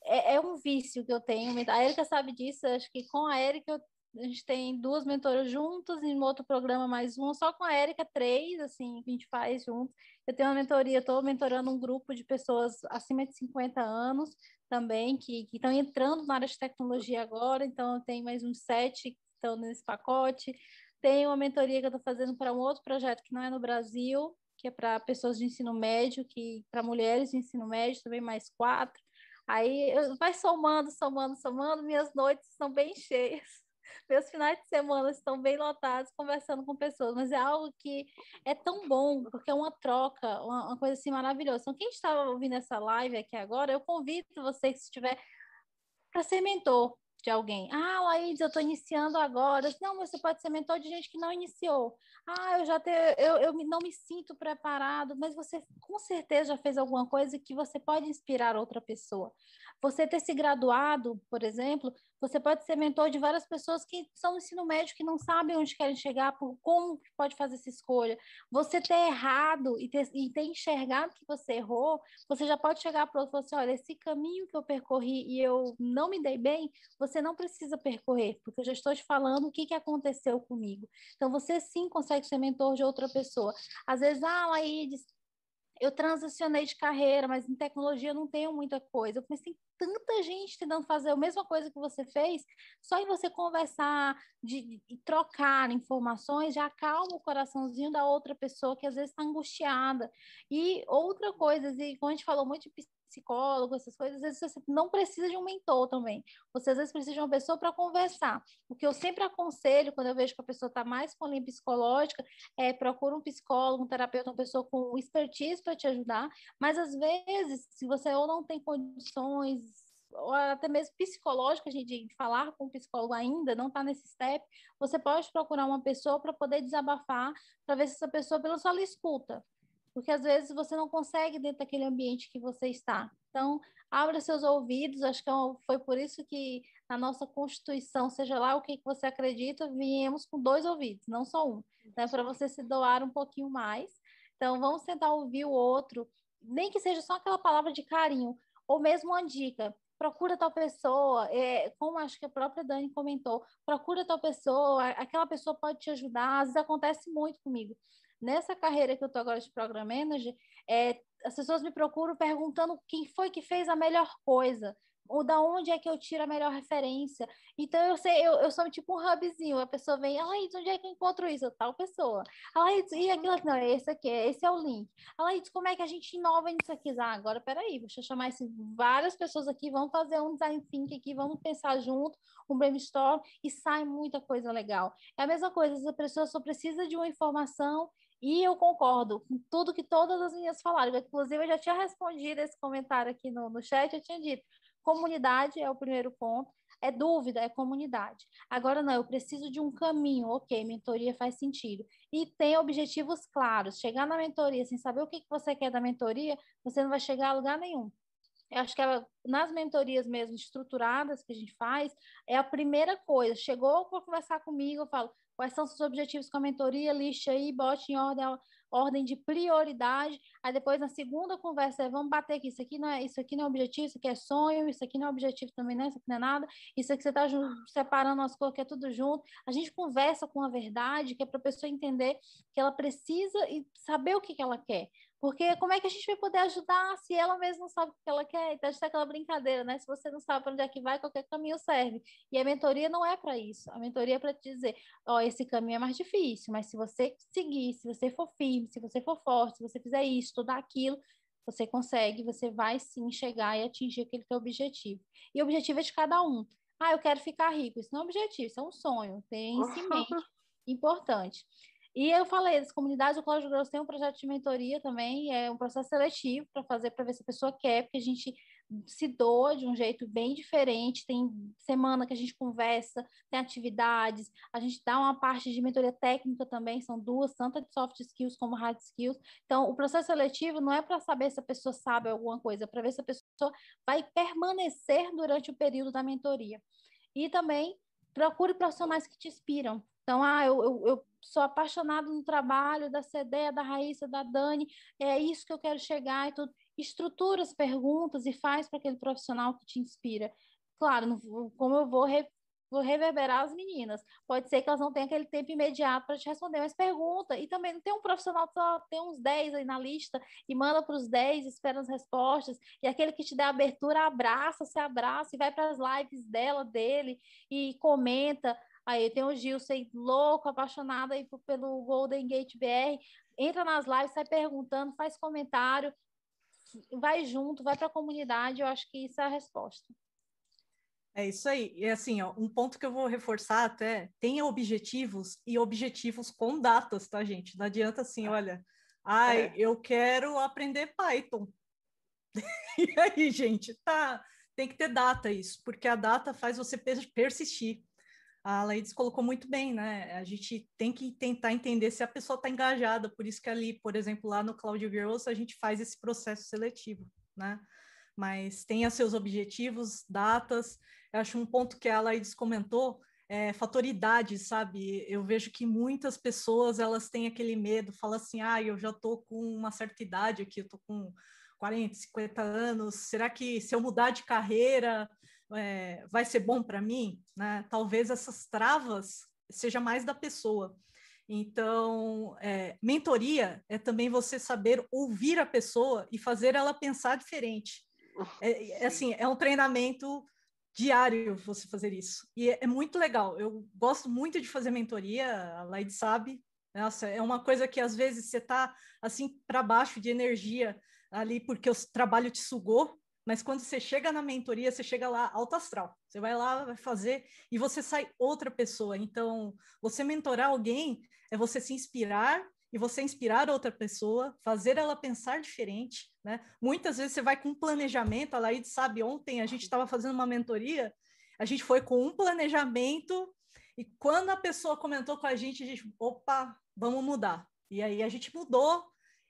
é, é, um vício que eu tenho. A Erika sabe disso, acho que com a Erika a gente tem duas mentoras juntas, em outro programa mais um, só com a Érica, três, assim, que a gente faz juntos. Eu tenho uma mentoria, estou mentorando um grupo de pessoas acima de 50 anos também, que estão entrando na área de tecnologia agora, então eu tenho mais uns sete estão nesse pacote. Tem uma mentoria que eu estou fazendo para um outro projeto que não é no Brasil, que é para pessoas de ensino médio, que para mulheres de ensino médio também mais quatro. Aí vai somando, somando, somando, minhas noites são bem cheias. [laughs] Meus finais de semana estão bem lotados conversando com pessoas, mas é algo que é tão bom, porque é uma troca, uma, uma coisa assim maravilhosa. Então, quem está ouvindo essa live aqui agora, eu convido você que estiver para ser mentor, de alguém. Ah, Laís, eu estou iniciando agora. Não, você pode ser mentor de gente que não iniciou. Ah, eu já te, eu, eu não me sinto preparado, mas você com certeza já fez alguma coisa que você pode inspirar outra pessoa. Você ter se graduado, por exemplo, você pode ser mentor de várias pessoas que são no ensino médio, que não sabem onde querem chegar, por como pode fazer essa escolha. Você ter errado e ter, e ter enxergado que você errou, você já pode chegar para o outro e falar assim, olha, esse caminho que eu percorri e eu não me dei bem, você não precisa percorrer, porque eu já estou te falando o que, que aconteceu comigo. Então, você sim consegue ser mentor de outra pessoa. Às vezes, ah, Laídes, eu transicionei de carreira, mas em tecnologia eu não tenho muita coisa. Eu pensei, tanta gente tentando fazer a mesma coisa que você fez, só em você conversar, de, de trocar informações, já acalma o coraçãozinho da outra pessoa que às vezes está angustiada. E outra coisa, e como a gente falou muito de psicólogo, essas coisas, às vezes você não precisa de um mentor também. Você às vezes precisa de uma pessoa para conversar. O que eu sempre aconselho, quando eu vejo que a pessoa está mais com a linha psicológica, é procura um psicólogo, um terapeuta, uma pessoa com expertise para te ajudar. Mas às vezes, se você ou não tem condições ou até mesmo psicológico, a gente falar com um psicólogo ainda, não está nesse step, você pode procurar uma pessoa para poder desabafar, para ver se essa pessoa pelo só lhe escuta. Porque às vezes você não consegue dentro daquele ambiente que você está. Então, abra seus ouvidos, acho que é foi por isso que na nossa Constituição, seja lá o que você acredita, viemos com dois ouvidos, não só um, né, para você se doar um pouquinho mais. Então, vamos tentar ouvir o outro, nem que seja só aquela palavra de carinho, ou mesmo uma dica procura tal pessoa, é, como acho que a própria Dani comentou, procura tal pessoa, aquela pessoa pode te ajudar, às vezes acontece muito comigo. Nessa carreira que eu estou agora de Program Manager, é, as pessoas me procuram perguntando quem foi que fez a melhor coisa ou da onde é que eu tiro a melhor referência. Então eu sei, eu, eu sou tipo um hubzinho, a pessoa vem, Alaís, onde é que eu encontro isso? Tal pessoa. Alaís, e aquilo, não, esse aqui, esse é o link. Alaís, como é que a gente inova nisso aqui? Ah, agora peraí, deixa eu chamar esse, várias pessoas aqui, vamos fazer um design thinking aqui, vamos pensar junto, um brainstorm, e sai muita coisa legal. É a mesma coisa, a pessoa só precisa de uma informação e eu concordo com tudo que todas as meninas falaram. Inclusive, eu já tinha respondido esse comentário aqui no, no chat, eu tinha dito. Comunidade é o primeiro ponto. É dúvida, é comunidade. Agora não, eu preciso de um caminho, ok, mentoria faz sentido. E tem objetivos claros. Chegar na mentoria sem saber o que, que você quer da mentoria, você não vai chegar a lugar nenhum. Eu acho que ela, nas mentorias mesmo estruturadas que a gente faz, é a primeira coisa. Chegou para conversar comigo, eu falo, Quais são os objetivos com a mentoria? Liste aí, bote em ordem, ordem de prioridade. Aí depois, na segunda conversa, é, vamos bater aqui. Isso aqui não é, isso aqui não é objetivo, isso aqui é sonho, isso aqui não é objetivo também, não, isso aqui não é nada. Isso aqui você está separando as coisas, que é tudo junto. A gente conversa com a verdade, que é para a pessoa entender que ela precisa e saber o que, que ela quer. Porque como é que a gente vai poder ajudar se ela mesma não sabe o que ela quer? Então, a gente tem aquela brincadeira, né? Se você não sabe para onde é que vai, qualquer caminho serve. E a mentoria não é para isso. A mentoria é para te dizer, ó, oh, esse caminho é mais difícil, mas se você seguir, se você for firme, se você for forte, se você fizer isso, estudar aquilo, você consegue, você vai sim chegar e atingir aquele teu objetivo. E o objetivo é de cada um. Ah, eu quero ficar rico. Isso não é objetivo, isso é um sonho. Tem isso em [laughs] mente. Importante. E eu falei das comunidades, o Cláudio Grosso tem um projeto de mentoria também, é um processo seletivo para fazer, para ver se a pessoa quer, porque a gente se doa de um jeito bem diferente, tem semana que a gente conversa, tem atividades, a gente dá uma parte de mentoria técnica também, são duas, tanto de soft skills como hard skills. Então, o processo seletivo não é para saber se a pessoa sabe alguma coisa, é para ver se a pessoa vai permanecer durante o período da mentoria. E também procure profissionais que te inspiram. Então, ah, eu, eu, eu sou apaixonado no trabalho da CDE, da Raíssa, da Dani, é isso que eu quero chegar e tudo. Estrutura as perguntas e faz para aquele profissional que te inspira. Claro, como eu vou, re, vou reverberar as meninas, pode ser que elas não tenham aquele tempo imediato para te responder, mas pergunta. E também não tem um profissional que só tem uns 10 aí na lista e manda para os 10, espera as respostas. E aquele que te der abertura, abraça, se abraça e vai para as lives dela, dele e comenta Aí tem o Gilson louco, apaixonado aí pelo Golden Gate BR. Entra nas lives, sai perguntando, faz comentário, vai junto, vai para a comunidade. Eu acho que isso é a resposta. É isso aí. E assim, ó, um ponto que eu vou reforçar até, tenha objetivos e objetivos com datas, tá, gente? Não adianta assim, olha, ai, é. eu quero aprender Python. [laughs] e aí, gente, tá, tem que ter data isso, porque a data faz você persistir a Laides colocou muito bem, né? A gente tem que tentar entender se a pessoa está engajada, por isso que ali, por exemplo, lá no Cloud Girls, a gente faz esse processo seletivo, né? Mas tenha seus objetivos, datas. Eu acho um ponto que a Laides comentou, é, fatoridade, sabe? Eu vejo que muitas pessoas elas têm aquele medo, falam assim, ah, eu já estou com uma certa idade aqui, eu estou com 40, 50 anos, será que se eu mudar de carreira é, vai ser bom para mim? Né? Talvez essas travas seja mais da pessoa. Então, é, mentoria é também você saber ouvir a pessoa e fazer ela pensar diferente. É, é assim, é um treinamento diário você fazer isso. E é, é, muito legal. Eu gosto muito de fazer mentoria, a Laide sabe. Nossa, é uma coisa que às vezes você está assim para baixo de energia ali porque o trabalho te sugou mas quando você chega na mentoria, você chega lá alto astral. Você vai lá, vai fazer e você sai outra pessoa. Então, você mentorar alguém é você se inspirar e você inspirar outra pessoa, fazer ela pensar diferente, né? Muitas vezes você vai com um planejamento, a Laíde sabe, ontem a gente estava fazendo uma mentoria, a gente foi com um planejamento e quando a pessoa comentou com a gente, a gente, opa, vamos mudar. E aí a gente mudou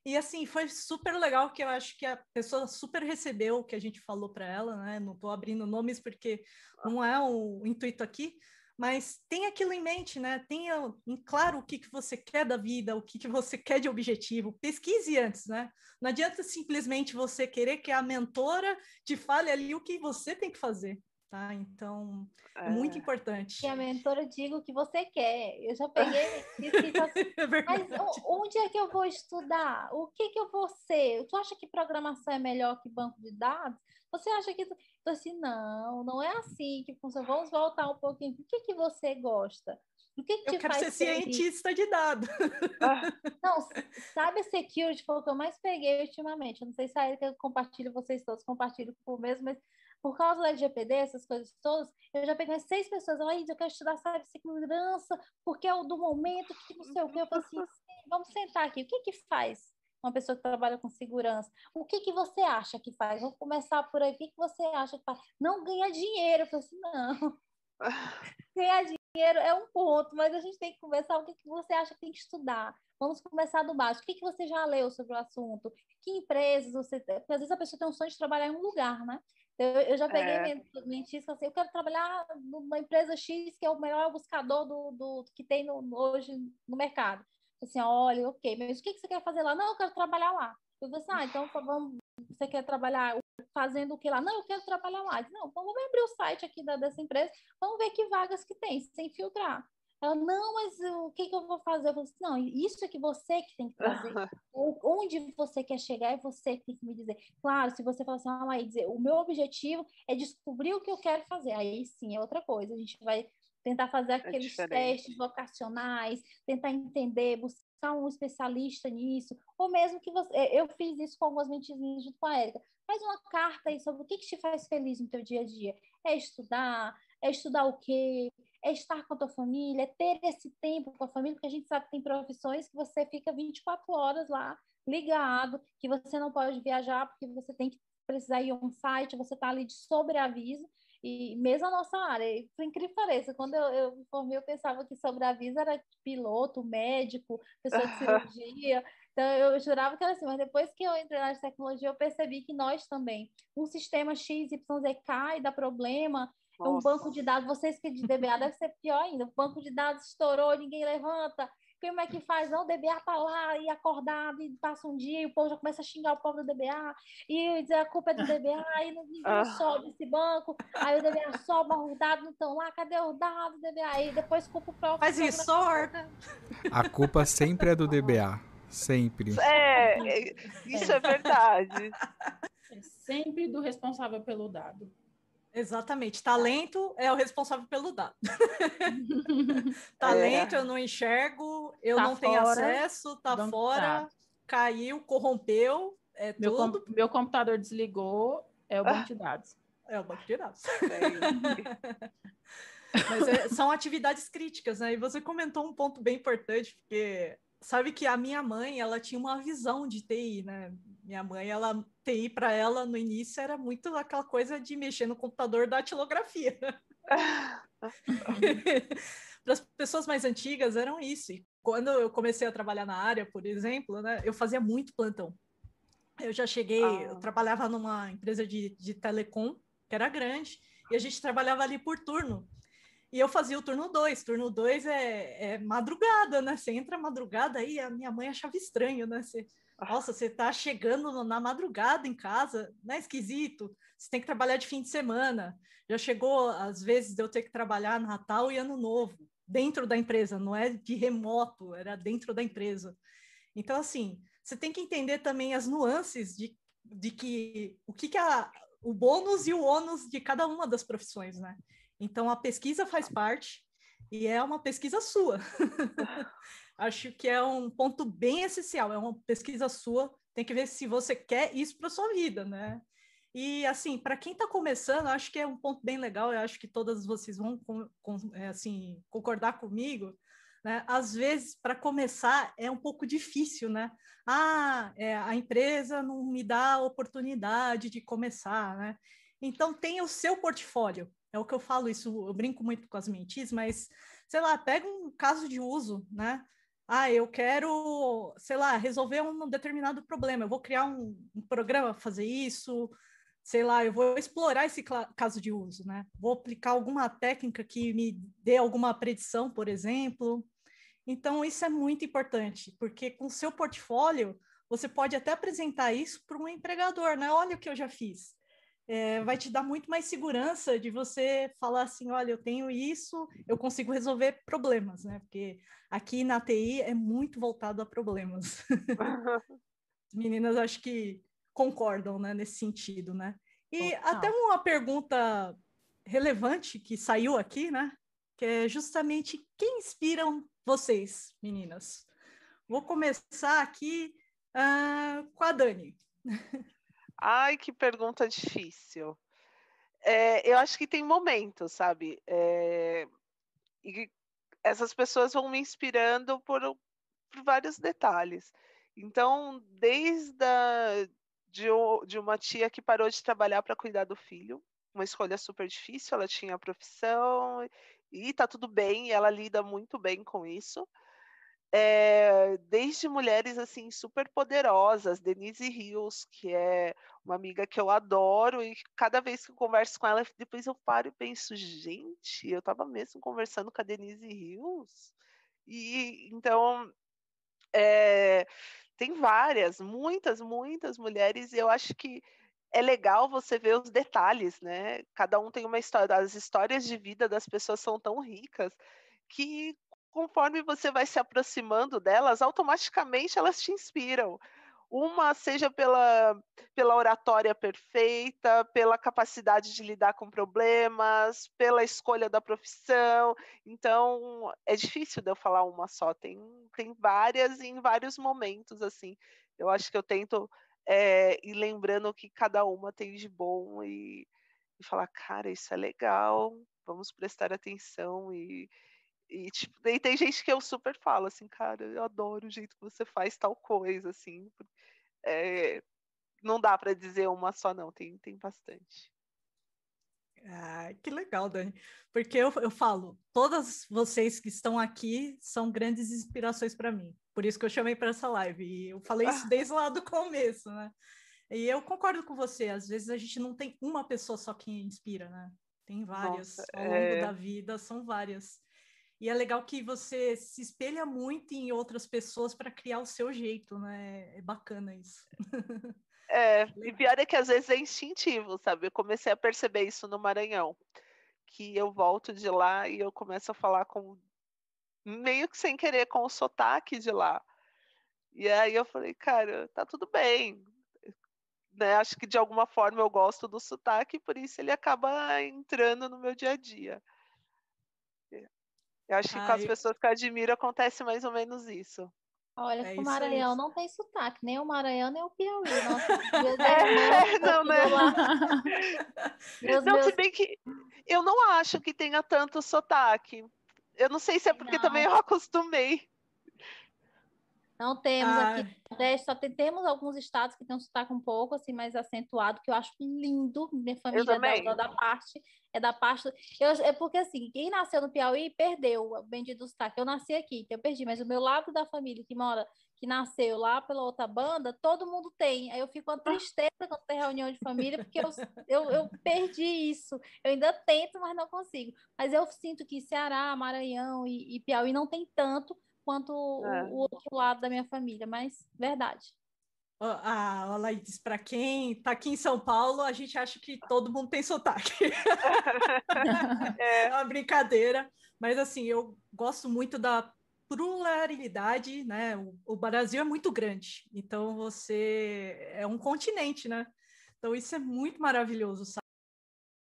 e assim, foi super legal que eu acho que a pessoa super recebeu o que a gente falou para ela, né? Não estou abrindo nomes porque não é o intuito aqui, mas tenha aquilo em mente, né? Tenha em claro o que, que você quer da vida, o que, que você quer de objetivo. Pesquise antes, né? Não adianta simplesmente você querer que a mentora te fale ali o que você tem que fazer. Tá? Então, é, muito importante. Que a mentora diga o que você quer. Eu já peguei [laughs] assim, é mas onde é que eu vou estudar? O que que eu vou ser? Tu acha que programação é melhor que banco de dados? Você acha que... Então, assim, não, não é assim que funciona. Vamos voltar um pouquinho. O que que você gosta? O que, que eu quero ser cientista de dados. Não, sabe a security foi o que eu mais peguei ultimamente. Eu não sei se a Erika compartilha, vocês todos compartilham com o mesmo, mas por causa do LGPD, essas coisas todas, eu já peguei seis pessoas, ela, eu quero estudar cibersegurança, porque é o do momento, que não sei o que, eu falei assim, vamos sentar aqui, o que que faz uma pessoa que trabalha com segurança? O que que você acha que faz? Vamos começar por aí, o que que você acha que faz? Não ganha dinheiro, eu falei assim, não, [laughs] ganhar dinheiro é um ponto, mas a gente tem que conversar o que que você acha que tem que estudar, Vamos começar do básico. O que, que você já leu sobre o assunto? Que empresas você. Porque às vezes a pessoa tem um sonho de trabalhar em um lugar, né? Eu, eu já peguei é. mentis assim, eu quero trabalhar numa empresa X que é o melhor buscador do, do que tem no, hoje no mercado. Assim, olha, ok, mas o que, que você quer fazer lá? Não, eu quero trabalhar lá. Eu falei assim, ah, então vamos, você quer trabalhar fazendo o que lá? Não, eu quero trabalhar lá. Disse, não, então vamos abrir o site aqui da, dessa empresa, vamos ver que vagas que tem, sem filtrar. Ela, não, mas o que, que eu vou fazer? Eu falei assim, não, isso é que você que tem que fazer. Onde você quer chegar é você que tem que me dizer. Claro, se você falar assim, ah, dizer, o meu objetivo é descobrir o que eu quero fazer. Aí sim é outra coisa. A gente vai tentar fazer é aqueles é testes vocacionais, tentar entender, buscar um especialista nisso, ou mesmo que você. Eu fiz isso com algumas mentezinhas junto com a Érica. Faz uma carta aí sobre o que, que te faz feliz no teu dia a dia. É estudar, é estudar o quê? É estar com a tua família, é ter esse tempo com a família, porque a gente sabe que tem profissões que você fica 24 horas lá ligado, que você não pode viajar porque você tem que precisar ir um site, você está ali de sobreaviso, e mesmo a nossa área, por incrível que pareça, quando eu, eu me formei, eu pensava que sobreaviso era piloto, médico, pessoa de [laughs] cirurgia, então eu jurava que era assim, mas depois que eu entrei na tecnologia, eu percebi que nós também, um sistema XYZ cai, dá problema, nossa. Um banco de dados, vocês que de DBA [laughs] deve ser pior ainda. O banco de dados estourou, ninguém levanta. Como é que faz? Não, o DBA tá lá e acordado e passa um dia e o povo já começa a xingar o povo do DBA e dizer a culpa é do DBA, aí [laughs] não, não sobe esse banco, aí o DBA sobe, os dados não estão lá, cadê os dados do DBA? Aí depois culpa o próprio. Faz isso, sorta. A culpa sempre é do DBA. Sempre. É, isso é verdade. [laughs] É sempre do responsável pelo dado. Exatamente. Talento é o responsável pelo dado. [laughs] Talento é. eu não enxergo, eu tá não fora, tenho acesso, tá fora, tá. caiu, corrompeu, é meu tudo. Com, meu computador desligou, é o banco de dados. É o banco de dados. [laughs] Mas é, são atividades críticas, né? E você comentou um ponto bem importante, porque sabe que a minha mãe, ela tinha uma visão de TI, né? Minha mãe, ela TI para ela no início era muito aquela coisa de mexer no computador da tilografia. [laughs] para as pessoas mais antigas eram isso. E quando eu comecei a trabalhar na área, por exemplo, né, eu fazia muito plantão. Eu já cheguei, ah. eu trabalhava numa empresa de, de telecom, que era grande, e a gente trabalhava ali por turno. E eu fazia o turno 2. Turno 2 é, é, madrugada, né? Você entra madrugada aí, a minha mãe achava estranho, né? Você nossa, você está chegando na madrugada em casa, não é esquisito? Você tem que trabalhar de fim de semana. Já chegou, às vezes, de eu ter que trabalhar Natal e Ano Novo, dentro da empresa, não é de remoto, era dentro da empresa. Então, assim, você tem que entender também as nuances de, de que o que, que é o bônus e o ônus de cada uma das profissões, né? Então, a pesquisa faz parte e é uma pesquisa sua. [laughs] acho que é um ponto bem essencial. É uma pesquisa sua, tem que ver se você quer isso para sua vida, né? E assim, para quem está começando, acho que é um ponto bem legal. Eu acho que todas vocês vão com, com, é, assim concordar comigo. Né? Às vezes, para começar, é um pouco difícil, né? Ah, é, a empresa não me dá a oportunidade de começar, né? Então, tem o seu portfólio. É o que eu falo, isso eu brinco muito com as mentis, mas, sei lá, pega um caso de uso, né? Ah, eu quero, sei lá, resolver um determinado problema. Eu vou criar um, um programa para fazer isso, sei lá, eu vou explorar esse caso de uso, né? Vou aplicar alguma técnica que me dê alguma predição, por exemplo. Então, isso é muito importante, porque com seu portfólio, você pode até apresentar isso para um empregador, né? Olha o que eu já fiz. É, vai te dar muito mais segurança de você falar assim, olha, eu tenho isso, eu consigo resolver problemas, né? Porque aqui na TI é muito voltado a problemas. [laughs] Meninas, acho que concordam né, nesse sentido, né? E até uma pergunta relevante que saiu aqui, né? Que é justamente quem inspiram vocês, meninas? Vou começar aqui uh, com a Dani. [laughs] Ai, que pergunta difícil. É, eu acho que tem momentos, sabe? É, e essas pessoas vão me inspirando por, por vários detalhes. Então, desde a, de, de uma tia que parou de trabalhar para cuidar do filho. Uma escolha super difícil, ela tinha profissão e tá tudo bem, ela lida muito bem com isso. É, desde mulheres assim super poderosas, Denise Rios, que é uma amiga que eu adoro, e cada vez que eu converso com ela, depois eu paro e penso, gente, eu estava mesmo conversando com a Denise Rios. E então é, tem várias, muitas, muitas mulheres, e eu acho que é legal você ver os detalhes, né? Cada um tem uma história, as histórias de vida das pessoas são tão ricas que conforme você vai se aproximando delas, automaticamente elas te inspiram. Uma seja pela, pela oratória perfeita, pela capacidade de lidar com problemas, pela escolha da profissão. Então, é difícil de eu falar uma só, tem, tem várias em vários momentos, assim. Eu acho que eu tento é, ir lembrando o que cada uma tem de bom e, e falar, cara, isso é legal, vamos prestar atenção e, e, tipo, e tem gente que eu super falo assim, cara, eu adoro o jeito que você faz tal coisa, assim. É, não dá para dizer uma só, não, tem, tem bastante. Ah, que legal, Dani. Porque eu, eu falo, todas vocês que estão aqui são grandes inspirações para mim. Por isso que eu chamei para essa live. E eu falei isso [laughs] desde lá do começo, né? E eu concordo com você, às vezes a gente não tem uma pessoa só que inspira, né? Tem várias. Nossa, Ao longo é... da vida, são várias. E é legal que você se espelha muito em outras pessoas para criar o seu jeito, né? É bacana isso. É, [laughs] e pior é que às vezes é instintivo, sabe? Eu comecei a perceber isso no Maranhão. Que eu volto de lá e eu começo a falar com meio que sem querer com o sotaque de lá. E aí eu falei, cara, tá tudo bem. Né? Acho que de alguma forma eu gosto do sotaque, por isso ele acaba entrando no meu dia a dia. Eu acho que com as pessoas que eu admiro acontece mais ou menos isso. Olha, é o Maranhão aí. não tem sotaque, nem o Maranhão, nem o Piauí. [laughs] Nossa, é, [laughs] não, né? [laughs] não, meus... se bem que eu não acho que tenha tanto sotaque. Eu não sei se é porque não. também eu acostumei. Não temos ah. aqui, só tem, temos alguns estados que tem um sotaque um pouco assim mais acentuado, que eu acho lindo. Minha família é da, da, parte é da parte. Eu, é porque assim, quem nasceu no Piauí perdeu o bendito sotaque. Eu nasci aqui, então eu perdi, mas o meu lado da família que mora, que nasceu lá pela outra banda, todo mundo tem. Aí eu fico uma tristeza quando tem reunião de família, porque eu, eu, eu perdi isso. Eu ainda tento, mas não consigo. Mas eu sinto que Ceará, Maranhão e, e Piauí não tem tanto quanto é. o, outro lado da minha família, mas verdade. Ah, a Laís, para quem está aqui em São Paulo, a gente acha que todo mundo tem sotaque. [laughs] é uma brincadeira, mas assim, eu gosto muito da pluralidade, né? O, o Brasil é muito grande, então você é um continente, né? Então isso é muito maravilhoso,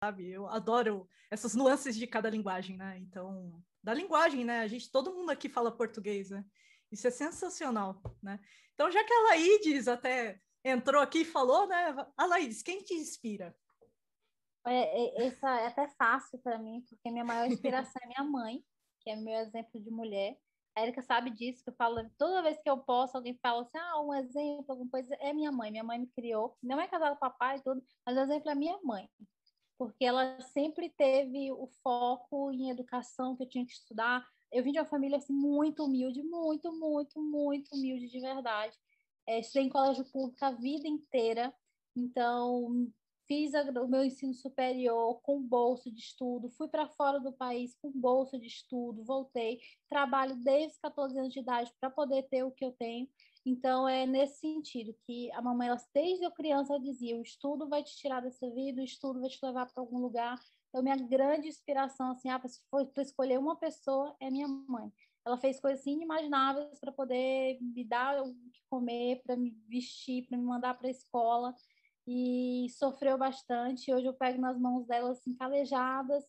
sabe? Eu adoro essas nuances de cada linguagem, né? Então da linguagem, né? A gente, todo mundo aqui fala português, né? Isso é sensacional, né? Então, já que a Laídes até entrou aqui e falou, né? A Laís, quem te inspira? É, é, essa é até fácil para mim, porque minha maior inspiração é minha mãe, que é meu exemplo de mulher. A Erika sabe disso, que eu falo, toda vez que eu posso, alguém fala assim, ah, um exemplo, alguma coisa, é minha mãe. Minha mãe me criou, não é casada com papai e tudo, mas o exemplo é minha mãe. Porque ela sempre teve o foco em educação que eu tinha que estudar. Eu vim de uma família assim, muito humilde, muito, muito, muito humilde de verdade. É, estudei em colégio público a vida inteira, então fiz o meu ensino superior com bolsa de estudo, fui para fora do país com bolsa de estudo, voltei, trabalho desde os 14 anos de idade para poder ter o que eu tenho. Então, é nesse sentido que a mamãe, ela, desde eu criança, ela dizia: o estudo vai te tirar dessa vida, o estudo vai te levar para algum lugar. Então, minha grande inspiração, assim, ah, para escolher uma pessoa, é minha mãe. Ela fez coisas assim, inimagináveis para poder me dar o que comer, para me vestir, para me mandar para a escola e sofreu bastante. Hoje eu pego nas mãos dela assim, calejadas,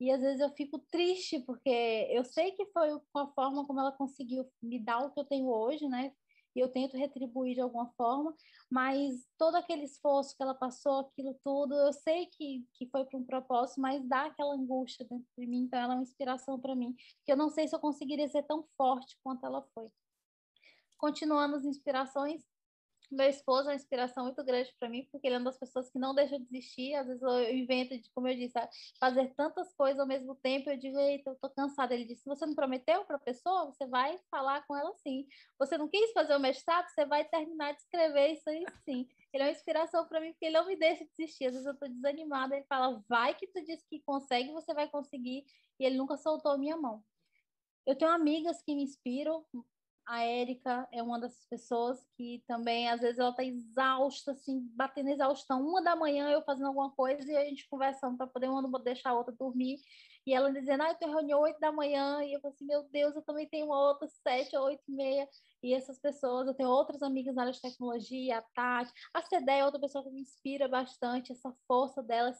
e às vezes eu fico triste, porque eu sei que foi com a forma como ela conseguiu me dar o que eu tenho hoje, né? E eu tento retribuir de alguma forma, mas todo aquele esforço que ela passou, aquilo tudo, eu sei que, que foi para um propósito, mas dá aquela angústia dentro de mim, então ela é uma inspiração para mim, que eu não sei se eu conseguiria ser tão forte quanto ela foi. Continuando as inspirações, meu esposo é uma inspiração muito grande para mim, porque ele é uma das pessoas que não deixa de desistir. Às vezes eu invento, de, como eu disse, fazer tantas coisas ao mesmo tempo. Eu digo, eita, eu tô cansada. Ele disse: você não prometeu para a pessoa? Você vai falar com ela sim. Você não quis fazer o mestrado? Você vai terminar de escrever isso aí sim. Ele é uma inspiração para mim, porque ele não me deixa desistir. Às vezes eu tô desanimada. Ele fala: vai que tu disse que consegue, você vai conseguir. E ele nunca soltou a minha mão. Eu tenho amigas que me inspiram, a Érica é uma dessas pessoas que também, às vezes, ela tá exausta, assim, batendo exaustão. Uma da manhã eu fazendo alguma coisa e a gente conversando para poder uma não deixar a outra dormir. E ela dizendo, ah, eu tenho reunião oito da manhã. E eu falei assim, meu Deus, eu também tenho uma outra sete oito e meia. E essas pessoas, eu tenho outras amigas na área de tecnologia, a Tati. A Cedé é outra pessoa que me inspira bastante, essa força dela,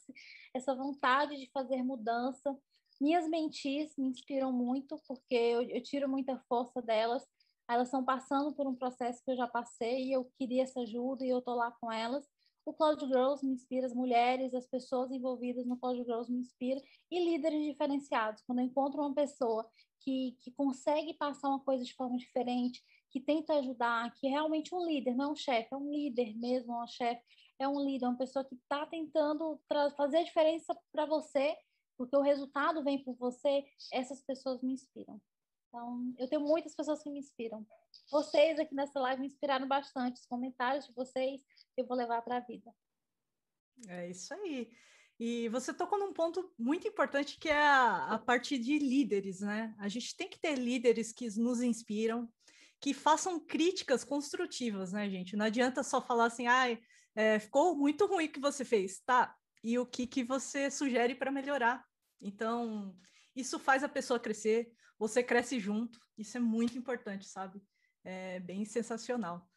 essa vontade de fazer mudança. Minhas mentis me inspiram muito, porque eu, eu tiro muita força delas elas estão passando por um processo que eu já passei e eu queria essa ajuda e eu estou lá com elas. O Cloud Girls me inspira, as mulheres, as pessoas envolvidas no Cloud Girls me inspiram e líderes diferenciados. Quando eu encontro uma pessoa que, que consegue passar uma coisa de forma diferente, que tenta ajudar, que é realmente um líder, não é um chefe, é um líder mesmo, é um chefe, é um líder, é uma pessoa que está tentando fazer a diferença para você, porque o resultado vem por você, essas pessoas me inspiram. Então, eu tenho muitas pessoas que me inspiram. Vocês aqui nessa live me inspiraram bastante. Os comentários de vocês eu vou levar para a vida. É isso aí. E você tocou num ponto muito importante que é a, a parte de líderes, né? A gente tem que ter líderes que nos inspiram, que façam críticas construtivas, né, gente? Não adianta só falar assim, ah, é, ficou muito ruim o que você fez, tá? E o que, que você sugere para melhorar? Então, isso faz a pessoa crescer, você cresce junto, isso é muito importante, sabe? É bem sensacional.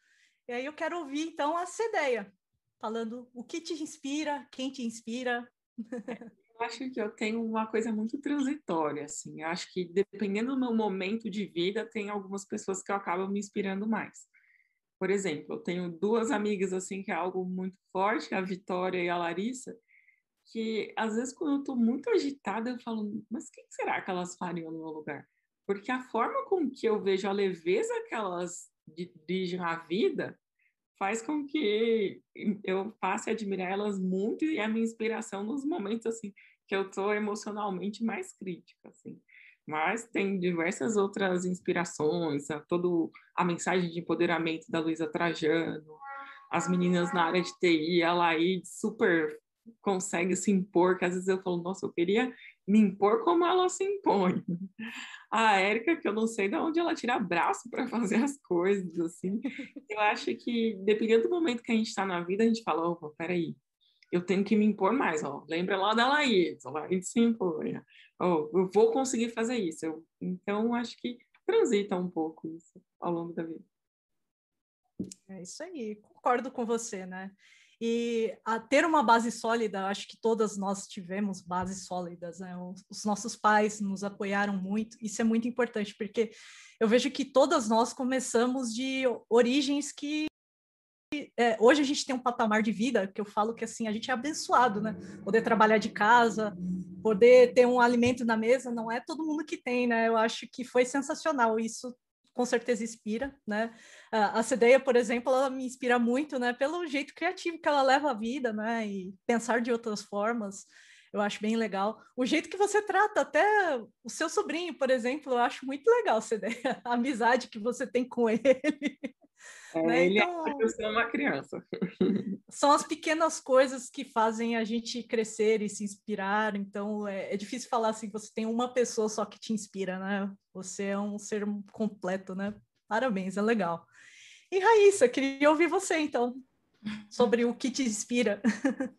E aí eu quero ouvir, então, a Cedeia, falando o que te inspira, quem te inspira. Eu acho que eu tenho uma coisa muito transitória, assim. Eu acho que dependendo do meu momento de vida, tem algumas pessoas que eu acabo me inspirando mais. Por exemplo, eu tenho duas amigas, assim, que é algo muito forte, a Vitória e a Larissa, que às vezes quando eu estou muito agitada, eu falo, mas quem será que elas fariam no meu lugar? Porque a forma com que eu vejo a leveza que elas dirigem a vida faz com que eu passe a admirar elas muito e a minha inspiração nos momentos assim que eu estou emocionalmente mais crítica, assim. Mas tem diversas outras inspirações, a todo a mensagem de empoderamento da Luísa Trajano, as meninas na área de TI, a Laíde super consegue se impor, que às vezes eu falo, nossa, eu queria me impor como ela se impõe. [laughs] A Érica, que eu não sei de onde ela tira braço para fazer as coisas, assim. Eu acho que, dependendo do momento que a gente está na vida, a gente fala, opa, peraí, eu tenho que me impor mais, ó. Lembra lá da Laís, a Laís se impõe. Eu vou conseguir fazer isso. Eu, então, acho que transita um pouco isso ao longo da vida. É isso aí, concordo com você, né? E a ter uma base sólida, acho que todas nós tivemos bases sólidas, né? Os, os nossos pais nos apoiaram muito, isso é muito importante, porque eu vejo que todas nós começamos de origens que é, hoje a gente tem um patamar de vida que eu falo que assim a gente é abençoado, né? Poder trabalhar de casa, poder ter um alimento na mesa, não é todo mundo que tem, né? Eu acho que foi sensacional isso. Com certeza inspira, né? A Cedeia, por exemplo, ela me inspira muito, né? Pelo jeito criativo que ela leva a vida, né? E pensar de outras formas eu acho bem legal. O jeito que você trata até o seu sobrinho, por exemplo, eu acho muito legal você, [laughs] a amizade que você tem com ele. É, né? Ele então, é porque uma criança. [laughs] São as pequenas coisas que fazem a gente crescer e se inspirar. Então, é, é difícil falar assim, você tem uma pessoa só que te inspira, né? Você é um ser completo, né? Parabéns, é legal. E Raíssa, queria ouvir você, então, sobre o que te inspira. [laughs]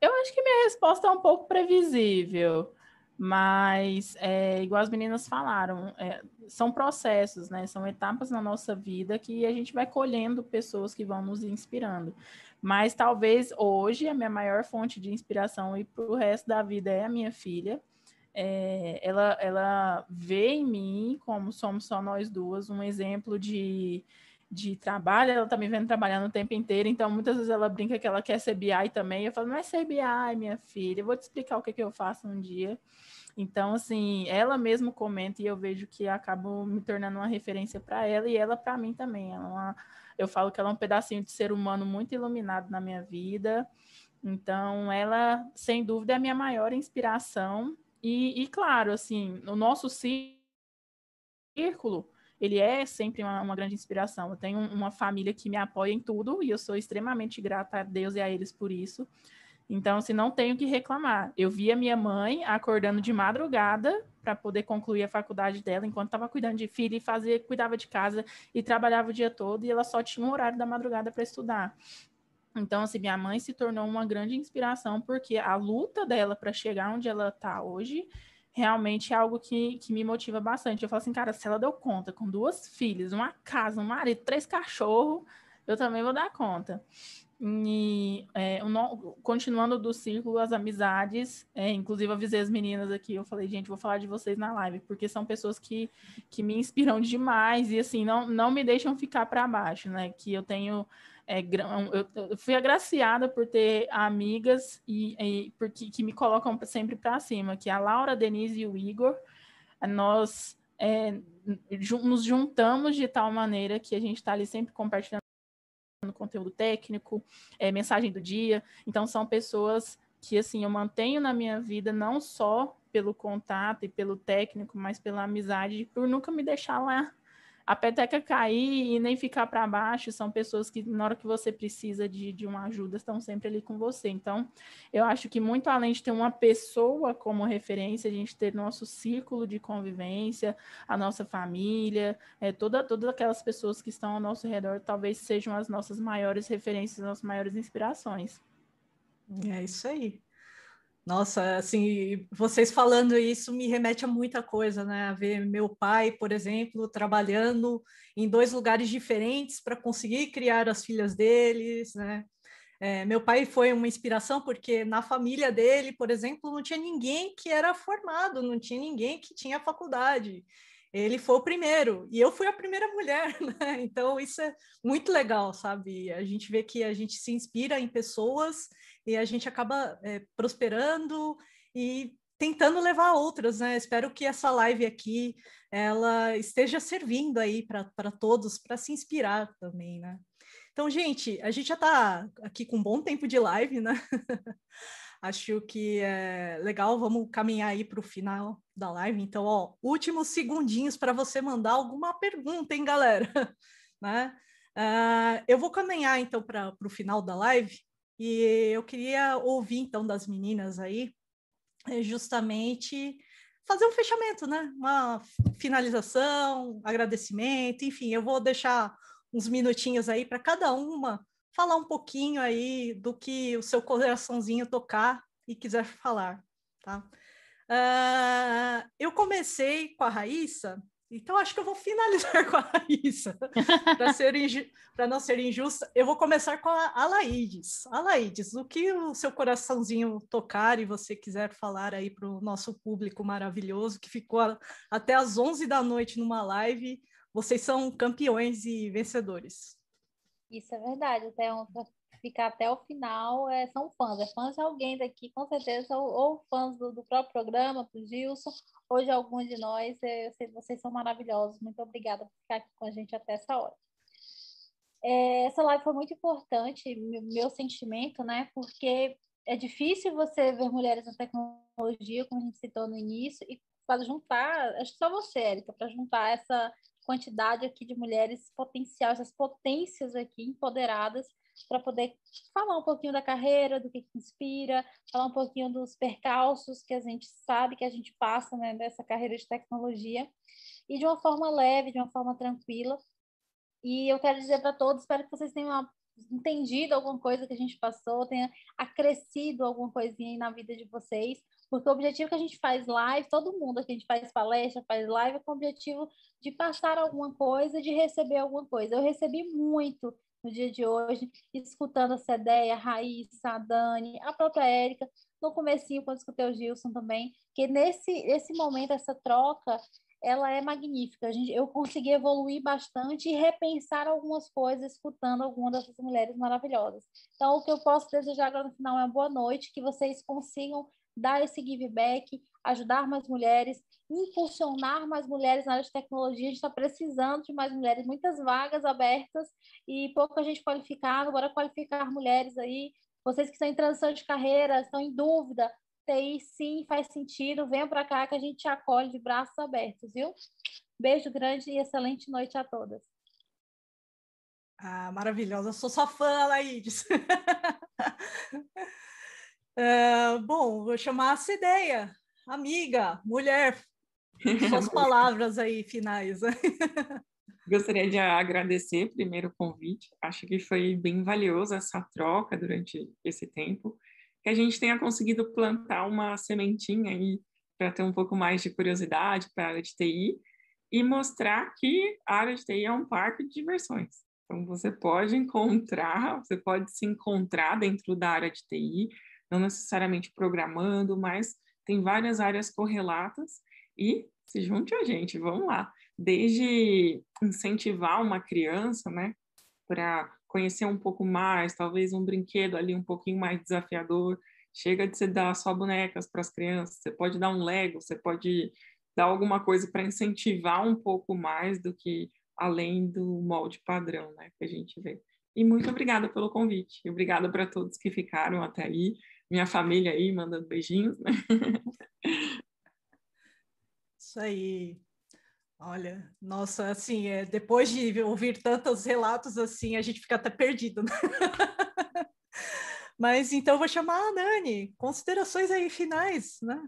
Eu acho que minha resposta é um pouco previsível, mas é, igual as meninas falaram, é, são processos, né? São etapas na nossa vida que a gente vai colhendo pessoas que vão nos inspirando. Mas talvez hoje a minha maior fonte de inspiração e para o resto da vida é a minha filha. É, ela, ela vê em mim, como somos só nós duas, um exemplo de de trabalho, ela tá me vendo trabalhando o tempo inteiro, então muitas vezes ela brinca que ela quer ser BI também. Eu falo, não é ser BI, minha filha, eu vou te explicar o que, que eu faço um dia. Então, assim, ela mesmo comenta e eu vejo que acabo me tornando uma referência para ela e ela para mim também. Ela é uma, eu falo que ela é um pedacinho de ser humano muito iluminado na minha vida. Então, ela, sem dúvida, é a minha maior inspiração. E, e claro, assim, o nosso círculo ele é sempre uma, uma grande inspiração. Eu tenho uma família que me apoia em tudo e eu sou extremamente grata a Deus e a eles por isso. Então, se assim, não tenho que reclamar. Eu via minha mãe acordando de madrugada para poder concluir a faculdade dela, enquanto estava cuidando de filho e fazia, cuidava de casa e trabalhava o dia todo, e ela só tinha um horário da madrugada para estudar. Então, assim, minha mãe se tornou uma grande inspiração, porque a luta dela para chegar onde ela está hoje realmente é algo que, que me motiva bastante. Eu falo assim, cara, se ela deu conta com duas filhas, uma casa, um marido, três cachorros, eu também vou dar conta. E é, no, continuando do círculo, as amizades, é, inclusive avisei as meninas aqui, eu falei, gente, vou falar de vocês na live, porque são pessoas que, que me inspiram [laughs] demais e assim, não, não me deixam ficar para baixo, né? Que eu tenho é, eu, fui agraciada por ter amigas e, e porque que me colocam sempre para cima, que a Laura, Denise e o Igor, nós é, nos juntamos de tal maneira que a gente está ali sempre compartilhando conteúdo técnico, é, mensagem do dia. Então são pessoas que assim eu mantenho na minha vida não só pelo contato e pelo técnico, mas pela amizade, por nunca me deixar lá a peteca cair e nem ficar para baixo, são pessoas que, na hora que você precisa de, de uma ajuda, estão sempre ali com você. Então, eu acho que muito além de ter uma pessoa como referência, a gente ter nosso círculo de convivência, a nossa família, é, toda, todas aquelas pessoas que estão ao nosso redor, talvez sejam as nossas maiores referências, as nossas maiores inspirações. É isso aí. Nossa, assim, vocês falando isso me remete a muita coisa, né? A ver meu pai, por exemplo, trabalhando em dois lugares diferentes para conseguir criar as filhas deles, né? É, meu pai foi uma inspiração porque na família dele, por exemplo, não tinha ninguém que era formado, não tinha ninguém que tinha faculdade. Ele foi o primeiro e eu fui a primeira mulher, [laughs] né? Então isso é muito legal, sabe? A gente vê que a gente se inspira em pessoas e a gente acaba é, prosperando e tentando levar outras, né? Espero que essa live aqui ela esteja servindo aí para todos, para se inspirar também, né? Então, gente, a gente já está aqui com um bom tempo de live, né? [laughs] Acho que é legal, vamos caminhar aí para o final da live. Então, ó, últimos segundinhos para você mandar alguma pergunta, hein, galera? [laughs] né? Uh, eu vou caminhar então para o final da live e eu queria ouvir, então, das meninas aí, eh, justamente fazer um fechamento, né? Uma finalização, agradecimento, enfim, eu vou deixar uns minutinhos aí para cada uma falar um pouquinho aí do que o seu coraçãozinho tocar e quiser falar, tá? Uh, eu comecei com a Raíssa então, acho que eu vou finalizar [laughs] com a Raíssa. Para não ser injusta, eu vou começar com a Alaides. Alaides, o que o seu coraçãozinho tocar e você quiser falar aí para o nosso público maravilhoso, que ficou até às 11 da noite numa live, vocês são campeões e vencedores. Isso é verdade, até ficar até o final é, são fãs, é fãs de alguém daqui, com certeza, ou, ou fãs do, do, próprio programa, do Gilson, ou de algum de nós. Sei, vocês são maravilhosos. Muito obrigada por ficar aqui com a gente até essa hora. É, essa live foi muito importante, meu, meu sentimento, né? Porque é difícil você ver mulheres na tecnologia, como a gente citou no início, e para juntar, acho que só você, Érica, para juntar essa quantidade aqui de mulheres potenciais, essas potências aqui empoderadas para poder falar um pouquinho da carreira, do que, que inspira, falar um pouquinho dos percalços que a gente sabe que a gente passa né, nessa carreira de tecnologia, e de uma forma leve, de uma forma tranquila. E eu quero dizer para todos, espero que vocês tenham entendido alguma coisa que a gente passou, tenha acrescido alguma coisinha na vida de vocês, porque o objetivo que a gente faz live, todo mundo aqui a gente faz palestra, faz live, é com o objetivo de passar alguma coisa, de receber alguma coisa. Eu recebi muito no dia de hoje, escutando a Cedeia, a Raíssa, a Dani, a própria Érica, no comecinho, quando escutei o Gilson também, que nesse esse momento, essa troca, ela é magnífica. A gente, eu consegui evoluir bastante e repensar algumas coisas, escutando algumas dessas mulheres maravilhosas. Então, o que eu posso desejar agora no final é uma boa noite, que vocês consigam dar esse give back, ajudar mais mulheres, impulsionar mais mulheres na área de tecnologia. A gente está precisando de mais mulheres, muitas vagas abertas e pouca gente qualificada. Bora qualificar mulheres aí. Vocês que estão em transição de carreira, estão em dúvida, TI sim faz sentido, venham para cá que a gente te acolhe de braços abertos, viu? Beijo grande e excelente noite a todas. Ah, maravilhosa, sou sua fã, Laídes. [laughs] uh, bom, vou chamar a Cedeia, amiga, mulher, suas [laughs] palavras aí finais. [laughs] Gostaria de agradecer primeiro o convite. Acho que foi bem valioso essa troca durante esse tempo, que a gente tenha conseguido plantar uma sementinha aí para ter um pouco mais de curiosidade para a área de TI e mostrar que a área de TI é um parque de diversões. Então você pode encontrar, você pode se encontrar dentro da área de TI, não necessariamente programando, mas tem várias áreas correlatas e se junte a gente, vamos lá. Desde incentivar uma criança, né, para conhecer um pouco mais, talvez um brinquedo ali um pouquinho mais desafiador. Chega de você dar só bonecas para as crianças, você pode dar um Lego, você pode dar alguma coisa para incentivar um pouco mais do que além do molde padrão, né, que a gente vê. E muito obrigada pelo convite. Obrigada para todos que ficaram até aí minha família aí mandando beijinhos, né? [laughs] Isso aí. Olha, nossa, assim, é, depois de ouvir tantos relatos assim, a gente fica até perdido, né? [laughs] Mas então vou chamar a Dani. Considerações aí finais, né?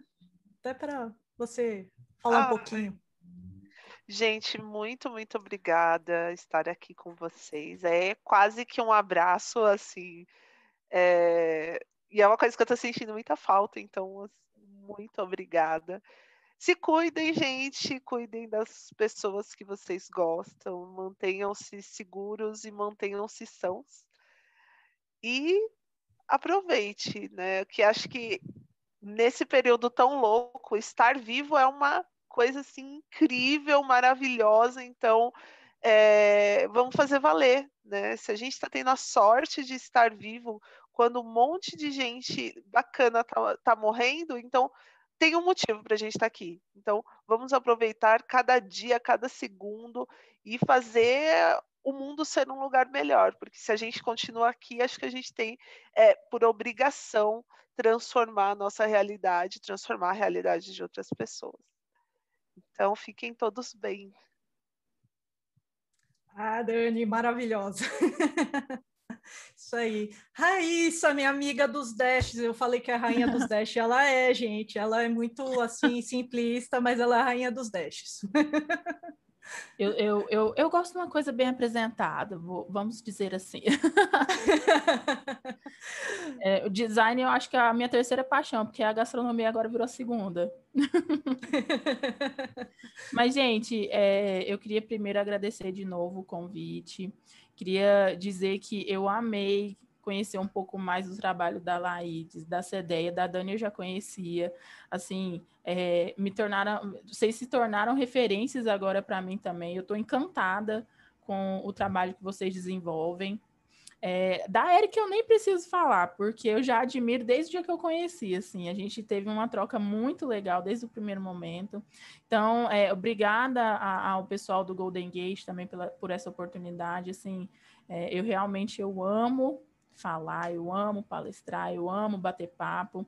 Até para você falar ah, um pouquinho. Gente, muito, muito obrigada estar aqui com vocês. É quase que um abraço, assim, é, e é uma coisa que eu estou sentindo muita falta, então, muito obrigada. Se cuidem, gente, cuidem das pessoas que vocês gostam, mantenham-se seguros e mantenham-se sãos. E aproveite, né? Que acho que nesse período tão louco, estar vivo é uma coisa assim incrível, maravilhosa. Então, é, vamos fazer valer, né? Se a gente está tendo a sorte de estar vivo quando um monte de gente bacana tá, tá morrendo, então tem um motivo para a gente estar tá aqui. Então, vamos aproveitar cada dia, cada segundo e fazer o mundo ser um lugar melhor, porque se a gente continuar aqui, acho que a gente tem, é, por obrigação, transformar a nossa realidade, transformar a realidade de outras pessoas. Então, fiquem todos bem. Ah, Dani, maravilhosa. [laughs] Isso aí. Raíssa, minha amiga dos dashes, eu falei que é a rainha dos [laughs] dashes, ela é, gente, ela é muito, assim, simplista, mas ela é a rainha dos dashes. [laughs] Eu, eu, eu, eu gosto de uma coisa bem apresentada, vou, vamos dizer assim. [laughs] é, o design eu acho que é a minha terceira paixão, porque a gastronomia agora virou a segunda. Mas, gente, é, eu queria primeiro agradecer de novo o convite. Queria dizer que eu amei conhecer um pouco mais do trabalho da Laides, da Cedeia, da Dani eu já conhecia, assim, é, me tornaram, vocês se tornaram referências agora para mim também, eu estou encantada com o trabalho que vocês desenvolvem, É, da Erika eu nem preciso falar, porque eu já admiro desde o dia que eu conheci, assim, a gente teve uma troca muito legal desde o primeiro momento. Então, é, obrigada a, ao pessoal do Golden Gate também pela, por essa oportunidade, assim, é, eu realmente eu amo falar, eu amo palestrar, eu amo bater papo.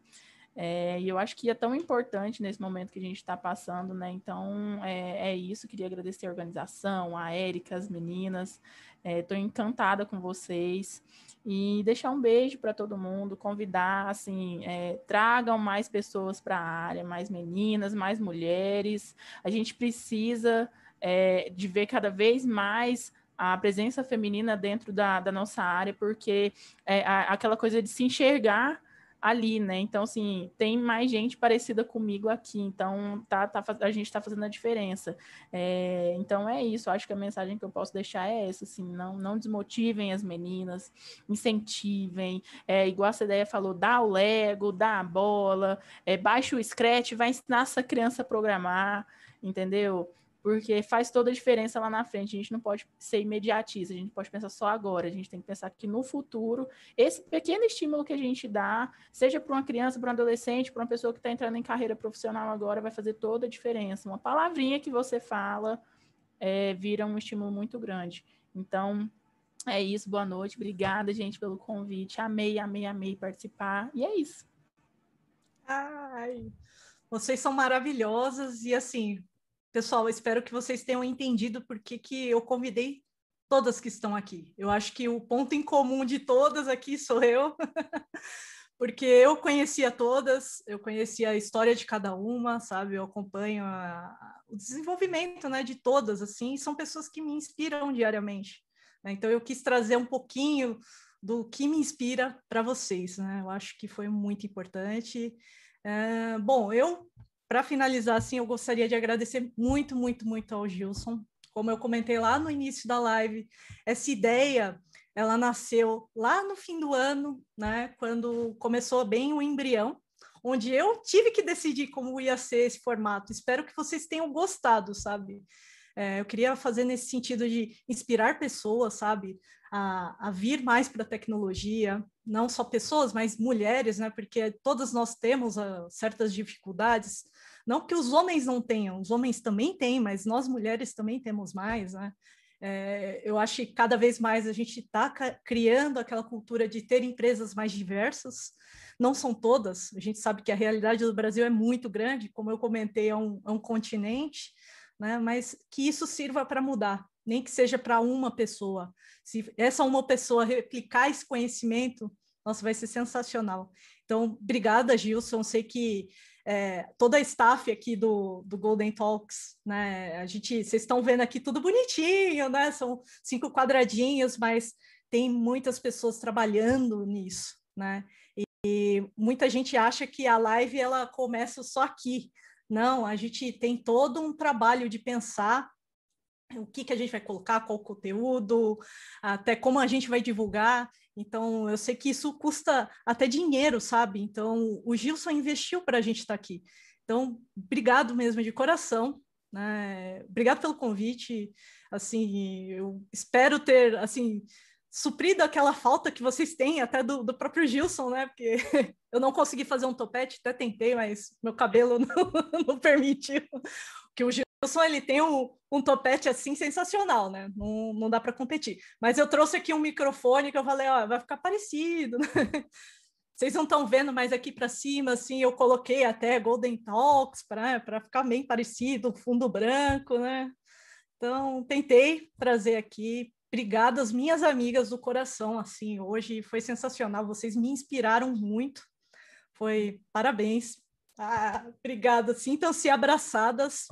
É, e eu acho que é tão importante nesse momento que a gente está passando, né? Então é, é, isso. Queria agradecer a organização, a Érica, as meninas. Estou é, encantada com vocês e deixar um beijo para todo mundo, convidar, assim, é, tragam mais pessoas para a área, mais meninas, mais mulheres. A gente precisa é, de ver cada vez mais a presença feminina dentro da, da nossa área, porque é aquela coisa de se enxergar ali, né? Então, assim, tem mais gente parecida comigo aqui, então tá, tá, a gente está fazendo a diferença. É, então é isso, acho que a mensagem que eu posso deixar é essa, assim, não, não desmotivem as meninas, incentivem, é, igual a Cedeia falou, dá o Lego, dá a bola, é, baixa o Scratch, vai ensinar essa criança a programar, entendeu? Porque faz toda a diferença lá na frente. A gente não pode ser imediatista, a gente pode pensar só agora, a gente tem que pensar que no futuro, esse pequeno estímulo que a gente dá, seja para uma criança, para um adolescente, para uma pessoa que está entrando em carreira profissional agora, vai fazer toda a diferença. Uma palavrinha que você fala é, vira um estímulo muito grande. Então, é isso, boa noite, obrigada, gente, pelo convite. Amei, amei, amei participar. E é isso. Ai, vocês são maravilhosas e assim, Pessoal, espero que vocês tenham entendido por que, que eu convidei todas que estão aqui. Eu acho que o ponto em comum de todas aqui sou eu, [laughs] porque eu conhecia todas, eu conhecia a história de cada uma, sabe? Eu acompanho a, o desenvolvimento né, de todas, assim, são pessoas que me inspiram diariamente. Né? Então, eu quis trazer um pouquinho do que me inspira para vocês, né? Eu acho que foi muito importante. É, bom, eu para finalizar, assim, eu gostaria de agradecer muito, muito, muito ao Gilson. Como eu comentei lá no início da live, essa ideia ela nasceu lá no fim do ano, né, quando começou bem o embrião, onde eu tive que decidir como ia ser esse formato. Espero que vocês tenham gostado, sabe? É, eu queria fazer nesse sentido de inspirar pessoas, sabe, a, a vir mais para a tecnologia, não só pessoas, mas mulheres, né? Porque todas nós temos uh, certas dificuldades não que os homens não tenham, os homens também têm, mas nós mulheres também temos mais, né? É, eu acho que cada vez mais a gente está criando aquela cultura de ter empresas mais diversas. Não são todas, a gente sabe que a realidade do Brasil é muito grande, como eu comentei, é um, é um continente, né? mas que isso sirva para mudar, nem que seja para uma pessoa. Se essa uma pessoa replicar esse conhecimento, nossa, vai ser sensacional. Então, obrigada, Gilson. Sei que é, toda a staff aqui do, do Golden Talks, né? A gente, vocês estão vendo aqui tudo bonitinho, né? São cinco quadradinhos, mas tem muitas pessoas trabalhando nisso, né? E, e muita gente acha que a live ela começa só aqui. Não, a gente tem todo um trabalho de pensar o que, que a gente vai colocar, qual conteúdo, até como a gente vai divulgar. Então, eu sei que isso custa até dinheiro, sabe? Então, o Gilson investiu para a gente estar tá aqui. Então, obrigado mesmo de coração. Né? Obrigado pelo convite. Assim, eu espero ter, assim, suprido aquela falta que vocês têm até do, do próprio Gilson, né? Porque [laughs] eu não consegui fazer um topete, até tentei, mas meu cabelo [laughs] não, não permitiu. Que o Gilson ele tem um, um topete assim sensacional, né? Não, não dá para competir. Mas eu trouxe aqui um microfone que eu falei, ó, vai ficar parecido. Né? [laughs] Vocês não estão vendo, mas aqui para cima, assim, eu coloquei até Golden Talks para ficar bem parecido, fundo branco, né? Então, tentei trazer aqui. Obrigada às minhas amigas do coração, assim, hoje foi sensacional. Vocês me inspiraram muito. Foi parabéns. Ah, obrigada. Sintam-se abraçadas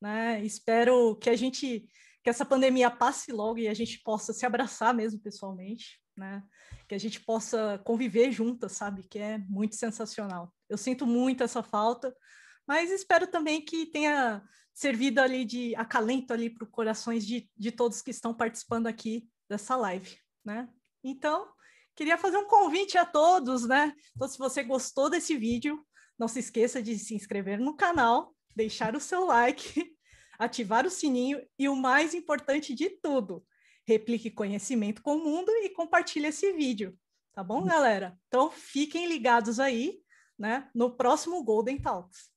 né? Espero que a gente que essa pandemia passe logo e a gente possa se abraçar mesmo pessoalmente, né? Que a gente possa conviver juntas, sabe? Que é muito sensacional. Eu sinto muito essa falta, mas espero também que tenha servido ali de acalento ali para os corações de, de todos que estão participando aqui dessa live, né? Então, queria fazer um convite a todos, né? Então, se você gostou desse vídeo, não se esqueça de se inscrever no canal deixar o seu like, [laughs] ativar o sininho e o mais importante de tudo, replique conhecimento com o mundo e compartilhe esse vídeo. Tá bom, galera? Então fiquem ligados aí, né, no próximo Golden Talks.